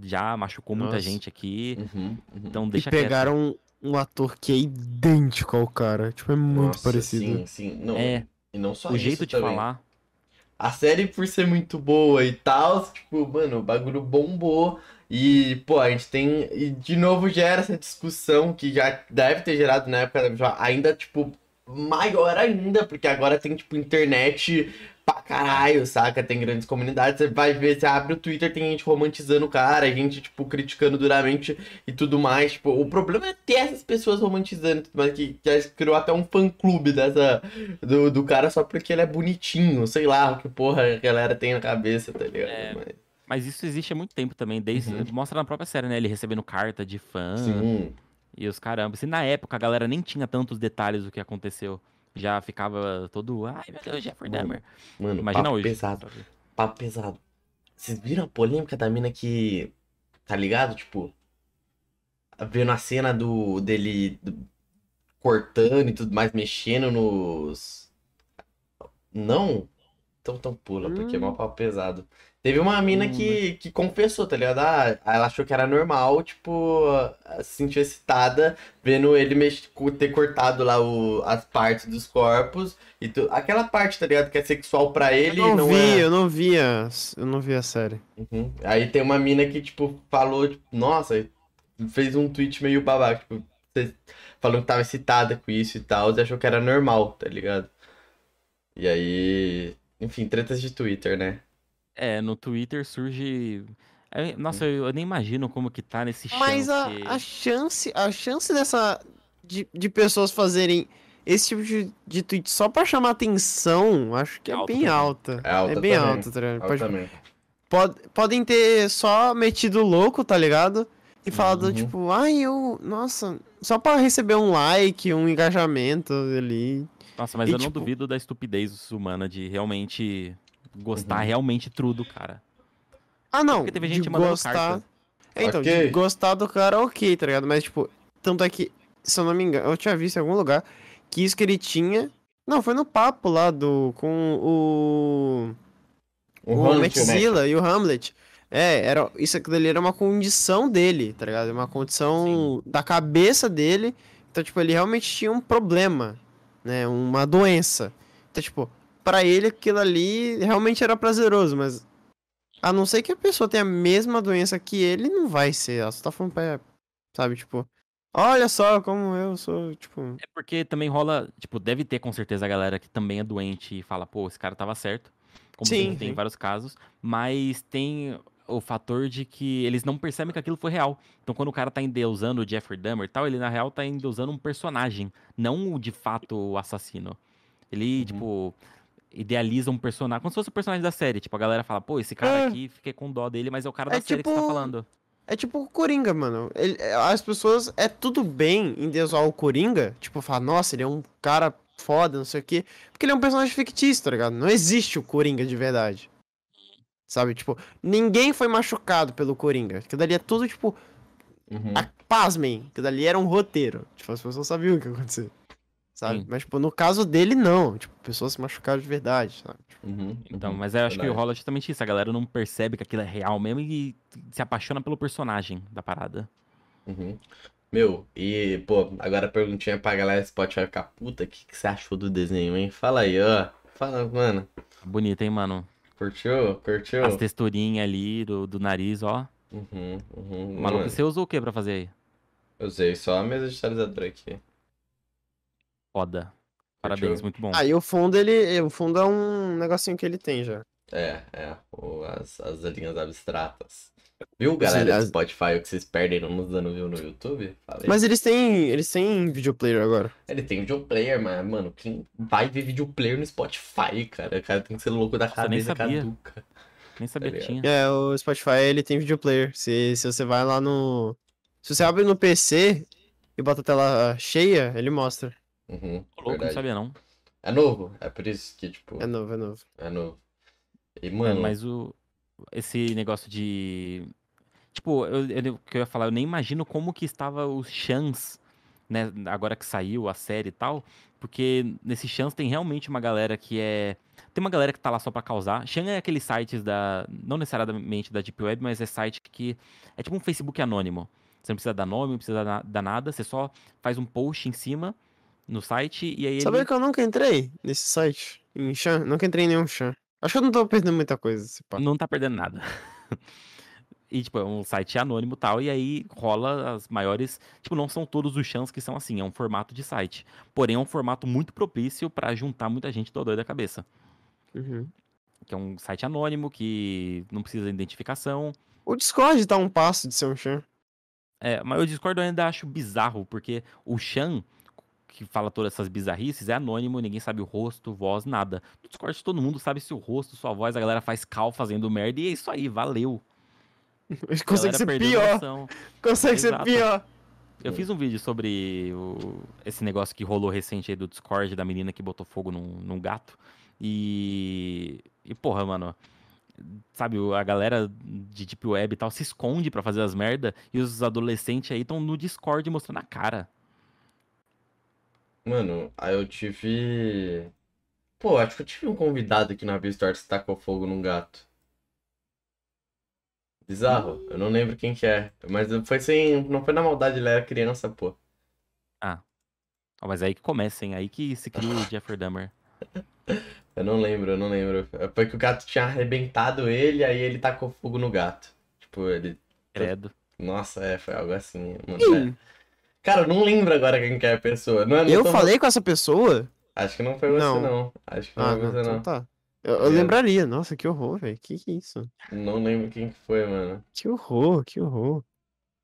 Já machucou muita Nossa. gente aqui, Uhum, uhum. então E deixa quieto. pegaram um, um ator que é idêntico ao cara. Tipo, é muito Nossa, parecido. Sim, sim. Não, É, e não só o isso jeito de também. falar. A série, por ser muito boa e tal, tipo, mano, o bagulho bombou. E, pô, a gente tem. E de novo gera essa discussão que já deve ter gerado na época, já ainda, tipo, maior ainda, porque agora tem, tipo, internet pra caralho, saca? Tem grandes comunidades. Você vai ver, você abre o Twitter, tem gente romantizando o cara, gente, tipo, criticando duramente e tudo mais. Tipo, o problema é ter essas pessoas romantizando e tudo mais, que, que criou até um fã-clube dessa, do, do cara só porque ele é bonitinho, sei lá, o que porra a galera tem na cabeça, tá ligado? É, Mas, Mas isso existe há muito tempo também, desde. Uhum. Mostra na própria série, né? Ele recebendo carta de fã sim. E os caramba. Se na época a galera nem tinha tantos detalhes do que aconteceu, já ficava todo. Ai meu Deus, Jeffrey Mano, Dahmer. Mano, Imagina papo hoje. pesado, papo pesado. Vocês viram a polêmica da mina que, tá ligado? Tipo, vendo a cena do dele do- cortando e tudo mais, mexendo nos... Não? Então, então pula, porque é mó papo pesado. Teve uma mina Hum. que, que confessou, tá ligado? Ah, ela achou que era normal, tipo, se sentiu excitada vendo ele mex... ter cortado lá o... as partes dos corpos e tu... aquela parte, tá ligado? Que é sexual pra ele eu não, não vi, é. eu não vi a, eu não vi a série. Uhum. Aí tem uma mina que, tipo, falou, tipo, nossa, fez um tweet meio babaca, tipo, falando que tava excitada com isso e tal, e achou que era normal, tá ligado? E aí, enfim, tretas de Twitter, né? É, no Twitter surge. é, Nossa, eu, eu nem imagino como que tá nesse chão. Mas a, que- a chance, a chance dessa de, de pessoas fazerem esse tipo de, de tweet só pra chamar atenção, acho que é Alta bem também. alta. É alta É bem também. alta, tá ligado? Pode- Altamente. pode- podem ter só metido louco, tá ligado? E falado, Uhum. tipo, ai, eu. Nossa, só pra receber um like, um engajamento ali. Nossa, mas e, eu não tipo- duvido da estupidez humana de realmente gostar Uhum. realmente true do cara. Ah, não. Porque teve de gente mandando gostar. carta. É, então, Ok. de gostar do cara, ok, tá ligado? Mas, tipo, tanto é que, se eu não me engano, eu tinha visto em algum lugar que isso que ele tinha. Não, foi no papo lá do. com o. O o. Zilla e o Hamlet. É, era, isso aquilo ali era uma condição dele, tá ligado? Uma condição da cabeça dele. Então, tipo, ele realmente tinha um problema, né? Uma doença. Então, tipo, pra ele aquilo ali realmente era prazeroso, mas. A não ser que a pessoa tenha a mesma doença que ele, não vai ser. Ela só tá falando pra. Sabe, tipo. Olha só como eu sou, tipo. É porque também rola, tipo, deve ter com certeza a galera que também é doente e fala, pô, esse cara tava certo. Como Sim, tem vários casos. Mas tem o fator de que eles não percebem que aquilo foi real. Então quando o cara tá endeusando o Jeffrey Dahmer e tal, ele na real tá endeusando um personagem, não de fato o assassino. Ele, Uhum. tipo, idealiza um personagem, como se fosse o personagem da série. Tipo, a galera fala, pô, esse cara É. aqui, fiquei com dó dele, mas é o cara É da série que você tá tipo- falando. É tipo o Coringa, mano. Ele- as pessoas. É tudo bem em deusar o Coringa. Tipo, falar, nossa, ele é um cara foda, não sei o quê. Porque ele é um personagem fictício, tá ligado? Não existe o Coringa de verdade. Sabe? Tipo, ninguém foi machucado pelo Coringa. Aquilo dali é tudo, tipo. Uhum. A, pasmem, aquilo dali era um roteiro. Tipo, as pessoas sabiam o que ia acontecer. Sabe? Sim. Mas, tipo, no caso dele, não. Tipo, pessoas se machucaram de verdade, sabe? Uhum. Então, Uhum. mas eu acho que Verdade. rola justamente isso. A galera não percebe que aquilo é real mesmo e se apaixona pelo personagem da parada. Uhum. Meu, e, pô, agora a perguntinha pra galera Spotify ficar puta, o que, que você achou do desenho, hein? Fala aí, ó. Fala, mano. Bonito, hein, mano? Curtiu? Curtiu? As texturinhas ali do, do nariz, ó. Uhum, uhum. Maluco, Mano, você usou o que pra fazer aí? eu usei só a mesa digitalizadora aqui. Foda. Parabéns, muito bom. Aí o fundo, ele. O fundo é um negocinho que ele tem já. É, é, as, as linhas abstratas. Viu, galera do as- Spotify, o que vocês perdem não nos dando view no YouTube? Falei. Mas eles têm. Eles têm videoplayer agora. Ele tem videoplayer, mas, mano, quem vai ver videoplayer no Spotify, cara? O cara tem que ser louco da Nossa, nem cabeça sabia. caduca. Nem sabia que ligado? tinha. É, o Spotify ele tem videoplayer. Se, se você vai lá no. Se você abre no PC e bota a tela cheia, ele mostra. Uhum, louco, não verdade. sabia não. É novo, é por isso que, tipo, É novo, é novo. é novo. E, É, mano, mas o. Esse negócio de. Tipo, eu, eu- o que eu ia falar, eu nem imagino como que estava os chans né, agora que saiu a série e tal, porque nesse Chance tem realmente uma galera que é. Tem uma galera que tá lá só pra causar. Chan é aqueles sites da. Não necessariamente da Deep Web, mas é site que. É tipo um Facebook anônimo. Você não precisa dar nome, não precisa dar nada, você só faz um post em cima no site e aí Sabia ele. que eu nunca entrei nesse site? Em Chan? Nunca entrei em nenhum Chan. Acho que eu não tô perdendo muita coisa. Não tá perdendo nada. E, tipo, é um site anônimo e tal, e aí rola as maiores. Tipo, não são todos os chans que são assim, é um formato de site. Porém, é um formato muito propício pra juntar muita gente toda doida da cabeça. Uhum. Que é um site anônimo, que não precisa de identificação. O Discord tá um passo de ser um Chan. É, mas o Discord eu ainda acho bizarro, porque o Chan, que fala todas essas bizarrices, é anônimo, ninguém sabe o rosto, voz, nada. No Discord todo mundo sabe seu rosto, sua voz, a galera faz cal fazendo merda, e é isso aí, valeu. Consegue ser pior. Consegue ser Exato. pior. Eu fiz um vídeo sobre o- esse negócio que rolou recente aí do Discord, da menina que botou fogo num, num gato. E. E, porra, mano. Sabe, o- a galera de Deep Web e tal se esconde pra fazer as merda e os adolescentes aí estão no Discord mostrando a cara. Mano, aí eu tive. Pô, acho que eu tive um convidado aqui na Vistorts que tacou fogo num gato. Bizarro. Eu não lembro quem que é. Mas foi sem. Não foi na maldade, ele era criança, pô. Ó, mas é aí que começa, hein? Aí que se cria o Jeffrey Dahmer. Eu não lembro, eu não lembro. Foi que o gato tinha arrebentado ele, aí ele tacou fogo no gato. Tipo, ele. Credo. Nossa, é, foi algo assim, mano. é. Cara, eu não lembro agora quem que é a pessoa. Não, é- não Eu tô- falei com essa pessoa? Acho que não foi você, Não. não. Acho que não Ah, foi não, você, então não. tá. Eu, eu É. lembraria. Nossa, que horror, velho. Que que é isso? Não lembro quem que foi, mano. Que horror, que horror.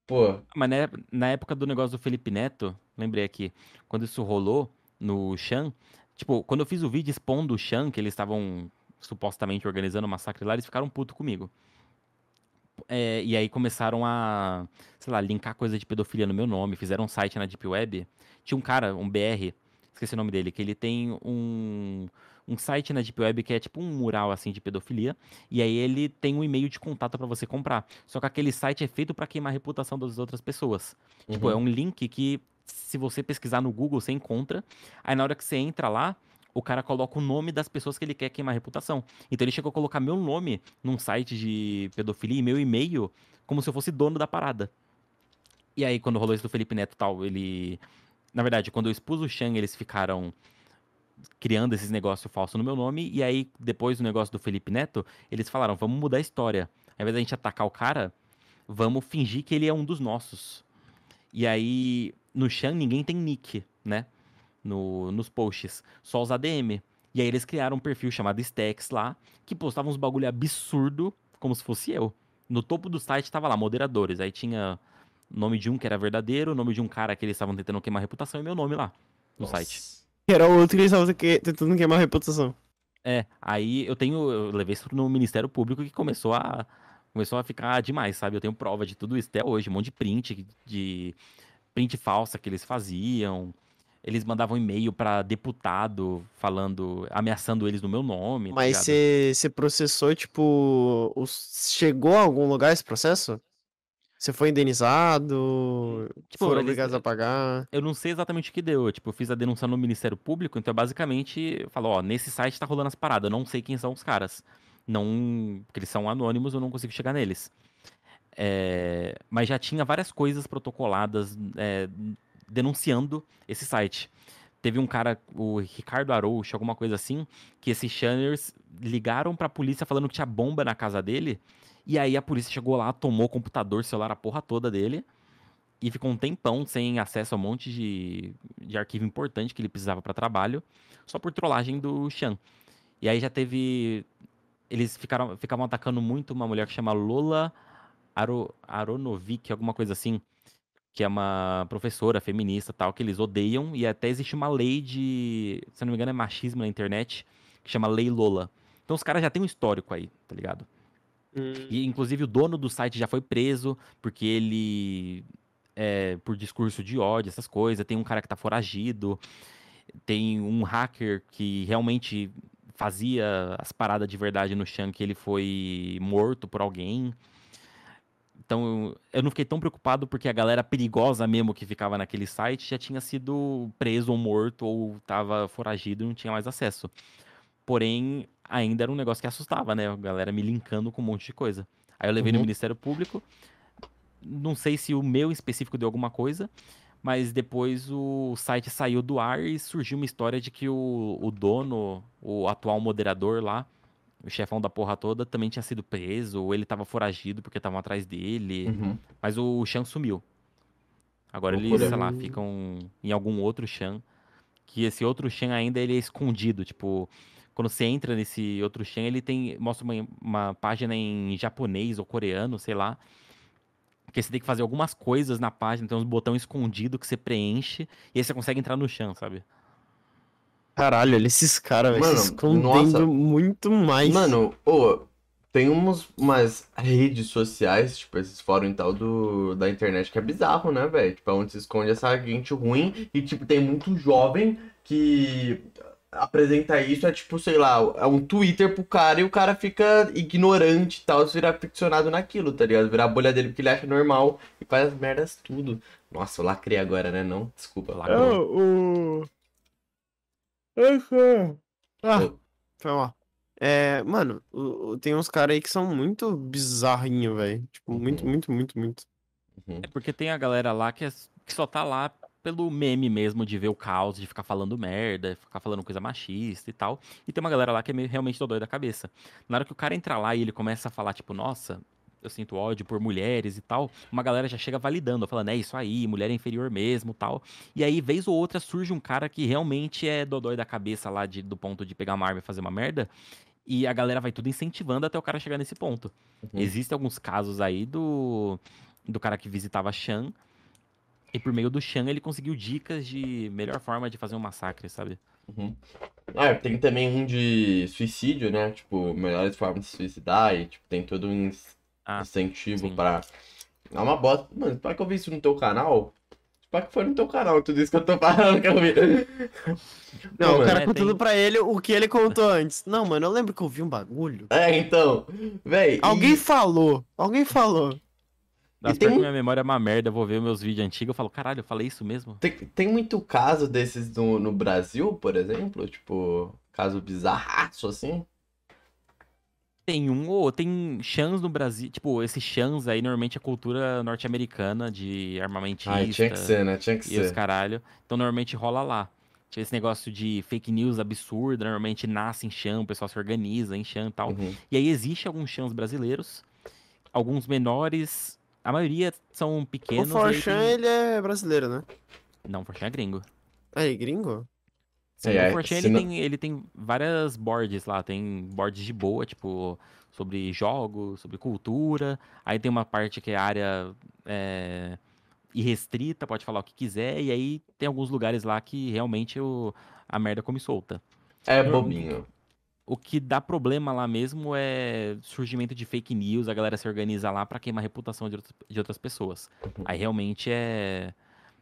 Pô, Mas na, ép- na época do negócio do Felipe Neto, lembrei aqui, quando isso rolou no Chan, tipo, quando eu fiz o vídeo expondo o Chan, que eles estavam supostamente organizando um massacre lá, eles ficaram puto comigo. É, e aí começaram a, sei lá, linkar coisa de pedofilia no meu nome, fizeram um site na Deep Web. Tinha um cara, um BR, esqueci o nome dele, que ele tem um, um site na Deep Web que é tipo um mural assim de pedofilia, e aí ele tem um e-mail de contato pra você comprar. Só que aquele site é feito pra queimar a reputação das outras pessoas. Tipo, uhum. é um link que se você pesquisar no Google, você encontra. Aí na hora que você entra lá, o cara coloca o nome das pessoas que ele quer queimar a reputação. Então ele chegou a colocar meu nome num site de pedofilia e meu e-mail como se eu fosse dono da parada. E aí, quando rolou isso do Felipe Neto tal, ele. Na verdade, quando eu expus o Shang, eles ficaram criando esses negócios falsos no meu nome. E aí, depois do negócio do Felipe Neto, eles falaram: vamos mudar a história. Ao invés da gente atacar o cara, vamos fingir que ele é um dos nossos. E aí, no Chan, ninguém tem nick, né? No, nos posts, só os ADM. E aí eles criaram um perfil chamado Stacks lá, que postava uns bagulho absurdo, como se fosse eu. No topo do site tava lá, moderadores. Aí tinha nome de um que era verdadeiro, nome de um cara que eles estavam tentando queimar a reputação e meu nome lá, no Nossa. site. Era o outro que eles estavam que- tentando queimar a reputação. É, aí eu tenho, eu levei isso no Ministério Público que começou a começou a ficar demais, sabe? Eu tenho prova de tudo isso até hoje, um monte de print de print falsa que eles faziam. Eles mandavam e-mail pra deputado falando, ameaçando eles no meu nome, tá Mas você você processou, tipo. os- Chegou a algum lugar esse processo? Você foi indenizado? Tipo, foram obrigados a pagar? Eu não sei exatamente o que deu. Eu, tipo, eu fiz a denúncia no Ministério Público, então basicamente eu falo, ó, nesse site tá rolando as paradas, eu não sei quem são os caras. Não. Porque eles são anônimos, eu não consigo chegar neles. É, mas já tinha várias coisas protocoladas é, denunciando esse site. Teve um cara, o Ricardo Arouche, alguma coisa assim, que esses channers ligaram pra polícia falando que tinha bomba na casa dele. E aí a polícia chegou lá, tomou o computador, celular, a porra toda dele. E ficou um tempão sem acesso a um monte de, de arquivo importante que ele precisava para trabalho, só por trollagem do Chan. E aí já teve. Eles ficaram, ficavam atacando muito uma mulher que chama Lola Aro, Aronovic, alguma coisa assim, que é uma professora feminista tal, que eles odeiam, e até existe uma lei de. Se não me engano, é machismo na internet, que chama Lei Lola. Então os caras já têm um histórico aí, tá ligado? E inclusive o dono do site já foi preso, porque ele. É, por discurso de ódio, essas coisas. Tem um cara que tá foragido. Tem um hacker que realmente fazia as paradas de verdade no que ele foi morto por alguém. Então, eu não fiquei tão preocupado porque a galera perigosa mesmo que ficava naquele site já tinha sido preso ou morto ou tava foragido e não tinha mais acesso. Porém, ainda era um negócio que assustava, né? A galera me linkando com um monte de coisa. Aí eu levei no Uhum. Ministério Público. Não sei se o meu específico deu alguma coisa, mas depois o site saiu do ar e surgiu uma história de que o, o dono, o atual moderador lá, o chefão da porra toda, também tinha sido preso, ou ele tava foragido porque estavam atrás dele. Uhum. Mas o Chan sumiu. Agora eles, Loucura. sei lá, ficam em algum outro Chan. Que esse outro Chan ainda ele é escondido. Tipo, quando você entra nesse outro Chan, ele tem. Mostra uma, uma página em japonês ou coreano, sei lá. Que você tem que fazer algumas coisas na página, tem uns botões escondidos que você preenche e aí você consegue entrar no Chan, sabe? Caralho, olha esses caras, velho, se escondendo nossa. muito mais. Mano, ô, tem uns, umas redes sociais, tipo, esses fóruns e tal do, da internet que é bizarro, né, velho? Tipo, é onde se esconde essa gente ruim e, tipo, tem muito jovem que apresenta isso, é tipo, sei lá, é um Twitter pro cara e o cara fica ignorante e tal, se vira ficcionado naquilo, tá ligado? Virar a bolha dele porque ele acha normal e faz as merdas tudo. Nossa, eu lacrei agora, né? Não, desculpa. Lá- É o. Ah, Ô. foi mal. É, mano, o- o- tem uns caras aí que são muito bizarrinho, velho. Tipo, muito, Uhum. muito, muito, muito. Uhum. É porque tem a galera lá que, é- que só tá lá pelo meme mesmo, de ver o caos, de ficar falando merda, ficar falando coisa machista e tal. E tem uma galera lá que é meio, realmente dodói da cabeça. Na hora que o cara entra lá e ele começa a falar, tipo, nossa, eu sinto ódio por mulheres e tal, uma galera já chega validando, falando, é isso aí, mulher é inferior mesmo tal. E aí, vez ou outra, surge um cara que realmente é dodói da cabeça lá, de, do ponto de pegar uma arma e fazer uma merda. E a galera vai tudo incentivando até o cara chegar nesse ponto. Uhum. Existem alguns casos aí do, do cara que visitava Shan. E por meio do Shan ele conseguiu dicas de melhor forma de fazer um massacre, sabe? Uhum. Ah, tem também um de suicídio, né? Tipo, melhores formas de se suicidar e tipo, tem todo um Ah, incentivo sim. pra. É uma bosta. Mano, para que eu vi isso no teu canal? Para que foi no teu canal tudo isso que eu tô falando que eu vi. Não, Pô, o cara é, contando tem- pra ele o que ele contou antes. Não, mano, eu lembro que eu vi um bagulho. É, então. Véi. e- Alguém falou, alguém falou. Das tem minha memória é uma merda, eu vou ver meus vídeos antigos eu falo, caralho, eu falei isso mesmo? Tem, tem muito caso desses no, no Brasil, por exemplo? Tipo, caso bizarraço assim? Tem um ou tem chans no Brasil, tipo, esses chans aí normalmente é cultura norte-americana de armamentista. Ai, tinha que ser, né? Tinha que e os ser. caralho. Então normalmente rola lá. Tinha esse negócio de fake news absurda, normalmente nasce em chão, o pessoal se organiza em chão e tal. Uhum. E aí existe alguns chãos brasileiros, alguns menores, a maioria são O pequenos. aí Forchan, tem- ele é brasileiro, né? Não, Forchan é gringo. É, ele gringo? Sim, É, o Forchan se ele, não- tem, ele tem várias boards lá, tem boards de boa, tipo, sobre jogos, sobre cultura. Aí tem uma parte que é área é, irrestrita, pode falar o que quiser. E aí tem alguns lugares lá que realmente o, a merda come solta. É bobinho. O que dá problema lá mesmo é surgimento de fake news, a galera se organiza lá pra queimar a reputação de outras, de outras pessoas. Uhum. Aí realmente é,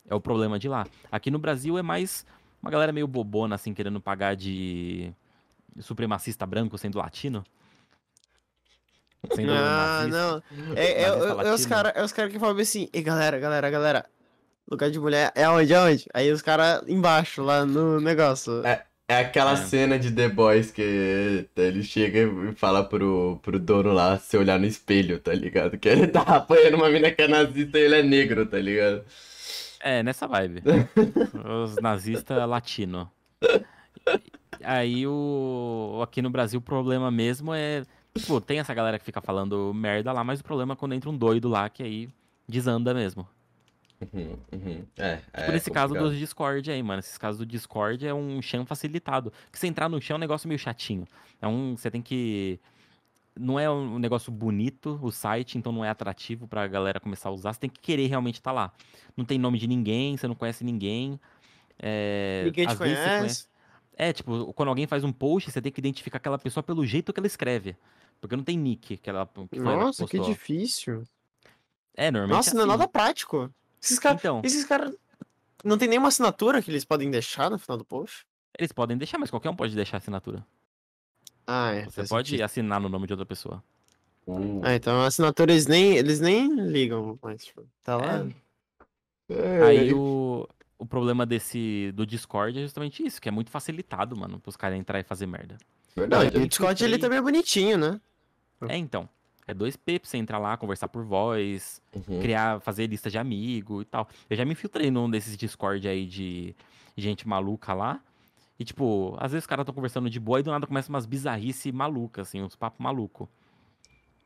é o problema de lá. Aqui no Brasil é mais uma galera meio bobona, assim, querendo pagar de supremacista branco sendo latino. Sendo Ah, nazista. não. É, é, é, é os caras é os cara que falam assim, e galera, galera, galera, lugar de mulher é onde, é onde? Aí os caras embaixo, lá no negócio. É aquela É. cena de The Boys que ele chega e fala pro, pro dono lá se olhar no espelho, tá ligado? Que ele tá apanhando uma mina que é nazista e ele é negro, tá ligado? É, nessa vibe. Os nazistas latino. Aí o. Aqui no Brasil o problema mesmo é. Tipo, tem essa galera que fica falando merda lá, mas o problema é quando entra um doido lá que aí desanda mesmo. Uhum, uhum. É, é Por esse caso complicado. do Discord aí, mano. Esses casos do Discord é um chão facilitado. Que você entrar no chão é um negócio meio chatinho. É um. Você tem que. Não é um negócio bonito o site, então não é atrativo pra galera começar a usar. Você tem que querer realmente estar lá. Não tem nome de ninguém, você não conhece ninguém. É, Ninguém te você conhece. É, tipo, quando alguém faz um post, você tem que identificar aquela pessoa pelo jeito que ela escreve. Porque não tem nick que ela que foi ela que Nossa, difícil. É, normalmente Nossa, é não é assim. nada prático. Esses caras Então, esses cara não tem nenhuma assinatura que eles podem deixar no final do post? eles podem deixar, mas qualquer um pode deixar a assinatura. Ah, é. Você pode sentido. assinar no nome de outra pessoa. Uh, Ah, então a assinatura eles nem, eles nem ligam, mas tipo, tá lá. é, Aí o, o problema desse do Discord é justamente isso, que é muito facilitado, mano, pros caras entrar e fazer merda. Verdade. o Discord ele também é bonitinho, né? É, então. É 2P pra você entrar lá, conversar por voz, Uhum. criar, fazer lista de amigo e tal. Eu já me infiltrei num desses Discord aí de gente maluca lá. E, tipo, às vezes os caras estão conversando de boa e do nada começa umas bizarrices malucas, assim, uns papos malucos.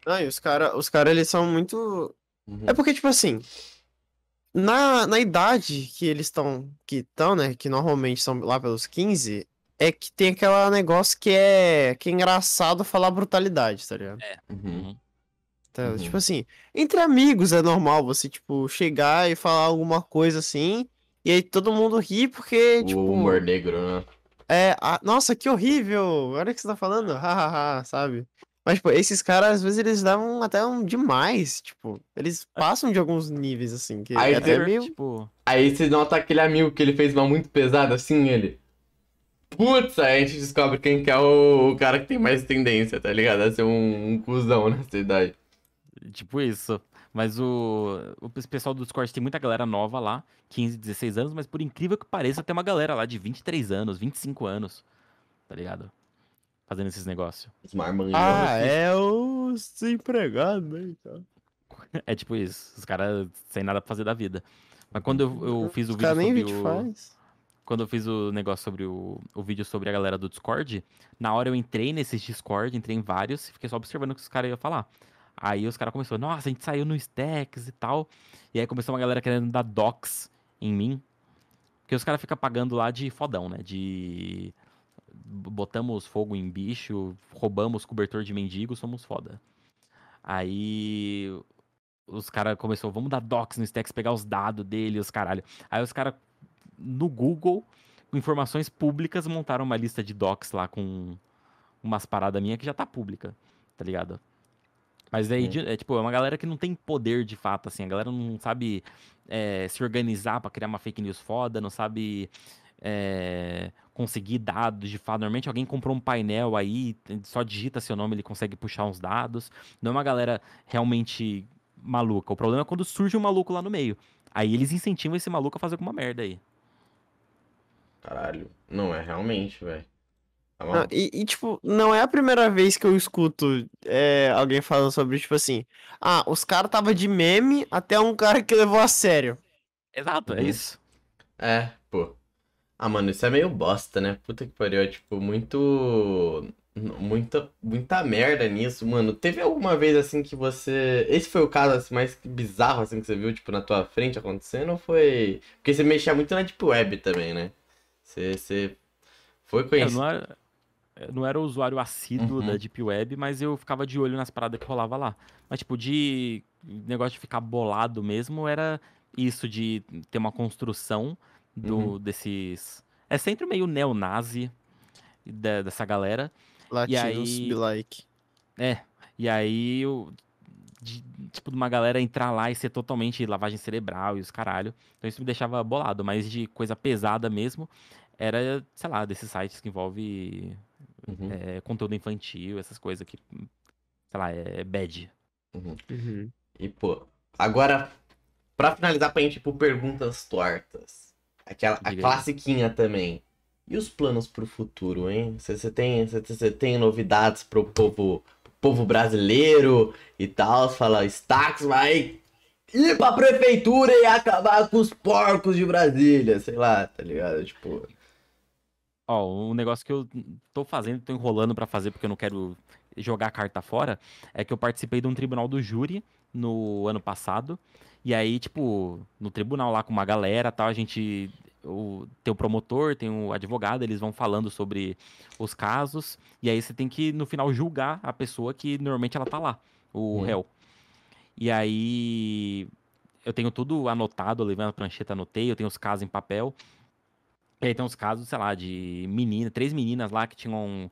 Ah, e os caras, os cara, eles são muito. Uhum. É porque, tipo assim, na, na idade que eles estão, que estão, né, que normalmente são lá pelos 15, é que tem aquele negócio que é, que é engraçado falar brutalidade, tá ligado? Uhum. Uhum. Tá, Uhum. Tipo assim, entre amigos é normal você, tipo, chegar e falar alguma coisa assim, e aí todo mundo ri porque, tipo, O humor negro, né? É, ah, nossa, que horrível, olha o que você tá falando, hahaha, sabe? Mas, tipo, esses caras, às vezes, eles davam até um demais, tipo, eles passam de alguns níveis, assim, que Aí é até você- meio... Tipo, Aí você nota aquele amigo que ele fez uma muito pesada assim, ele. Putz, aí a gente descobre quem que é o, o cara que tem mais tendência, tá ligado? A ser um, um cuzão nessa idade. tipo isso. Mas o, o pessoal do Discord tem muita galera nova lá, 15, 16 anos, mas por incrível que pareça, tem uma galera lá de 23 anos, 25 anos, tá ligado? Fazendo esses negócios. Os marmanjos. Ah, é o desempregado, né, então. É tipo isso, os caras sem nada pra fazer da vida. Mas quando eu, eu fiz o Os vídeo nem sobre vídeo o... faz. Quando eu fiz o negócio sobre o, o vídeo sobre a galera do Discord, na hora eu entrei nesses Discord, entrei em vários, e fiquei só observando o que os caras iam falar. Aí os caras começaram, nossa, a gente saiu no Stacks e tal. E aí começou uma galera querendo dar docs em mim. Porque os caras ficam pagando lá de fodão, né? De. Botamos fogo em bicho, roubamos cobertor de mendigo, somos foda. Aí os caras começaram, vamos dar docs no Stacks, pegar os dados dele, os caralho. Aí os caras, no Google, com informações públicas, montaram uma lista de docs lá com umas paradas minhas que já tá pública, tá ligado? Mas aí, Sim. de- é, tipo, é uma galera que não tem poder de fato, assim. A galera não sabe é, se organizar pra criar uma fake news foda, não sabe é, conseguir dados de fato. Normalmente alguém comprou um painel aí, só digita seu nome, ele consegue puxar uns dados. Não é uma galera realmente maluca. O problema é quando surge um maluco lá no meio. Aí eles incentivam esse maluco a fazer alguma merda aí. Caralho. Não, é realmente, velho. Tá Não, e, e, tipo, não é a primeira vez que eu escuto é, alguém falando sobre, tipo assim, ah, os caras tava de meme até um cara que levou a sério. Exato, é Uhum. isso. É, pô. Ah, mano, isso é meio bosta, né? Puta que pariu. É tipo, muito. Muita, muita merda nisso, mano. Teve alguma vez assim que você. Esse foi o caso assim, mais bizarro assim que você viu, tipo, na tua frente acontecendo? Ou foi. Porque você mexia muito na Deep Web também, né? Você, você foi Eu conhecido. não eu não era usuário assíduo Uhum. da Deep Web, mas eu ficava de olho nas paradas que rolava lá. Mas, tipo, de negócio de ficar bolado mesmo, era isso de ter uma construção do, Uhum. desses. É sempre meio neonazi da- dessa galera. Latinos aí- be like. É, e aí eu. De, tipo, de uma galera entrar lá e ser totalmente lavagem cerebral e os caralho. Então isso me deixava bolado, mas de coisa pesada mesmo, era, sei lá, desses sites que envolve Uhum, é, conteúdo infantil, essas coisas que, sei lá, é bad. uhum. Uhum. E, pô, agora, pra finalizar pra gente ir pro perguntas tortas. Aquela, a Diga aí. classiquinha também. E os planos pro futuro, hein? Você tem, cê- cê tem novidades pro povo, pro povo brasileiro e tal? Fala, Stax vai ir pra prefeitura e acabar com os porcos de Brasília, sei lá, tá ligado? Tipo, Ó, um negócio que eu tô fazendo, tô enrolando pra fazer porque eu não quero jogar a carta fora, é que eu participei de um tribunal do júri no ano passado. E aí, tipo, no tribunal lá com uma galera tal, a gente. O, tem o promotor, tem o advogado, eles vão falando sobre os casos. E aí você tem que, no final, julgar a pessoa que normalmente ela tá lá, o Hum. réu. E aí. Eu tenho tudo anotado, eu levei a prancheta, anotei, eu tenho os casos em papel. E aí tem uns casos, sei lá, de menina, três meninas lá que tinham.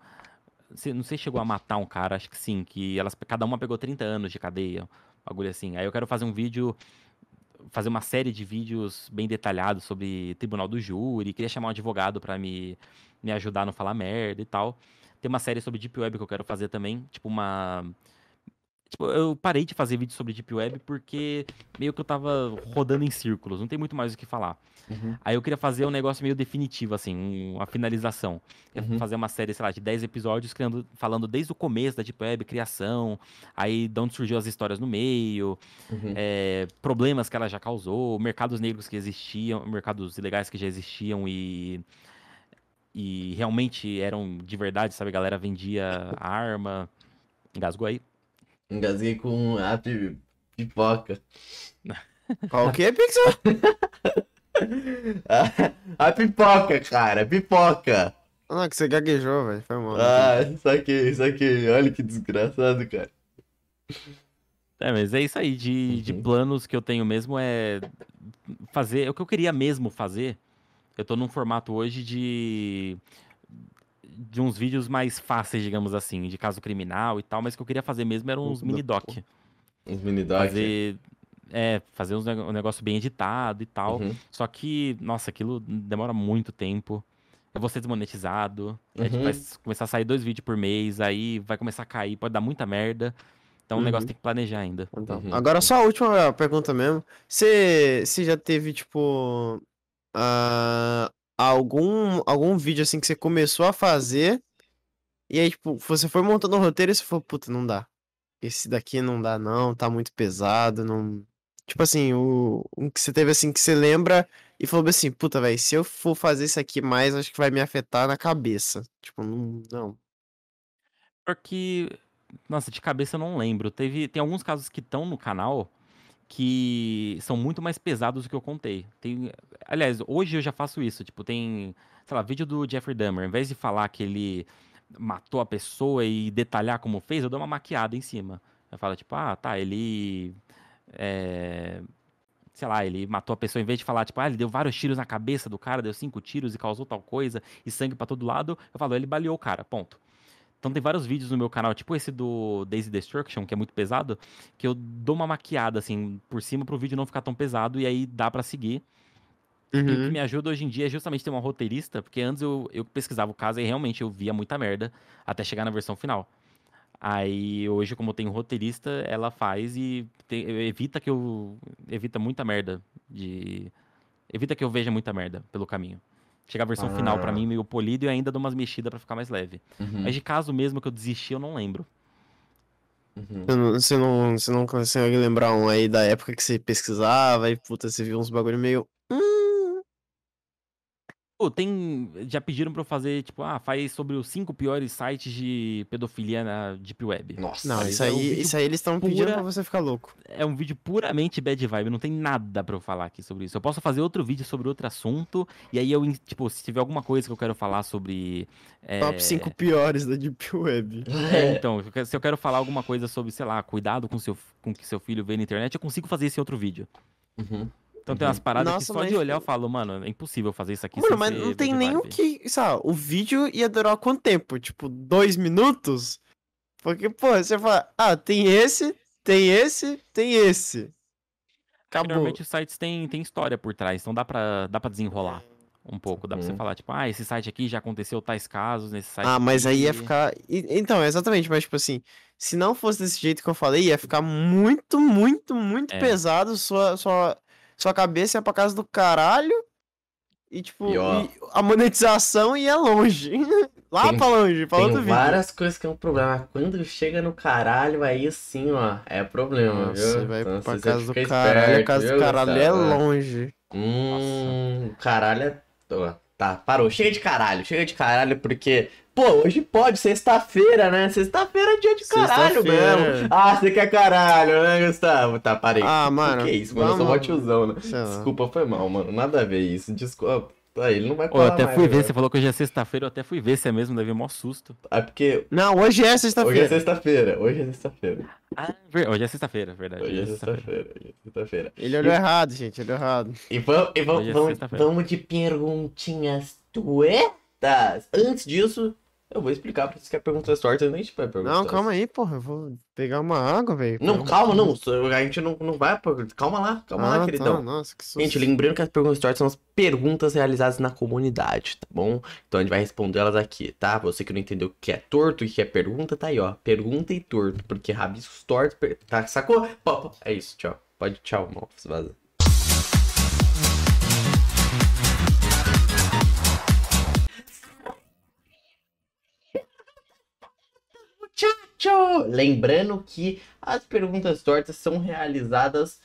Não sei se chegou a matar um cara, acho que sim, que elas, cada uma pegou 30 anos de cadeia, bagulho assim. Aí eu quero fazer um vídeo, fazer uma série de vídeos bem detalhados sobre tribunal do júri, queria chamar um advogado pra me, me ajudar a não falar merda e tal. Tem uma série sobre Deep Web que eu quero fazer também, tipo uma. Tipo, eu parei de fazer vídeo sobre Deep Web porque meio que eu tava rodando em círculos, não tem muito mais o que falar. Uhum. Aí eu queria fazer um negócio meio definitivo, assim, um- uma finalização. Uhum. Fazer uma série, sei lá, de 10 episódios, criando, falando desde o começo da Deep Web, criação, aí de onde surgiu as histórias no meio, Uhum. é, problemas que ela já causou, mercados negros que existiam, mercados ilegais que já existiam e, e realmente eram de verdade, sabe? A galera vendia arma. Engasgou aí? Engasguei com a pi- pipoca. Qual o que, Pixel? a pipoca, cara, pipoca. Ah, que você gaguejou, velho. Foi mal. Ah, saquei, saquei. Olha que desgraçado, cara. É, mas é isso aí, de, de Uhum. planos que eu tenho mesmo é fazer, é o que eu queria mesmo fazer. Eu tô num formato hoje de de uns vídeos mais fáceis, digamos assim, de caso criminal e tal, mas o que eu queria fazer mesmo eram uns Puta mini doc. porra. Uns mini doc. Fazer é, fazer uns um negócio bem editado e tal. Uhum. Só que, nossa, aquilo demora muito tempo. Eu vou ser desmonetizado. É, tipo, Uhum. vai s- começar a sair dois vídeos por mês, aí vai começar a cair, pode dar muita merda. Então o Uhum. negócio tem que planejar ainda. Então, Uhum. Agora só a última pergunta mesmo. Você já teve, tipo, ah, algum, algum vídeo assim que você começou a fazer e aí, tipo, você foi montando o roteiro e você falou, puta, não dá. Esse daqui não dá não, tá muito pesado, não... Tipo assim, o, um que você teve assim que você lembra e falou assim, puta, velho, se eu for fazer isso aqui mais, acho que vai me afetar na cabeça. Tipo, não, não. Porque, nossa, de cabeça eu não lembro. Teve, tem alguns casos que estão no canal que são muito mais pesados do que eu contei. Tem, aliás, hoje eu já faço isso. Tipo, tem, sei lá, vídeo do Jeffrey Dahmer. Ao invés de falar que ele matou a pessoa e detalhar como fez, eu dou uma maquiada em cima. Eu falo, tipo, ah, tá, ele. É, sei lá, ele matou a pessoa, em vez de falar, tipo, ah, ele deu vários tiros na cabeça do cara, deu cinco tiros e causou tal coisa, e sangue pra todo lado, eu falo, ele baleou o cara, ponto. Então tem vários vídeos no meu canal, tipo esse do Daisy Destruction, que é muito pesado, que eu dou uma maquiada, assim, por cima pro vídeo não ficar tão pesado, e aí dá pra seguir. E o que Uhum. me ajuda hoje em dia é justamente ter uma roteirista, porque antes eu, eu pesquisava o caso e realmente eu via muita merda até chegar na versão final. Aí hoje, como eu tenho roteirista, ela faz e te- evita que eu. Evita muita merda. De. Evita que eu veja muita merda pelo caminho. Chega a versão final pra Ah. mim meio polido e ainda dou umas mexidas pra ficar mais leve. Uhum. Mas de caso mesmo que eu desisti, eu não lembro. Uhum. Você não, você não, você não consegue lembrar um aí da época que você pesquisava e puta, você viu uns bagulho meio. Pô, tem. Já pediram pra eu fazer, tipo, ah, faz sobre os cinco piores sites de pedofilia na Deep Web. Nossa. Não, isso é um aí, vídeo isso aí eles estão pedindo pura- pra você ficar louco. É um vídeo puramente bad vibe, não tem nada pra eu falar aqui sobre isso. Eu posso fazer outro vídeo sobre outro assunto, e aí eu, tipo, se tiver alguma coisa que eu quero falar sobre. é, Top 5 piores da Deep Web. É, então, se eu quero falar alguma coisa sobre, sei lá, cuidado com seu, com o que seu filho vê na internet, eu consigo fazer esse outro vídeo. Uhum. Então tem Uhum. umas paradas Nossa, que só mas- de olhar eu falo, mano, é impossível fazer isso aqui Mano, mas não tem nem o que. Sabe, o vídeo ia durar quanto tempo? Tipo, dois minutos? Porque, pô, você fala, ah, tem esse, tem esse, tem esse. Acabou. Normalmente os sites têm, têm história por trás, então dá pra, dá pra desenrolar um pouco. Dá pra você Uhum. falar, tipo, ah, esse site aqui já aconteceu tais casos, nesse site Ah, mas aí ia aqui. ficar. Então, exatamente, mas tipo assim, se não fosse desse jeito que eu falei, ia ficar muito, muito, muito É. pesado. Sua, sua, sua cabeça ia pra casa do caralho. E tipo, E, ó, e a monetização ia longe. Lá Tem- pra longe, pra Tem outro vídeo. várias coisas que é um problema. Quando chega no caralho, aí sim, ó, é problema, Nossa, viu? vai Então, pra casa do caralho. A esperto, casa do viu, caralho é longe. Hum, caralho é. Tá, parou. Chega de caralho, chega de caralho, porque. Pô, hoje pode, sexta-feira, né? Sexta-feira é dia de caralho Sexta-feira. mesmo. Ah, você quer caralho, né, Gustavo? Tá, parei. Ah, mano. que é isso, mano? Eu sou mó tiozão, né? Desculpa, foi mal, mano. Nada a ver isso. Desculpa. Aí, ele não vai falar eu até mais, fui ver, né? você falou que hoje é sexta-feira, eu até fui ver se é mesmo, deve mó susto. É porque Não, hoje é hoje é sexta-feira. sexta-feira. Hoje é sexta-feira. Ah, ver- hoje é sexta-feira, verdade. Hoje é sexta-feira. Hoje é sexta-feira. Ele olhou errado, gente, olhou errado. E vamos, e vamos, é vamos, sexta-feira. vamos de perguntinhas tuetas. Antes disso, Eu vou explicar pra vocês que a pergunta é torta, eu nem te perguntar. Não, calma aí, porra. Eu vou pegar uma água, velho. Não, calma, não. A gente não, não vai. Calma lá, calma Ah, lá, tá, queridão. Nossa, que susto. Gente, lembrando que as perguntas tortas são as perguntas realizadas na comunidade, tá bom? Então a gente vai responder elas aqui, tá? Você que não entendeu o que é torto e o que é pergunta, tá aí, ó. Pergunta e torto, porque rabiscos tortos. per- Tá, sacou? Pô, pô, É isso, tchau. Pode, tchau, Malfas, vaza. Tchau. Lembrando que as perguntas tortas são realizadas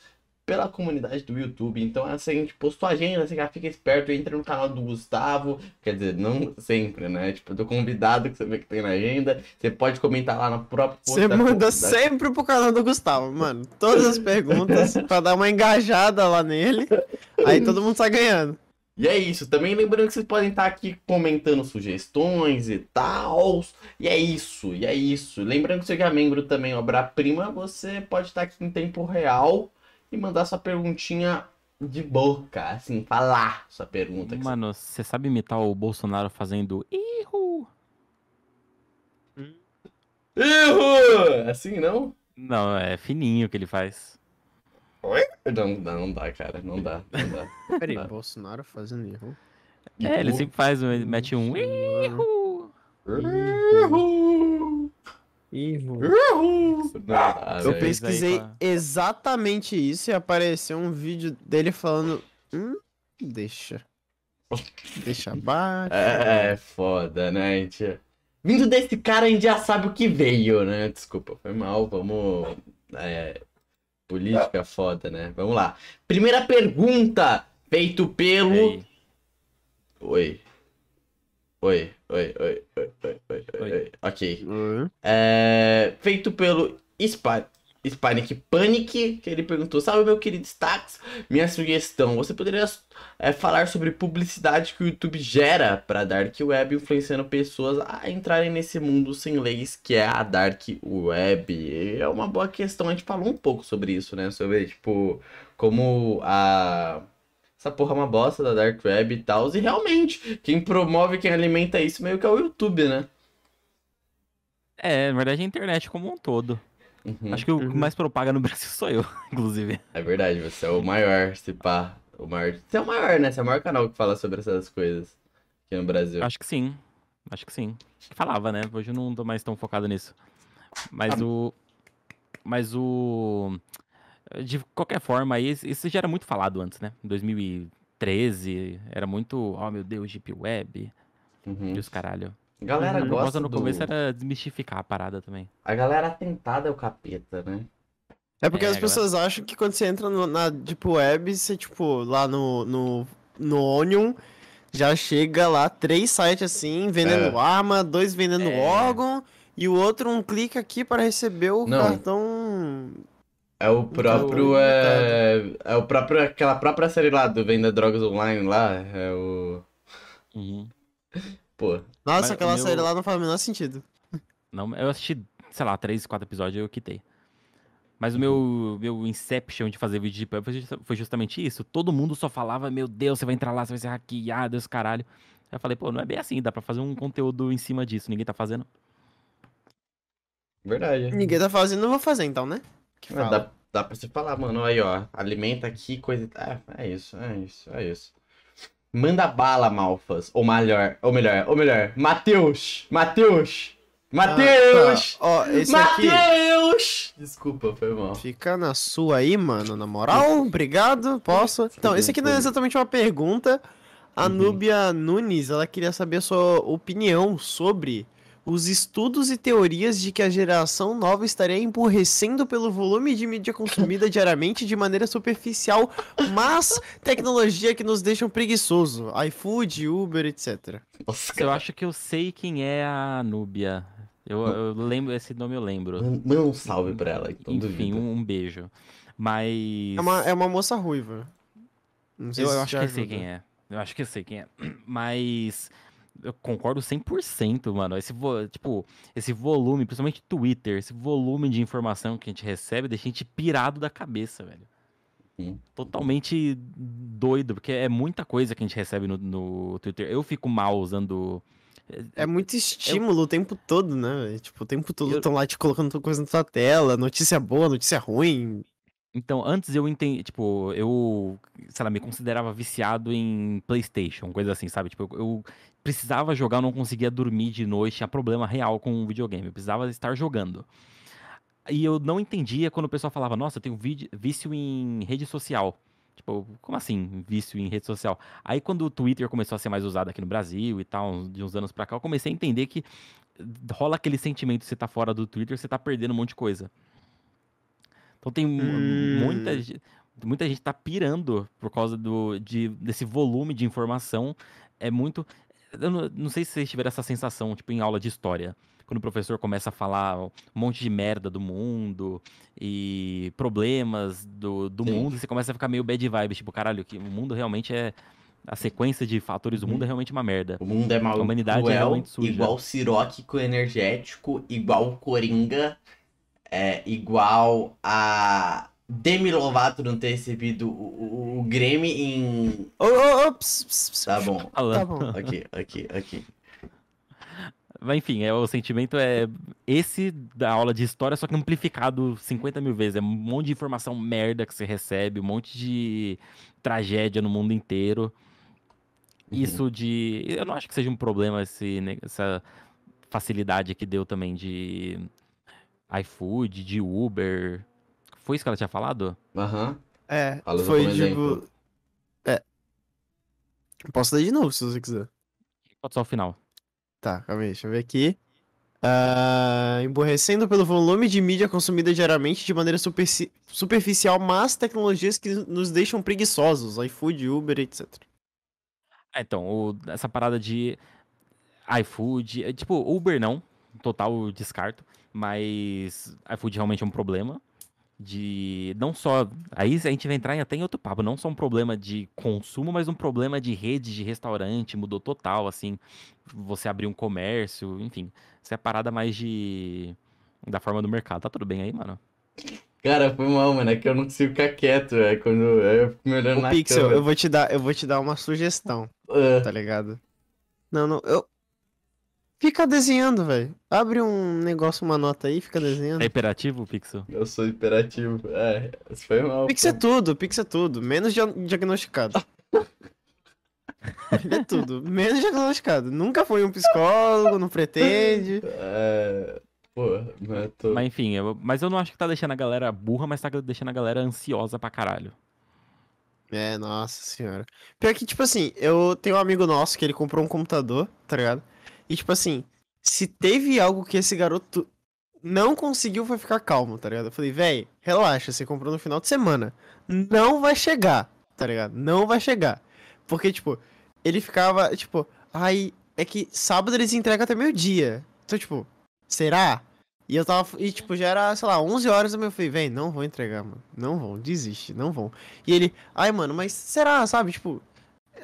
pela comunidade do YouTube. Então, assim, a gente postou a agenda, você já fica esperto, entra no canal do Gustavo. Quer dizer, não sempre, né? Tipo, do convidado que você vê que tem na agenda. Você pode comentar lá no próprio post Você da manda sempre pro canal do Gustavo, mano. Todas as perguntas pra dar uma engajada lá nele. Aí todo mundo sai ganhando. E é isso. Também lembrando que vocês podem estar aqui comentando sugestões e tal. E é isso, e é isso. Lembrando que você que é membro também, obra-prima, você pode estar aqui em tempo real e mandar sua perguntinha de boca, assim, falar sua pergunta. Mano, você sabe imitar o Bolsonaro fazendo Ihu? Erro! Assim não? Não, é fininho que ele faz. Não, não, não dá, cara. Não dá, não dá. Peraí, Tá. Bolsonaro fazendo erro. É, ele sempre faz, ele mete um. Erro! Erro. Erro! Dá, Eu pesquisei exatamente isso e apareceu um vídeo dele falando. Hum, deixa. Deixa abaixo. É, é foda, né, gente? Vindo desse cara, a gente já sabe o que veio, né? Desculpa, foi mal, vamos. É, política foda, né? Vamos lá. Primeira pergunta, feito pelo. aí? Oi. Oi, oi, oi, oi, oi, oi, oi, Oi. Ok. Hum, É, feito pelo Spa- Hispanic Panic, que ele perguntou: Salve, meu querido Stax. Minha sugestão: você poderia é, falar sobre publicidade que o YouTube gera para Dark Web, influenciando pessoas a entrarem nesse mundo sem leis que é a Dark Web? É uma boa questão. A gente falou um pouco sobre isso, né? Sobre, tipo, como a. Essa porra é uma bosta da Dark Web e tal. E realmente, quem promove, quem alimenta isso meio que é o YouTube, né? É, na verdade, a internet como um todo. Uhum. Acho que o que Uhum. mais propaga no Brasil sou eu, inclusive. É verdade, você é o maior, se pá. O maior. Você é o maior, né? Você é o maior canal que fala sobre essas coisas aqui no Brasil. Acho que sim. Acho que sim. Falava, né? Hoje eu não tô mais tão focado nisso. Mas Ah. o. Mas o. De qualquer forma, isso já era muito falado antes, né? Em 2013, era muito. Oh, meu Deus, Deep Web Uhum. e os caralho. A galera A gosta no do... começo era desmistificar a parada também. A galera tentada é o capeta, né? É porque É, as galera. pessoas acham que quando você entra no- na Deep Web, você, tipo, lá no, no, no Onion, já chega lá três sites assim, vendendo arma, dois vendendo É. órgão, e o outro um clique aqui para receber o Não. cartão. É o próprio. Então, É... é o próprio. Aquela própria série lá do Venda Drogas Online lá. É o. Uhum. Pô. Nossa, aquela meu- série lá não faz o menor sentido. Não, eu assisti, sei lá, três, quatro episódios e eu quitei. Mas o meu, meu Inception de fazer vídeo de pub foi justa- foi justamente isso. Todo mundo só falava, meu Deus, você vai entrar lá, você vai ser hackeado, Deus caralho. Aí eu falei, pô, não é bem assim, dá pra fazer um conteúdo em cima disso, ninguém tá fazendo. Verdade. Ninguém tá fazendo, eu vou fazer então, né? Que dá, dá pra você falar, mano, aí, ó. Alimenta aqui, coisa. e tal. É, é isso, é isso, é isso. Manda bala, Malfas. Ou melhor, ou melhor, ou melhor. Matheus! Matheus! Matheus! Ah, tá. Ó, esse aqui Matheus! Desculpa, foi mal. fica na sua aí, mano, na moral. Obrigado, posso. Então, esse aqui não é exatamente uma pergunta. A Uhum. Núbia Nunes, ela queria saber a sua opinião sobre os estudos e teorias de que a geração nova estaria emburrecendo pelo volume de mídia consumida diariamente de maneira superficial, mas tecnologia que nos deixam preguiçoso. iFood, Uber, etc. Nossa, Eu acho que eu sei quem é a Núbia. Eu, eu lembro, esse nome eu lembro. Man- Manda um salve pra ela, então Enfim, um, um beijo. Mas. É uma, é uma moça ruiva. Não sei Eu, se eu acho que eu sei ajuda. quem é. Eu acho que eu sei quem é. Mas eu concordo 100%, mano. Esse, vo- tipo, esse volume, principalmente Twitter, esse volume de informação que a gente recebe deixa a gente pirado da cabeça, velho. Sim. Totalmente doido, porque é muita coisa que a gente recebe no, no Twitter. Eu fico mal usando É muito estímulo o tempo todo, né? Tipo, o tempo todo Eu- estão lá te colocando coisa na tua tela, notícia boa, notícia ruim. Então, antes eu entendi, tipo, eu, sei lá, me considerava viciado em PlayStation, coisa assim, sabe? Tipo, eu, eu precisava jogar, eu não conseguia dormir de noite, tinha problema real com o videogame, eu precisava estar jogando. E eu não entendia quando o pessoal falava, nossa, eu tenho vício em rede social. Tipo, como assim, vício em rede social? Aí quando o Twitter começou a ser mais usado aqui no Brasil e tal, de uns anos pra cá, eu comecei a entender que rola aquele sentimento de você tá fora do Twitter, você tá perdendo um monte de coisa. Então tem Hum. muita, muita gente tá pirando por causa do, de, desse volume de informação. É muito. Eu não, não sei se vocês tiveram essa sensação, tipo, em aula de história. Quando o professor começa a falar um monte de merda do mundo e problemas do, do Sim. mundo, e você começa a ficar meio bad vibes, tipo, caralho, que o mundo realmente é. A sequência de fatores do mundo é realmente uma merda. O mundo é mal A humanidade é cruel, realmente suja. igual Siroque com energético, igual Coringa, é, igual a Demi Lovato não ter recebido o, o, o Grammy em... Ps, ps, ps. Tá bom. Tá bom. aqui, aqui, aqui. Mas enfim, é, o sentimento é esse da aula de história, só que amplificado 50 mil vezes. É um monte de informação merda que você recebe, um monte de tragédia no mundo inteiro. Uhum. Isso de. Eu não acho que seja um problema esse, né, essa facilidade que deu também de iFood, de Uber. Foi isso que ela tinha falado? Aham. É, Fala foi tipo. É. Posso dar de novo se você quiser. Pode só o final. Tá, calma aí, deixa eu ver aqui. Ah, emborrecendo pelo volume de mídia consumida diariamente de maneira superci- superficial, mas tecnologias que nos deixam preguiçosos, iFood, Uber, etc. Ah, então, o- essa parada de iFood, é, tipo, Uber não, total descarto, mas iFood realmente é um problema de não só, aí a gente vai entrar em até em outro papo, não só um problema de consumo, mas um problema de rede de restaurante, mudou total, assim, você abrir um comércio, enfim, isso é parada mais de da forma do mercado. Tá tudo bem aí, mano? Cara, foi mal, mano, é que eu não consigo ficar quieto, é quando eu fico me olhando Ô, na Pixel, câmera. eu vou te dar, eu vou te dar uma sugestão, Ah, tá ligado? Não, não, eu Fica desenhando, velho. Abre um negócio, uma nota aí, fica desenhando. É imperativo, Pixel? eu sou hiperativo. É, isso foi mal. Pix é tudo, Pix é tudo. Menos dia- diagnosticado. Ele é tudo. Menos diagnosticado. Nunca foi um psicólogo, não pretende. É. Pô, mas eu tô. Mas enfim, eu- mas eu não acho que tá deixando a galera burra, mas tá deixando a galera ansiosa pra caralho. É, nossa senhora. Pior que, tipo assim, eu tenho um amigo nosso que ele comprou um computador, tá ligado? E, tipo assim, se teve algo que esse garoto não conseguiu foi ficar calmo, tá ligado? Eu falei, véi, relaxa, você comprou no final de semana. Não vai chegar, tá ligado? Não vai chegar. Porque, tipo, ele ficava, tipo, ai, é que sábado eles entregam até meio-dia. Então, tipo, será? E eu tava, e tipo, já era, sei lá, 11 horas, eu falei, véi, não vou entregar, mano. Não vão, desiste, não vão. E ele, ai, mano, mas será, sabe? Tipo,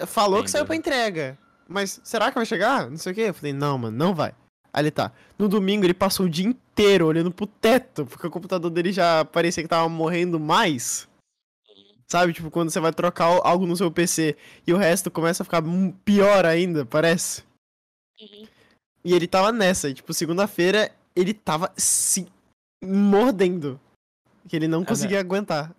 falou que saiu pra entrega. Mas será que vai chegar? Não sei o quê. Eu falei, não, mano, não vai. Aí ele tá. No domingo ele passou o dia inteiro olhando pro teto, porque o computador dele já parecia que tava morrendo mais. Sabe, tipo, quando você vai trocar al- algo no seu PC e o resto começa a ficar pior ainda, parece. E ele tava nessa, e, tipo, segunda-feira ele tava se mordendo. Que ele não conseguia aguentar.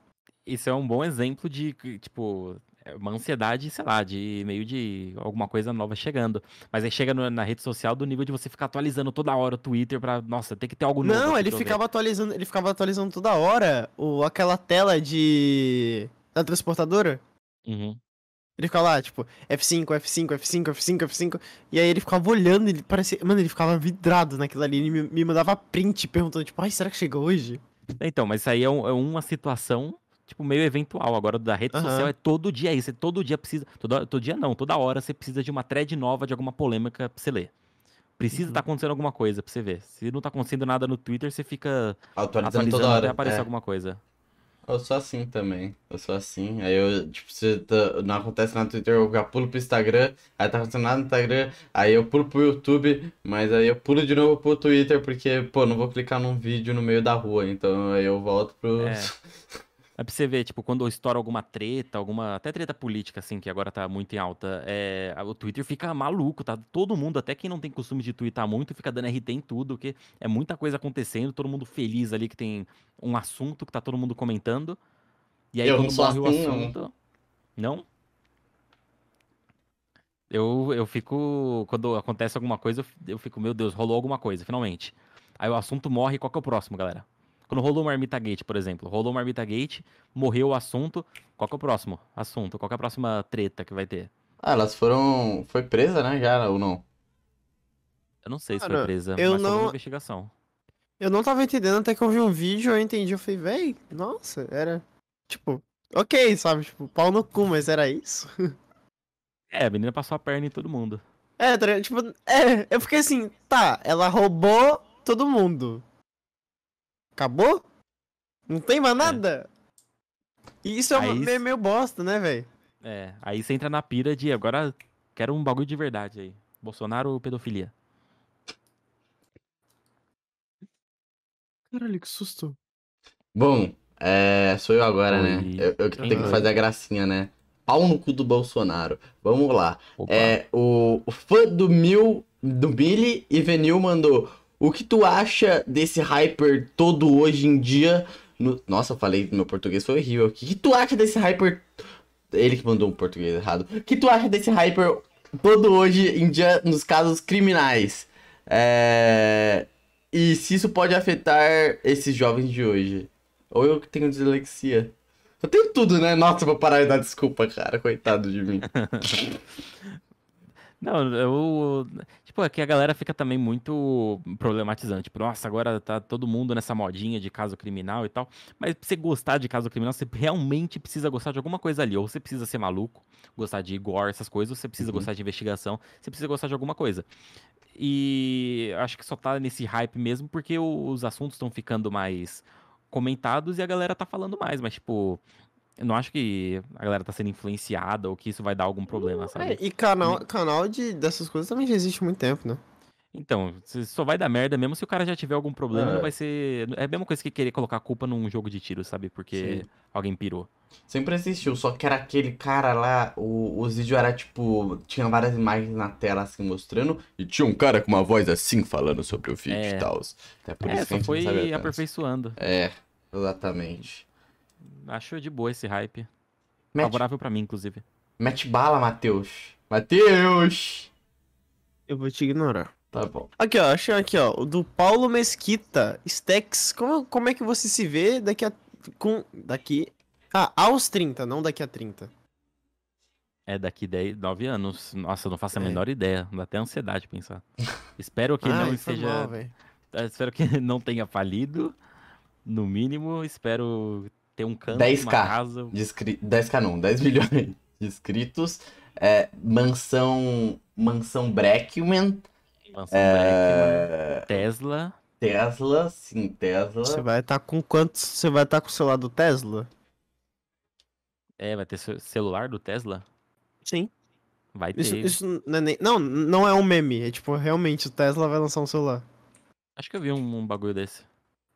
Isso é um bom exemplo de, que, tipo, é uma ansiedade, sei lá, de meio de alguma coisa nova chegando. Mas aí chega no- na rede social do nível de você ficar atualizando toda hora o Twitter pra, nossa, tem que ter algo novo. Não, ele ficava atualizando, ele ficava atualizando toda hora o, aquela tela de da transportadora. Uhum. Ele ficava lá, tipo, F5, F5, F5, F5, F5. E aí ele ficava olhando, ele parecia. Mano, ele ficava vidrado naquilo ali. Ele me, me mandava print perguntando, tipo, ai, será que chegou hoje? Então, mas isso aí é, um- é uma situação, tipo, meio eventual. Agora, da rede Aham. social é todo dia isso. Você todo dia precisa. Todo, todo dia não, toda hora você precisa de uma thread nova de alguma polêmica pra você ler. Precisa Uhum. estar acontecendo alguma coisa pra você ver. Se não tá acontecendo nada no Twitter, você fica Atualizando atualizando toda hora. até aparecer é. alguma coisa. Eu sou assim também. Eu sou assim. Aí eu, tipo, se tá- não acontece nada no Twitter, eu já pulo pro Instagram. Aí tá acontecendo nada no Instagram. Aí eu pulo pro YouTube. Mas aí eu pulo de novo pro Twitter, porque, pô, não vou clicar num vídeo no meio da rua. Então aí eu volto pro. É. Pra você ver, tipo, quando estoura alguma treta, alguma. Até treta política, assim, que agora tá muito em alta. É, o Twitter fica maluco, tá? Todo mundo, até quem não tem costume de twittar muito, fica dando RT em tudo, porque é muita coisa acontecendo, todo mundo feliz ali que tem um assunto que tá todo mundo comentando. E aí Eu quando não morre o assim, não. assunto. Não? Eu, eu fico. Quando acontece alguma coisa, eu fico, meu Deus, rolou alguma coisa, finalmente. Aí o assunto morre, qual que é o próximo, galera? Quando rolou o Marmita Gate, por exemplo. Rolou o Marmita Gate, morreu o assunto. Qual que é o próximo assunto? Qual que é a próxima treta que vai ter? Ah, elas foram. Foi presa, né? Já ou não? Eu não sei se Cara, foi presa, eu mas foi uma não- investigação. Eu não tava entendendo até que eu vi um vídeo, eu entendi. Eu falei, véi, nossa, era. Tipo, ok, sabe? Tipo, pau no cu, mas era isso? É, a menina passou a perna em todo mundo. É, tá? Tipo, é, eu fiquei assim, tá, ela roubou todo mundo. Acabou? Não tem mais nada? E isso é uma- Aí- meio, meio bosta, né, velho? É, aí você entra na pira de agora quero um bagulho de verdade aí. Bolsonaro pedofilia. Caralho, que susto. Bom, é. Sou eu agora, Oi. né? Eu, eu que tenho que fazer a gracinha, né? Pau no cu do Bolsonaro. Vamos lá. Opa. É, o, o fã do Mil, do Billy e Venil mandou. O que tu acha desse hyper todo hoje em dia? no- Nossa, eu falei, meu português foi horrível. O que, tu acha desse hyper. Ele que mandou um português errado. O que tu acha desse hyper todo hoje em dia nos casos criminais? É, E se isso pode afetar esses jovens de hoje? Ou eu que tenho dislexia? Eu tenho tudo, né? Nossa, vou parar de dar desculpa, cara. Coitado de mim. Não, eu. Tipo, é que a galera fica também muito problematizando. Tipo, nossa, agora tá todo mundo nessa modinha de caso criminal e tal. Mas pra você gostar de caso criminal, você realmente precisa gostar de alguma coisa ali. Ou você precisa ser maluco, gostar de gore, essas coisas, ou você precisa Uhum. gostar de investigação, você precisa gostar de alguma coisa. E acho que só tá nesse hype mesmo porque os assuntos estão ficando mais comentados e a galera tá falando mais. Mas, tipo. Eu não acho que a galera tá sendo influenciada ou que isso vai dar algum problema, sabe? É, e canal, canal de, dessas coisas também já existe há muito tempo, né? Então, só vai dar merda mesmo se o cara já tiver algum problema, É. não vai ser. É a mesma coisa que querer colocar a culpa num jogo de tiro, sabe? Porque Sim. alguém pirou. Sempre existiu, só que era aquele cara lá, o, os vídeos era tipo, tinha várias imagens na tela assim mostrando, e tinha um cara com uma voz assim falando sobre o vídeo É. e tal. É por é, isso que a só gente foi aperfeiçoando. É, exatamente. Acho de boa esse hype. Mete, Favorável pra mim, inclusive. mete bala, Matheus. Matheus! Eu vou te ignorar. Tá bom. Aqui, ó, achei aqui, ó. O do Paulo Mesquita. Stacks, como, como é que você se vê daqui a. Com. Daqui. Ah, aos 30, não daqui a 30. É daqui 10, 9 anos. Nossa, eu não faço a É. menor ideia. Dá até ansiedade pensar. Espero que Ai, não foi esteja. mal, espero que não tenha falido. No mínimo, espero ter um canto, 10K. uma casa. De inscri... 10k não, 10 milhões de inscritos. É, mansão. Mansão Breckman. Mansão É, Tesla. Tesla, sim, Tesla. Você vai estar com quantos? Você vai estar com o celular do Tesla? É, vai ter ce- celular do Tesla? Sim. Vai ter. Isso, isso não é nem. Não, não é um meme. É tipo, realmente, o Tesla vai lançar um celular. Acho que eu vi um, um bagulho desse.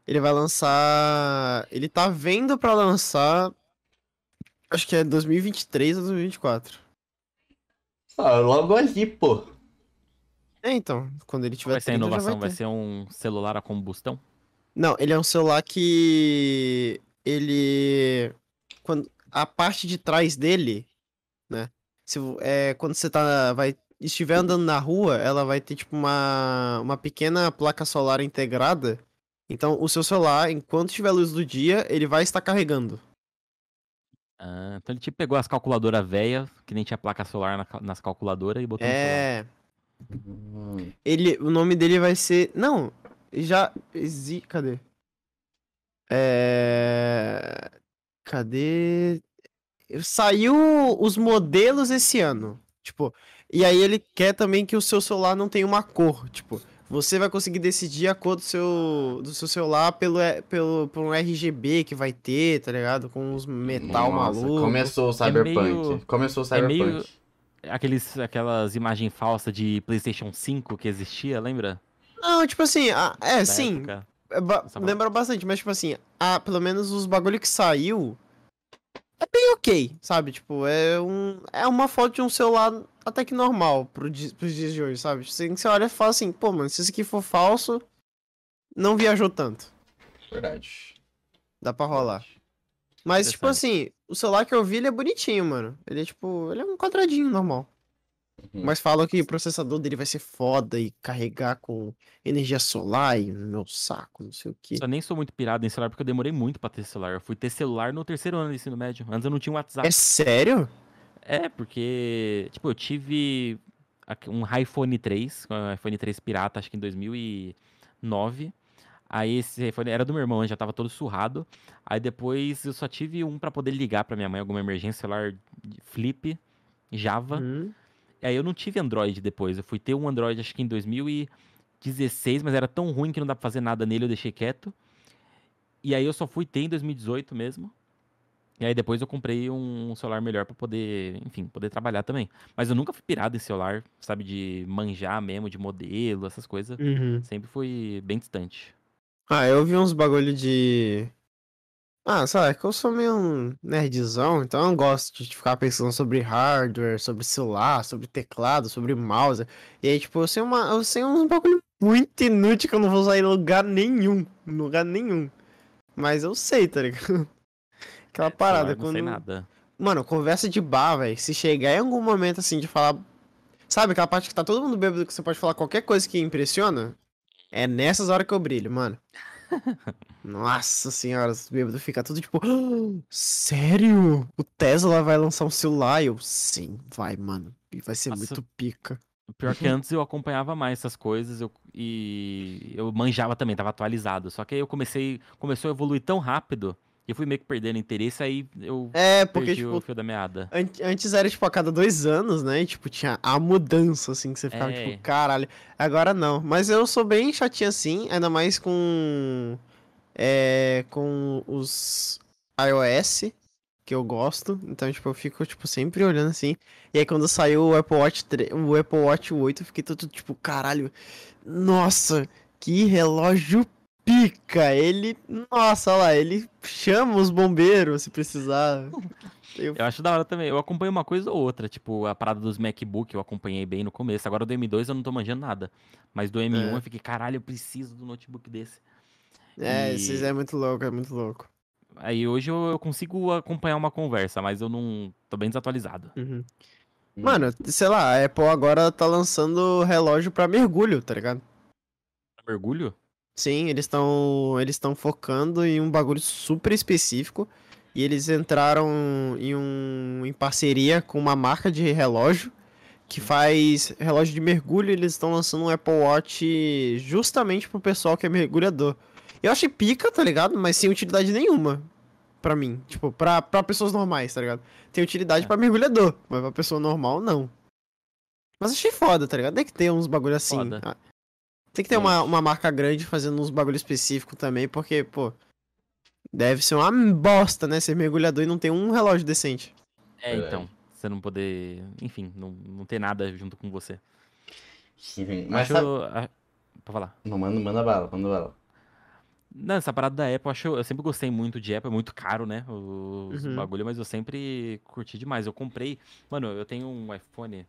Ele vai lançar. Ele tá vendo pra lançar. Acho que é 2023 ou 2024. Ah, logo ali, pô. É, então. Quando ele tiver vai ser a 30, já inovação? Vai ter. ser um celular a combustão? Não, ele é um celular que. Ele. Quando a parte de trás dele, né? Se, é, quando você tá. Vai, estiver andando na rua, ela vai ter tipo uma, uma pequena placa solar integrada. Então, o seu celular, enquanto tiver luz do dia, ele vai estar carregando. Ah, então ele tipo pegou as calculadoras velhas, que nem tinha placa solar na nas calculadoras, e botou no celular. É. Ele, o nome dele vai ser. Não, já. Cadê? É. Cadê? Saiu os modelos esse ano. Tipo, e aí ele quer também que o seu celular não tenha uma cor. Tipo, você vai conseguir decidir a cor do seu, do seu celular pelo, é, pelo, por um RGB que vai ter, tá ligado? Com uns metal nossa, maluco. Começou o Cyberpunk. meio- Começou o é Cyberpunk. meio- Aqueles, aquelas imagens falsas de PlayStation 5 que existia, lembra? Não, tipo assim, ah, é, Da sim. época. É ba- lembra bastante, mas tipo assim, ah, pelo menos os bagulho que saiu é bem ok, sabe? Tipo, é, um, é uma foto de um celular até que normal pro, di- pros dias de hoje, sabe? Assim, você olha e fala assim, pô, mano, se isso aqui for falso, não viajou tanto. Verdade. Dá pra rolar. Mas, tipo assim, o celular que eu vi, ele é bonitinho, mano. Ele é tipo, ele é um quadradinho normal. Uhum. Mas falam que o processador dele vai ser foda e carregar com energia solar e meu saco, não sei o quê. Eu nem sou muito pirado em celular porque eu demorei muito pra ter celular. Eu fui ter celular no terceiro ano do ensino médio. Antes eu não tinha um WhatsApp. É sério? É, porque, tipo, eu tive um iPhone 3, um iPhone 3 pirata, acho que em 2009. Aí esse iPhone era do meu irmão, já tava todo surrado. Aí depois eu só tive um pra poder ligar pra minha mãe, alguma emergência celular flip, Java. Hum. Aí eu não tive Android depois. Eu fui ter um Android acho que em 2016, mas era tão ruim que não dá pra fazer nada nele, eu deixei quieto. E aí eu só fui ter em 2018 mesmo. E aí depois eu comprei um celular melhor pra poder, enfim, poder trabalhar também. Mas eu nunca fui pirado em celular, sabe, de manjar mesmo, de modelo, essas coisas. Uhum. Sempre fui bem distante. Ah, eu vi uns bagulho de. Ah, sabe, é que eu sou meio um nerdzão, então eu não gosto de ficar pensando sobre hardware, sobre celular, sobre teclado, sobre mouse. E aí, tipo, eu sei, uma, eu sei uns bagulho muito inútil que eu não vou usar em lugar nenhum. Em lugar nenhum. Mas eu sei, tá ligado? Aquela parada, Celular, não sei quando. nada. Mano, conversa de bar, velho. Se chegar em algum momento assim de falar. Sabe aquela parte que tá todo mundo bêbado que você pode falar qualquer coisa que impressiona? É nessas horas que eu brilho, mano. Nossa senhora, os bêbados ficam tudo tipo. "Ah, Sério? O Tesla vai lançar um celular? E Eu, sim, vai, mano. E vai ser Nossa. muito pica. Pior que antes eu acompanhava mais essas coisas eu, e eu manjava também, tava atualizado. Só que aí eu comecei, começou a evoluir tão rápido eu fui meio que perdendo interesse, aí eu É, porque, perdi tipo, o fio da meada. An- Antes era, tipo, a cada dois anos, né? E, tipo, tinha a mudança, assim, que você ficava, É. tipo, caralho. Agora não. Mas eu sou bem chatinho assim, ainda mais com. É. Com os iOS, que eu gosto. Então, tipo, eu fico, tipo, sempre olhando assim. E aí, quando saiu o Apple Watch, 3, o Apple Watch 8, eu fiquei todo, tipo, caralho. Nossa, que relógio pica. Ele. Nossa, olha lá, ele chama os bombeiros se precisar. Eu Eu acho da hora também. Eu acompanho uma coisa ou outra, tipo, a parada dos MacBook eu acompanhei bem no começo. Agora do M2 eu não tô manjando nada. Mas do M1 É. eu fiquei, caralho, eu preciso do notebook desse. É, E- é muito louco, é muito louco. Aí hoje eu, consigo acompanhar uma conversa, mas eu não tô bem desatualizado. Uhum. Mano, sei lá, a Apple agora tá lançando relógio pra mergulho, tá ligado? Mergulho? Sim, eles estão eles estão focando em um bagulho super específico e eles entraram em um em parceria com uma marca de relógio que faz relógio de mergulho, e eles estão lançando um Apple Watch justamente pro pessoal que é mergulhador. Eu achei pica, tá ligado? Mas sem utilidade nenhuma pra mim, tipo, pra, pra pessoas normais, tá ligado? Tem utilidade É. pra mergulhador, mas pra pessoa normal não. Mas achei foda, tá ligado? Tem que ter uns bagulho assim. Foda. Tem que ter uma, uma marca grande fazendo uns bagulho específico também, porque, pô, deve ser uma bosta, né? Ser mergulhador e não ter um relógio decente. É, Verdade. então. Você não poder, enfim, não, não ter nada junto com você. Sim, Mas Acho. sabe... a- Pra falar. Não, manda, manda bala, manda bala. Não, essa parada da Apple, eu, acho, eu sempre gostei muito de Apple, é muito caro, né? Os Uhum. bagulho, mas eu sempre curti demais. Eu comprei. Mano, eu tenho um iPhone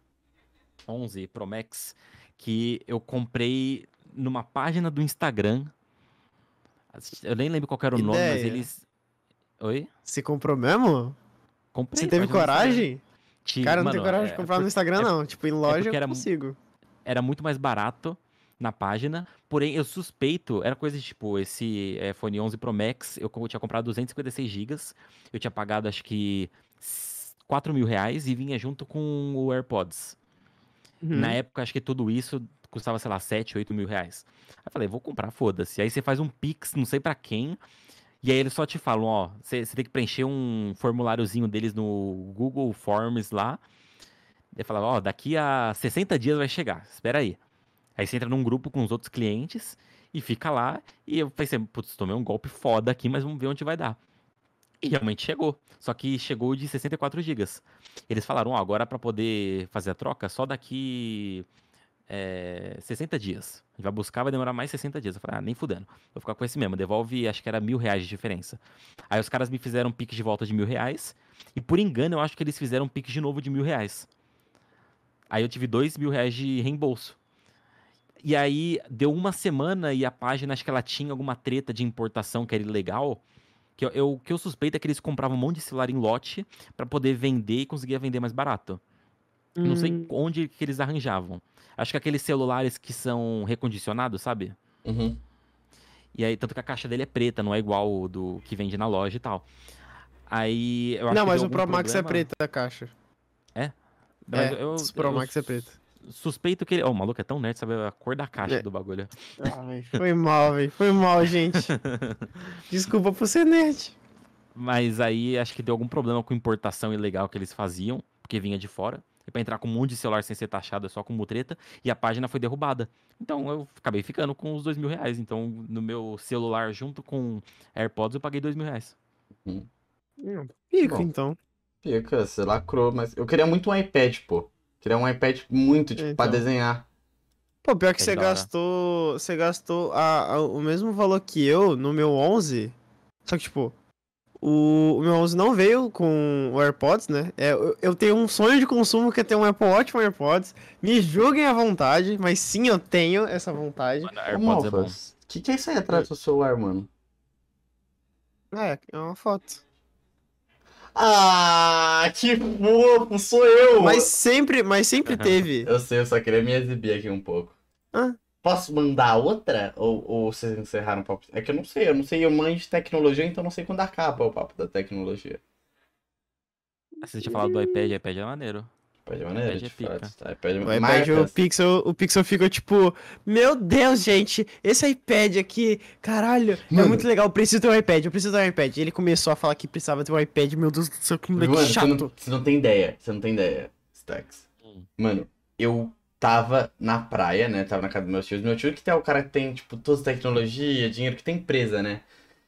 11 Pro Max que eu comprei numa página do Instagram. Eu nem lembro qual era o nome, mas Ideia. eles. Oi? Você comprou mesmo? Comprei. Você teve coragem? Ti- Cara, eu não tenho mano, coragem de é comprar no por- Instagram, é não. Tipo, em loja porque eu consigo. era muito mais barato na página, porém eu suspeito, era coisa de tipo, esse iPhone 11 Pro Max, eu tinha comprado 256 GB, eu tinha pagado acho que 4 mil reais e vinha junto com o AirPods. Uhum. Na época, acho que tudo isso custava, sei lá, 7, 8 mil reais. Aí eu falei, vou comprar, foda-se. Aí você faz um Pix, não sei pra quem, e aí eles só te falam, ó, você tem que preencher um formuláriozinho deles no Google Forms lá. Ele fala, ó, daqui a 60 dias vai chegar, espera aí. Aí você entra num grupo com os outros clientes e fica lá. E eu pensei, putz, tomei um golpe foda aqui, mas vamos ver onde vai dar. E realmente chegou. Só que chegou de 64 GB. Eles falaram, ó, agora pra poder fazer a troca, só daqui é, 60 dias. A gente vai buscar, vai demorar mais 60 dias. Eu falei, ah, nem fudendo. Vou ficar com esse mesmo. Devolve, acho que era mil reais de diferença. Aí os caras me fizeram um pique de volta de mil reais. E por engano, eu acho que eles fizeram um Pix de novo de mil reais. Aí eu tive dois mil reais de reembolso. E aí deu uma semana e a página, acho que ela tinha alguma treta de importação que era ilegal. Que eu, eu, que eu suspeito é que eles compravam um monte de celular em lote para poder vender e conseguia vender mais barato. Não sei Hum, onde que eles arranjavam. Acho que aqueles celulares que são recondicionados, sabe? Uhum. E aí, tanto que a caixa dele é preta, não é igual o do que vende na loja e tal. Aí eu acho Não, que mas o Pro Max é problema. preta a caixa. Mas é, eu- os Pro eu Max é preto. Suspeito que ele. Ó, o maluco é tão nerd, sabe a cor da caixa É. do bagulho. Foi mal, velho. Foi mal, gente. Desculpa por ser nerd. Mas aí acho que deu algum problema com importação ilegal que eles faziam, porque vinha de fora. E pra entrar com um monte de celular sem ser taxado, é só com mutreta, e a página foi derrubada. Então eu acabei ficando com os dois mil reais. Então no meu celular, junto com AirPods, eu paguei dois mil reais. Hum, Pico, Bom. então. Fica, você lacrou, mas eu queria muito um iPad, pô. Queria um iPad muito, tipo, pra Então. desenhar. Pô, pior que É você hora. gastou. Você gastou a- a- o mesmo valor que eu no meu 11. Só que, tipo, o, o meu 11 não veio com o AirPods, né? É, eu, eu tenho um sonho de consumo que é ter um Apple Watch com AirPods. Me julguem à vontade, mas sim, eu tenho essa vontade. Mano, Ô, AirPods é bom. Malfas, o que, que é isso aí atrás do seu celular, mano? É, é uma foto. Ah, que fofo, sou eu! Mas sempre, mas sempre teve. Eu sei, eu só queria me exibir aqui um pouco. Ah. Posso mandar outra? Ou, ou vocês encerraram o papo? É que eu não sei, eu não sei, eu manjo de tecnologia, então não sei quando acaba o papo da tecnologia. Ah, Você tinha falado do iPad, iPad é maneiro. iPad é maneiro, iPad é de fato. pica. iPad O iPad, o. Pixel, o Pixel fica tipo, meu Deus, gente, esse iPad aqui, caralho, é Mano. muito legal, eu preciso ter um iPad, eu preciso ter um iPad. E ele começou a falar que precisava ter um iPad, meu Deus do céu, que moleque Mano, você chato. não, você não tem ideia, você não tem ideia, Stacks. Hum. Mano, eu tava na praia, né? Tava na casa dos meus tios. Meu tio que é o cara que tem, tipo, toda tecnologia, dinheiro, que tem empresa, né?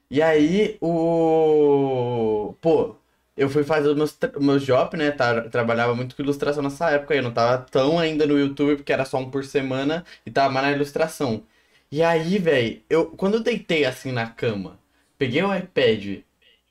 E aí, o... Pô, eu fui fazer o meu, o meu job, né? Tá, trabalhava muito com ilustração nessa época. Eu não tava tão ainda no YouTube, porque era só um por semana. E tava mais na ilustração. E aí, velho, eu, quando eu deitei assim na cama, peguei o iPad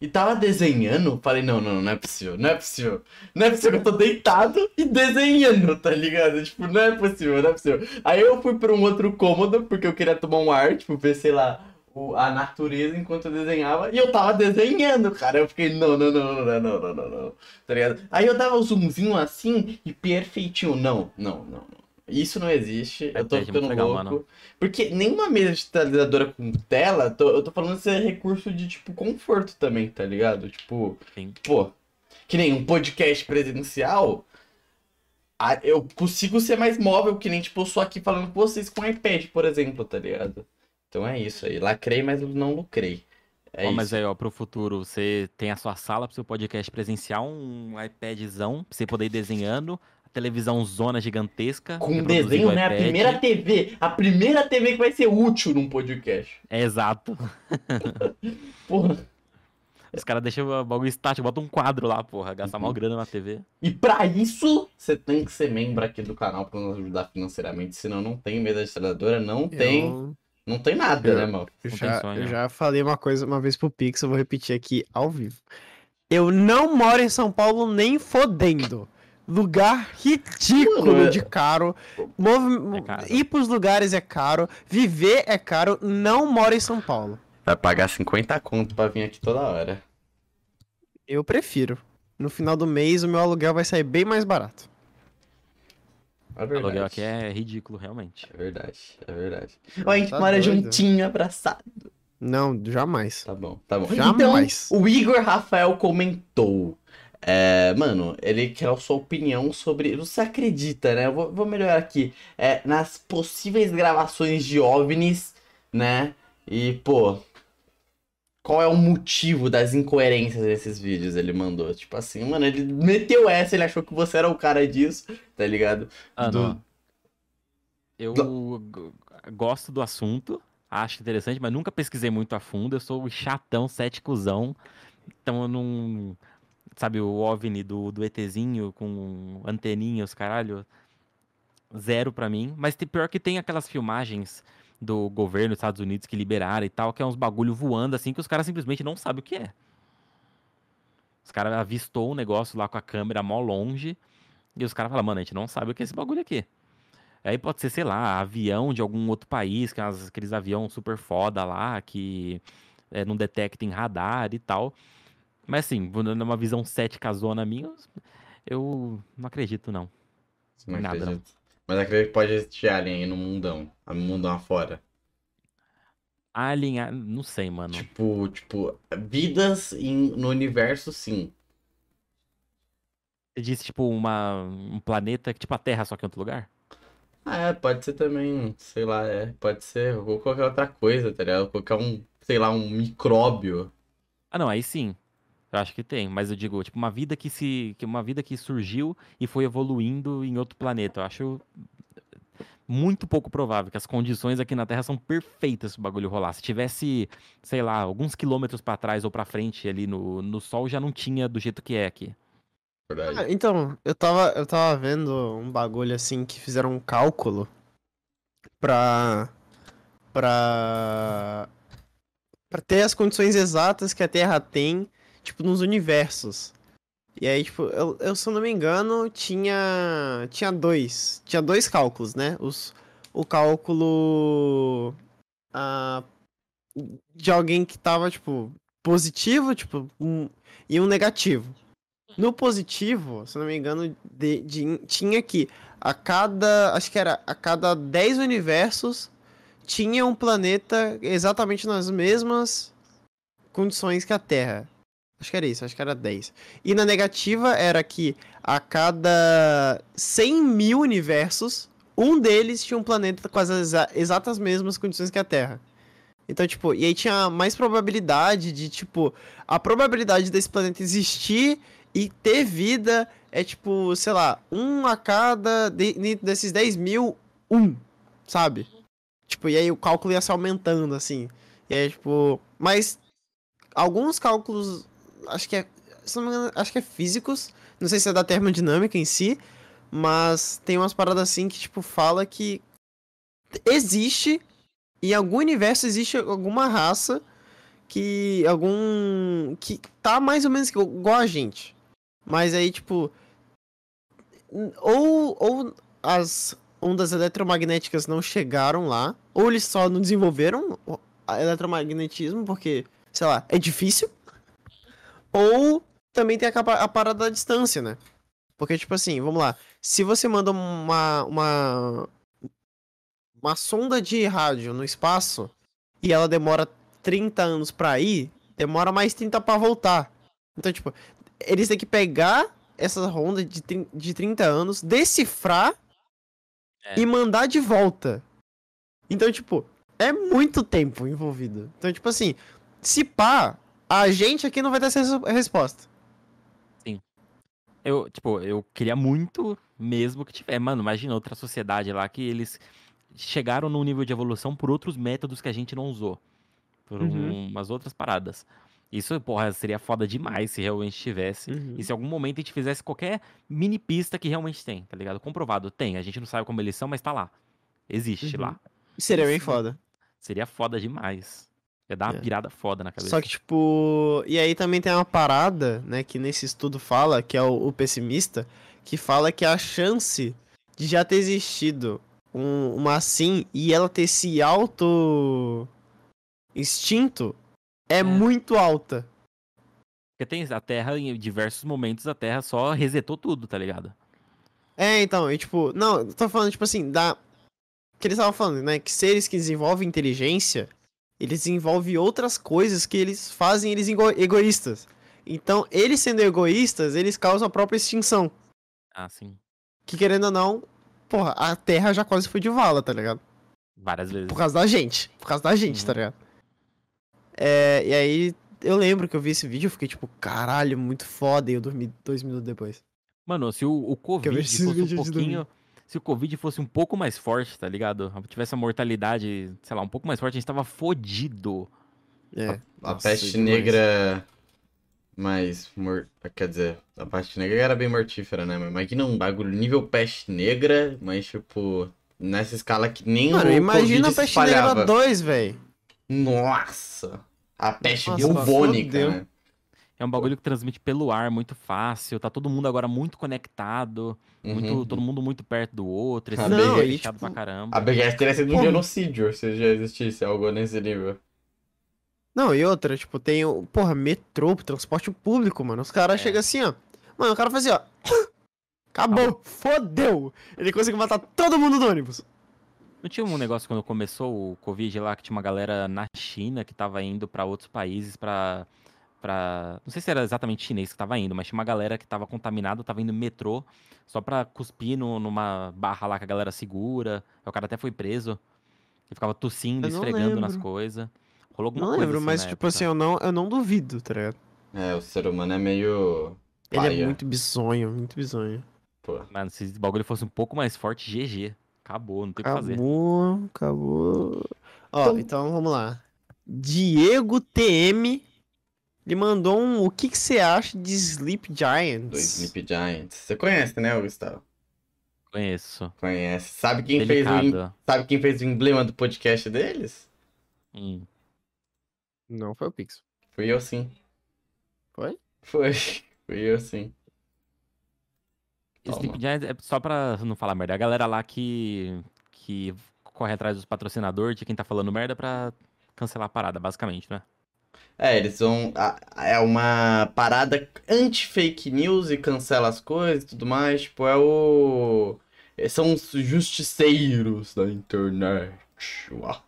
e tava desenhando, falei, não, não, não é possível, não é possível. Não é possível que eu tô deitado e desenhando, tá ligado? Tipo, não é possível, não é possível. Aí eu fui pra um outro cômodo, porque eu queria tomar um ar, tipo, ver, sei lá, o- a natureza enquanto eu desenhava. E eu tava desenhando, cara. Eu fiquei, não, não, não, não, não, não, não, não. Tá ligado? Aí eu dava o zoomzinho assim e perfeitinho. Não, não, não, não. Isso não existe. Eu tô é ficando legal, louco. mano. Porque nenhuma mesa digitalizadora com tela, tô- eu tô falando de ser recurso de, tipo, conforto também, tá ligado? Tipo, Sim. pô, que nem um podcast presencial, eu consigo ser mais móvel, que nem, tipo, eu sou aqui falando com vocês com iPad, por exemplo, tá ligado? Então é isso aí. Lacrei, mas não lucrei. É Ó, mas aí, ó, pro futuro, você tem a sua sala pro seu podcast presencial, um iPadzão, pra você poder ir desenhando, a televisão zona gigantesca. Com um desenho, né? A primeira TV. A primeira TV que vai ser útil num podcast. É exato. Porra. Os caras deixam o bagulho estático, bota um quadro lá, porra, gastar Uhum. mal grana na TV. E pra isso, você tem que ser membro aqui do canal pra nos ajudar financeiramente. Senão não tem mesa digitalizadora, não tem. Eu, Não tem nada, Eu- né, mano? eu já, sonho. eu já falei uma coisa uma vez pro Pixel, vou repetir aqui ao vivo. Eu não moro em São Paulo nem fodendo. Lugar ridículo Mano, é- de caro. Movi- É caro. Ir pros lugares é caro. Viver é caro. Não moro em São Paulo. Vai pagar 50 conto pra vir aqui toda hora. Eu prefiro. No final do mês, o meu aluguel vai sair bem mais barato. É O verdade. aluguel aqui é ridículo, realmente. É verdade, é verdade. Ó, a gente Tá mora doido. juntinho, abraçado. Não, jamais. Tá bom, tá bom. Jamais. Então, o Igor Rafael comentou. É, mano, ele quer a sua opinião sobre. Você acredita, né? Eu vou, vou melhorar aqui. É, nas possíveis gravações de OVNIs, né? E, pô. Qual é o motivo das incoerências desses vídeos? Ele mandou. Tipo assim, mano, ele meteu essa, ele achou que você era o cara disso, tá ligado? Mano, Do- eu g- gosto do assunto, acho interessante, mas nunca pesquisei muito a fundo. Eu sou o chatão, céticozão. Então eu não. Sabe, o OVNI do, do ETzinho com anteninha, os caralho. Zero pra mim. Mas tem- pior que tem aquelas filmagens do governo dos Estados Unidos que liberaram e tal, que é uns bagulho voando assim que os caras simplesmente não sabem o que é. Os caras avistou um negócio lá com a câmera mó longe. E os caras falam, mano, a gente não sabe o que é esse bagulho aqui. Aí pode ser, sei lá, avião de algum outro país, que é umas- aqueles avião super foda lá, que é, não detecta em radar e tal. Mas assim, dando uma visão 7 casona minha, eu- não acredito, não. Não Nada, não. Mas acredito que pode existir alien aí no mundão. No mundão afora. Alien, não sei, mano. Tipo, tipo, vidas em- no universo, sim. Você disse, tipo, uma, um planeta que, tipo, a Terra, só que em outro lugar? Ah, é, pode ser também, sei lá, é, pode ser ou qualquer outra coisa, tá ligado? Qualquer um, sei lá, um micróbio. Ah, não, aí sim. Eu acho que tem, mas eu digo, tipo, uma vida que se. que uma vida que surgiu e foi evoluindo em outro planeta. Eu acho muito pouco provável que as condições aqui na Terra são perfeitas pro bagulho rolar. Se tivesse, sei lá, alguns quilômetros pra trás ou pra frente ali no, no Sol, já não tinha do jeito que é aqui. Verdade. Ah, então, eu tava, eu tava vendo um bagulho assim que fizeram um cálculo pra. pra. pra ter as condições exatas que a Terra tem, tipo, nos universos. E aí, tipo, eu, eu se eu não me engano, tinha. tinha dois. Tinha dois cálculos, né? Os, o cálculo. ah, de alguém que tava, tipo, positivo, tipo, um, e um negativo. No positivo, se não me engano, de- de- tinha que a cada. Acho que era a cada 10 universos tinha um planeta exatamente nas mesmas condições que a Terra. Acho que era isso, acho que era 10. E na negativa era que a cada 100 mil universos, um deles tinha um planeta com as exa- exatas mesmas condições que a Terra. Então, tipo, e aí tinha mais probabilidade de, tipo, a probabilidade desse planeta existir e ter vida é tipo, sei lá, um a cada. de- de- desses 10 mil, um, sabe? Tipo, e aí o cálculo ia se aumentando, assim. E aí, tipo. Mas alguns cálculos, acho que é. engano, acho que é físicos. Não sei se é da termodinâmica em si. Mas tem umas paradas assim que, tipo, fala que existe. Em algum universo existe alguma raça que. algum. que tá mais ou menos igual a gente. Mas aí, tipo. Ou, ou as ondas eletromagnéticas não chegaram lá, ou eles só não desenvolveram eletromagnetismo, porque, sei lá, é difícil. Ou também tem a, a parada da distância, né? Porque, tipo assim, vamos lá. Se você manda uma, uma, uma sonda de rádio no espaço e ela demora 30 anos pra ir, demora mais 30 pra voltar. Então, tipo, eles têm que pegar essa ronda de, de 30 anos, decifrar É. e mandar de volta. Então, tipo, é muito tempo envolvido. Então, tipo assim, se pá, a gente aqui não vai ter essa res- resposta. Eu, tipo, eu queria muito mesmo que tiver. Mano, imagina outra sociedade lá que eles chegaram num nível de evolução por outros métodos que a gente não usou. Por Uhum. umas outras paradas. Isso, porra, seria foda demais se realmente tivesse. Uhum. E se em algum momento a gente fizesse qualquer mini pista que realmente tem, tá ligado? Comprovado, tem. A gente não sabe como eles são, mas tá lá. Existe Uhum. lá. Seria bem foda. Seria foda demais. Ia dar uma É. pirada foda na cabeça. Só que, tipo. E aí também tem uma parada, né, que nesse estudo fala, que é o, o pessimista, que fala que a chance de já ter existido um- uma assim e ela ter se auto extinto é, É. muito alta. Porque tem a Terra, em diversos momentos, a Terra só resetou tudo, tá ligado? É, então, e tipo, não, tô falando, tipo assim, da. Que eles estavam falando, né? Que seres que desenvolvem inteligência, eles desenvolvem outras coisas que eles fazem eles ego- egoístas. Então, eles sendo egoístas, eles causam a própria extinção. Ah, sim. Que querendo ou não, porra, a Terra já quase foi de vala, tá ligado? Várias vezes. Por causa da gente. Por causa da gente, Uhum. tá ligado? É, e aí, eu lembro que eu vi esse vídeo e fiquei tipo, caralho, muito foda, e eu dormi dois minutos depois. Mano, se o, o Covid fosse um pouquinho. Se o Covid fosse um pouco mais forte, tá ligado? Tivesse a mortalidade, sei lá, um pouco mais forte, a gente tava fodido. É. A nossa, peste demais. negra mais mor... quer dizer, a peste negra era bem mortífera, né? Mas imagina um bagulho nível peste negra, mas tipo nessa escala que nem Mano, o imagina a Covid se Peste Negra espalhava. 2, velho. Nossa! A peste Nossa, bubônica, né? É um bagulho que transmite pelo ar muito fácil. Tá todo mundo agora muito conectado. Muito, Uhum. todo mundo muito perto do outro. Esse não, BGS, fechado tipo, pra caramba. A BGS teria sido um Porra. genocídio se já existisse algo nesse nível. Não, e outra, tipo, tem o, porra, metrô, transporte público, mano. Os caras É. chegam assim, ó. Mano, o cara faz assim, ó. Acabou, fodeu. Ele conseguiu matar todo mundo do ônibus. Não tinha um negócio quando começou o Covid lá que tinha uma galera na China que tava indo pra outros países pra. Pra... Não sei se era exatamente chinês que tava indo, mas tinha uma galera que tava contaminada, tava indo no metrô só pra cuspir no- numa barra lá que a galera segura. Aí o cara até foi preso. Ele ficava tossindo, Eu não esfregando nas coisas. Rolou alguma Não coisa lembro, assim mas, tipo época. assim, eu não, eu não duvido, tá ligado? É, o ser humano é meio. Ele paia, é muito bizonho, muito bizonho. pô. Mano, se esse bagulho fosse um pouco mais forte, GG. Acabou, não tem o que fazer. Acabou, acabou. Ó, Então- então vamos lá. Diego TM ele mandou um. O que que você acha de Sleep Do Giants? Sleep Giants. Você conhece, né, Gustavo? Conheço. Conhece. Sabe quem, fez o. Sabe quem fez o emblema do podcast deles? Hum. Não foi o Pix. Fui eu sim. Foi? Foi. Fui eu sim. Toma. Sleep Giants é só pra não falar merda. A galera lá que, que corre atrás dos patrocinadores, de quem tá falando merda pra cancelar a parada, basicamente, né? É, eles vão. É uma parada anti-fake news e cancela as coisas e tudo mais. Tipo, é o. São os justiceiros da internet. Uau.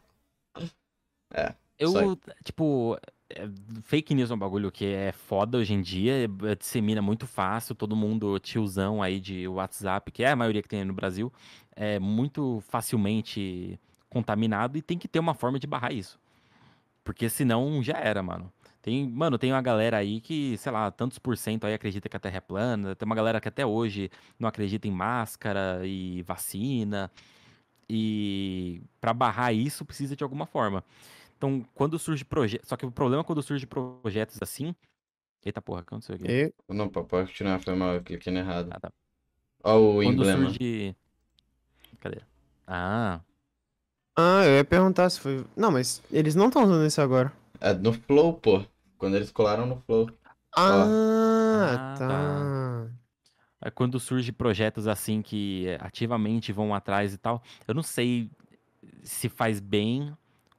Eu, Isso aí. tipo, é, fake news é um bagulho que é foda hoje em dia, é- dissemina muito fácil, todo mundo, tiozão aí de WhatsApp, que é a maioria que tem no Brasil, é muito facilmente contaminado e tem que ter uma forma de barrar isso. Porque senão já era, mano. Tem, mano, tem uma galera aí que, sei lá, tantos por cento aí acredita que a Terra é plana, tem uma galera que até hoje não acredita em máscara e vacina. E pra barrar isso precisa de alguma forma. Então, quando surge projeto. Só que o problema é quando surge projetos assim. Eita porra, o que aconteceu aqui? E- Não, pode continuar, foi mal, eu cliquei no errado. Ah, tá. Ó o Quando emblema. surge. Cadê? Ah, Ah, eu ia perguntar se foi. Não, mas eles não estão usando isso agora. É no Flow, pô. Quando eles colaram no Flow. Ah, Ah, tá. é quando surge projetos assim que eh, ativamente vão atrás e tal. Eu não sei se faz bem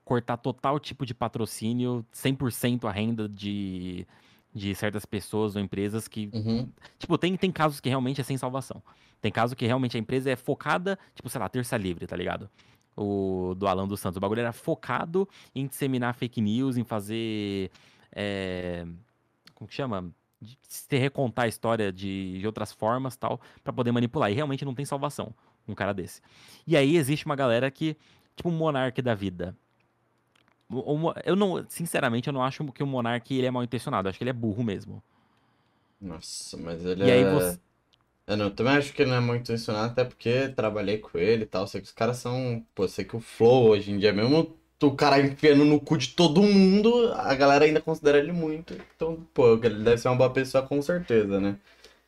cortar total tipo de patrocínio, 100% a renda de, de certas pessoas ou empresas que Uhum. Tipo, tem, tem casos que realmente é sem salvação. Tem casos que realmente a empresa é focada, tipo, sei lá, terça livre, tá ligado? O do Alan dos Santos. O bagulho era focado em disseminar fake news, em fazer. é, como que chama? De se recontar a história de, de outras formas tal, pra poder manipular. E realmente não tem salvação um cara desse. E aí existe uma galera que, tipo, um monarca da vida. Eu não, sinceramente, eu não acho que o monarca ele é mal intencionado. Eu acho que ele é burro mesmo. Nossa, mas ele E é. aí você. Eu não, também acho que ele não é muito intencionado, até porque trabalhei com ele e tal. Sei que os caras são. Pô, sei que o Flow hoje em dia, mesmo o cara enfiando no cu de todo mundo, a galera ainda considera ele muito. Então, pô, ele deve ser uma boa pessoa com certeza, né?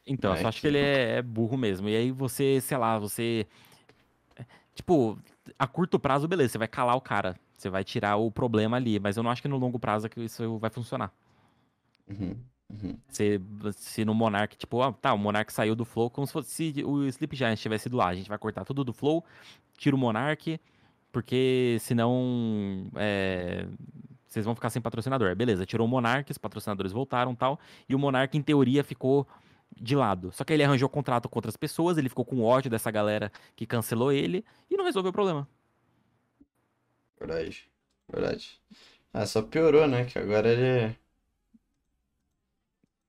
Então, eu Ai, só acho que ele é, é burro mesmo. E aí você, sei lá, você. Tipo, a curto prazo, beleza, você vai calar o cara. Você vai tirar o problema ali. Mas eu não acho que no longo prazo é isso vai funcionar. Uhum, uhum. Se, se no Monark, tipo, ah, tá, o Monark saiu do Flow, como se fosse se o Sleep Giant tivesse ido lá. A gente vai cortar tudo do Flow, tira o Monark, porque senão. é, vocês vão ficar sem patrocinador. Beleza, tirou o Monark, os patrocinadores voltaram e tal. E o Monark, em teoria, ficou de lado. Só que ele arranjou contrato com outras pessoas, ele ficou com ódio dessa galera que cancelou ele e não resolveu o problema. Verdade. Verdade. Ah, só piorou, né? Que agora ele.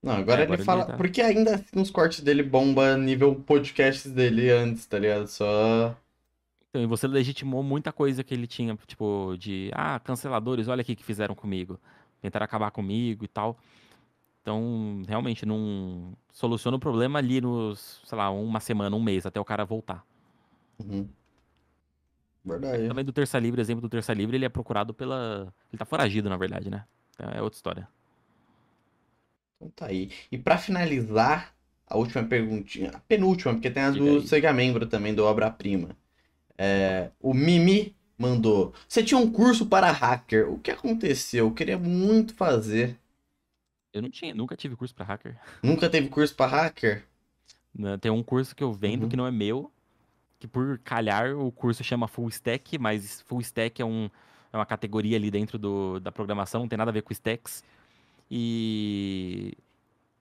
Não, agora É, ele agora ele fala. tá- Porque ainda assim os cortes dele bomba nível podcasts dele antes, tá ligado? Só. Então, e você legitimou muita coisa que ele tinha, tipo, de, ah, canceladores, olha aqui que fizeram comigo. Tentaram acabar comigo e tal. Então, realmente, não soluciona o problema ali nos, sei lá, uma semana, um mês, até o cara voltar. Uhum. Verdade. Também do Terça Livre, exemplo do Terça Livre, ele é procurado pela. Ele tá foragido, na verdade, né? É outra história. Então tá aí. E pra finalizar, a última perguntinha, a penúltima, porque tem a Diga do aí. Seja Membro também, do Obra Prima. É, o Mimi mandou. Você tinha um curso para hacker. O que aconteceu? Eu queria muito fazer. Eu não tinha, nunca tive curso pra hacker. Nunca teve curso pra hacker? Né, Tem um curso que eu vendo Uhum. que não é meu, que por calhar o curso chama Full Stack, mas Full Stack é, um, é uma categoria ali dentro do, da programação, não tem nada a ver com stacks. E,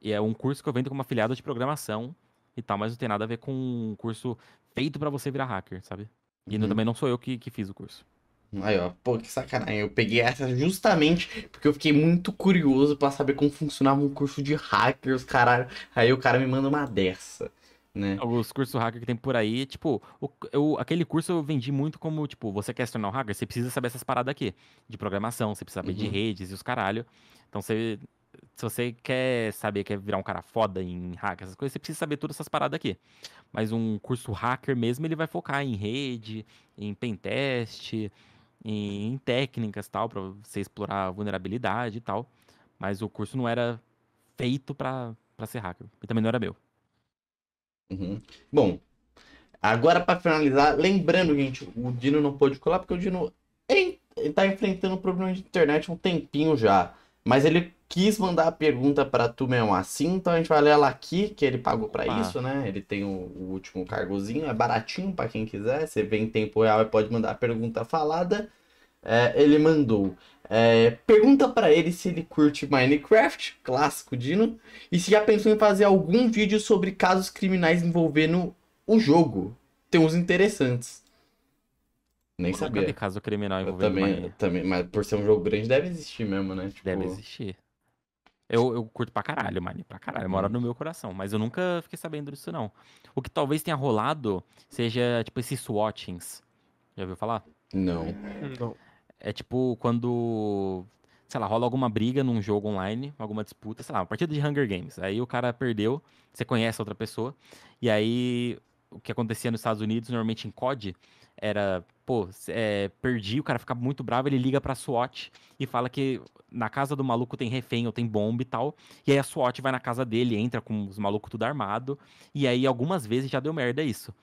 e é um curso que eu vendo como afiliado de programação e tal, mas não tem nada a ver com um curso feito pra você virar hacker, sabe? E Uhum. também não sou eu que, que fiz o curso. Aí, ó, pô, que sacanagem. Eu peguei essa justamente porque eu fiquei muito curioso pra saber como funcionava um curso de hackers, caralho. Aí o cara me manda uma dessa, né? Os cursos hacker que tem por aí, tipo, o- eu, aquele curso eu vendi muito como, tipo, você quer se tornar um hacker, você precisa saber essas paradas aqui, de programação, você precisa saber de Uhum. redes e os caralho. Então, você, se você quer saber, quer virar um cara foda em hacker, essas coisas, você precisa saber todas essas paradas aqui. Mas um curso hacker mesmo, ele vai focar em rede, em pentest, em, em técnicas tal, pra você explorar a vulnerabilidade e tal. Mas o curso não era feito pra ser hacker. E também não era meu. Uhum. Bom, agora pra finalizar, lembrando, gente, o Dino não pôde colar porque o Dino ele ele tá enfrentando um problema de internet há um tempinho já. Mas ele quis mandar a pergunta pra tu mesmo assim, então a gente vai ler ela aqui, que ele pagou pra Opa. isso, né? Ele tem o, o último cargozinho, é baratinho pra quem quiser. Você vê em tempo real e pode mandar a pergunta falada. É, ele mandou. é, pergunta pra ele se ele curte Minecraft, clássico Dino, e se já pensou em fazer algum vídeo sobre casos criminais envolvendo o jogo. Tem uns interessantes. Nem Nunca sabia. vi caso criminal Eu envolvendo também, Mine. também, mas por ser um jogo grande deve existir mesmo, né? Tipo, Deve existir. Eu, eu curto pra caralho, Mine, pra caralho. Mora Uhum. no meu coração. Mas eu nunca fiquei sabendo disso, não. O que talvez tenha rolado seja, tipo, esses swatchings. Já ouviu falar? Não. Não. É tipo quando, sei lá, rola alguma briga num jogo online, alguma disputa, sei lá, uma partida de Hunger Games. Aí o cara perdeu, você conhece a outra pessoa, e aí o que acontecia nos Estados Unidos, normalmente em COD, era, pô, é, perdi, o cara fica muito bravo, ele liga pra SWAT e fala que na casa do maluco tem refém ou tem bomba e tal, e aí a SWAT vai na casa dele, entra com os malucos tudo armado, e aí algumas vezes já deu merda isso.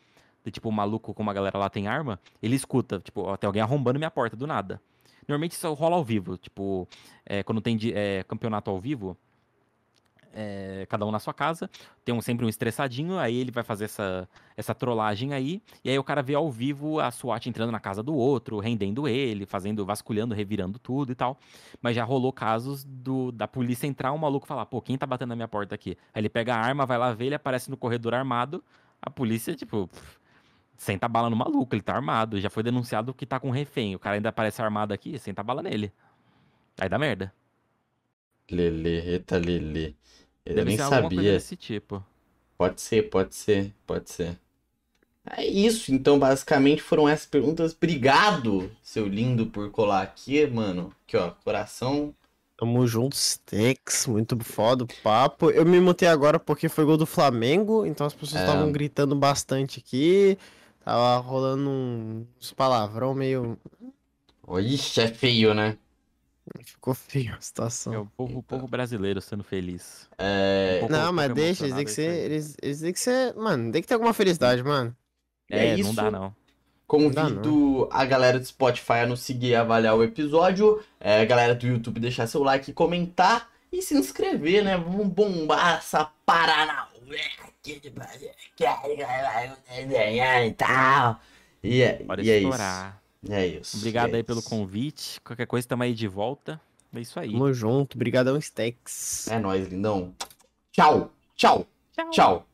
Tipo, o maluco, como a galera lá tem arma, ele escuta, tipo, ó, tem alguém arrombando minha porta do nada. Normalmente isso rola ao vivo, tipo, é, quando tem é, campeonato ao vivo, é, cada um na sua casa, tem um, sempre um estressadinho, aí ele vai fazer essa, essa trollagem aí, e aí o cara vê ao vivo a SWAT entrando na casa do outro, rendendo ele, fazendo, vasculhando, revirando tudo e tal. Mas já rolou casos do, da polícia entrar, um maluco falar, pô, quem tá batendo na minha porta aqui? Aí ele pega a arma, vai lá ver, ele aparece no corredor armado, a polícia, tipo, pff, senta bala no maluco, ele tá armado, já foi denunciado que tá com refém, o cara ainda aparece armado aqui, senta bala nele. Aí dá merda. Lele, eita Lele. Eu Deve nem ser alguma coisa sabia. desse tipo. Pode ser, pode ser, pode ser. É isso, então basicamente foram essas perguntas. Obrigado, seu lindo, por colar aqui, mano. Aqui, ó, coração. Tamo juntos, Tex, muito foda o papo. Eu me mutei agora porque foi gol do Flamengo, então as pessoas É. estavam gritando bastante aqui. Tava rolando uns palavrão meio. Ixi, é feio, né? Ficou feio a É situação. o povo, o povo brasileiro sendo feliz. É, Um Não, mas deixa, eles têm que ser. é aí. Eles, eles têm que ser. Mano, tem que ter alguma felicidade, mano. E é É, isso. não dá não. Convido a galera do Spotify a nos seguir e avaliar o episódio. É, a galera do YouTube deixar seu like, comentar e se inscrever, né? Vamos bombar essa Paranauê aqui de desenhar e tal. E é, Pode e é isso. estourar. É isso. Obrigado é aí pelo isso. convite. Qualquer coisa, tamo aí de volta. É isso aí. Tamo junto, brigadão, Stex. É nóis, lindão. Tchau, tchau, tchau.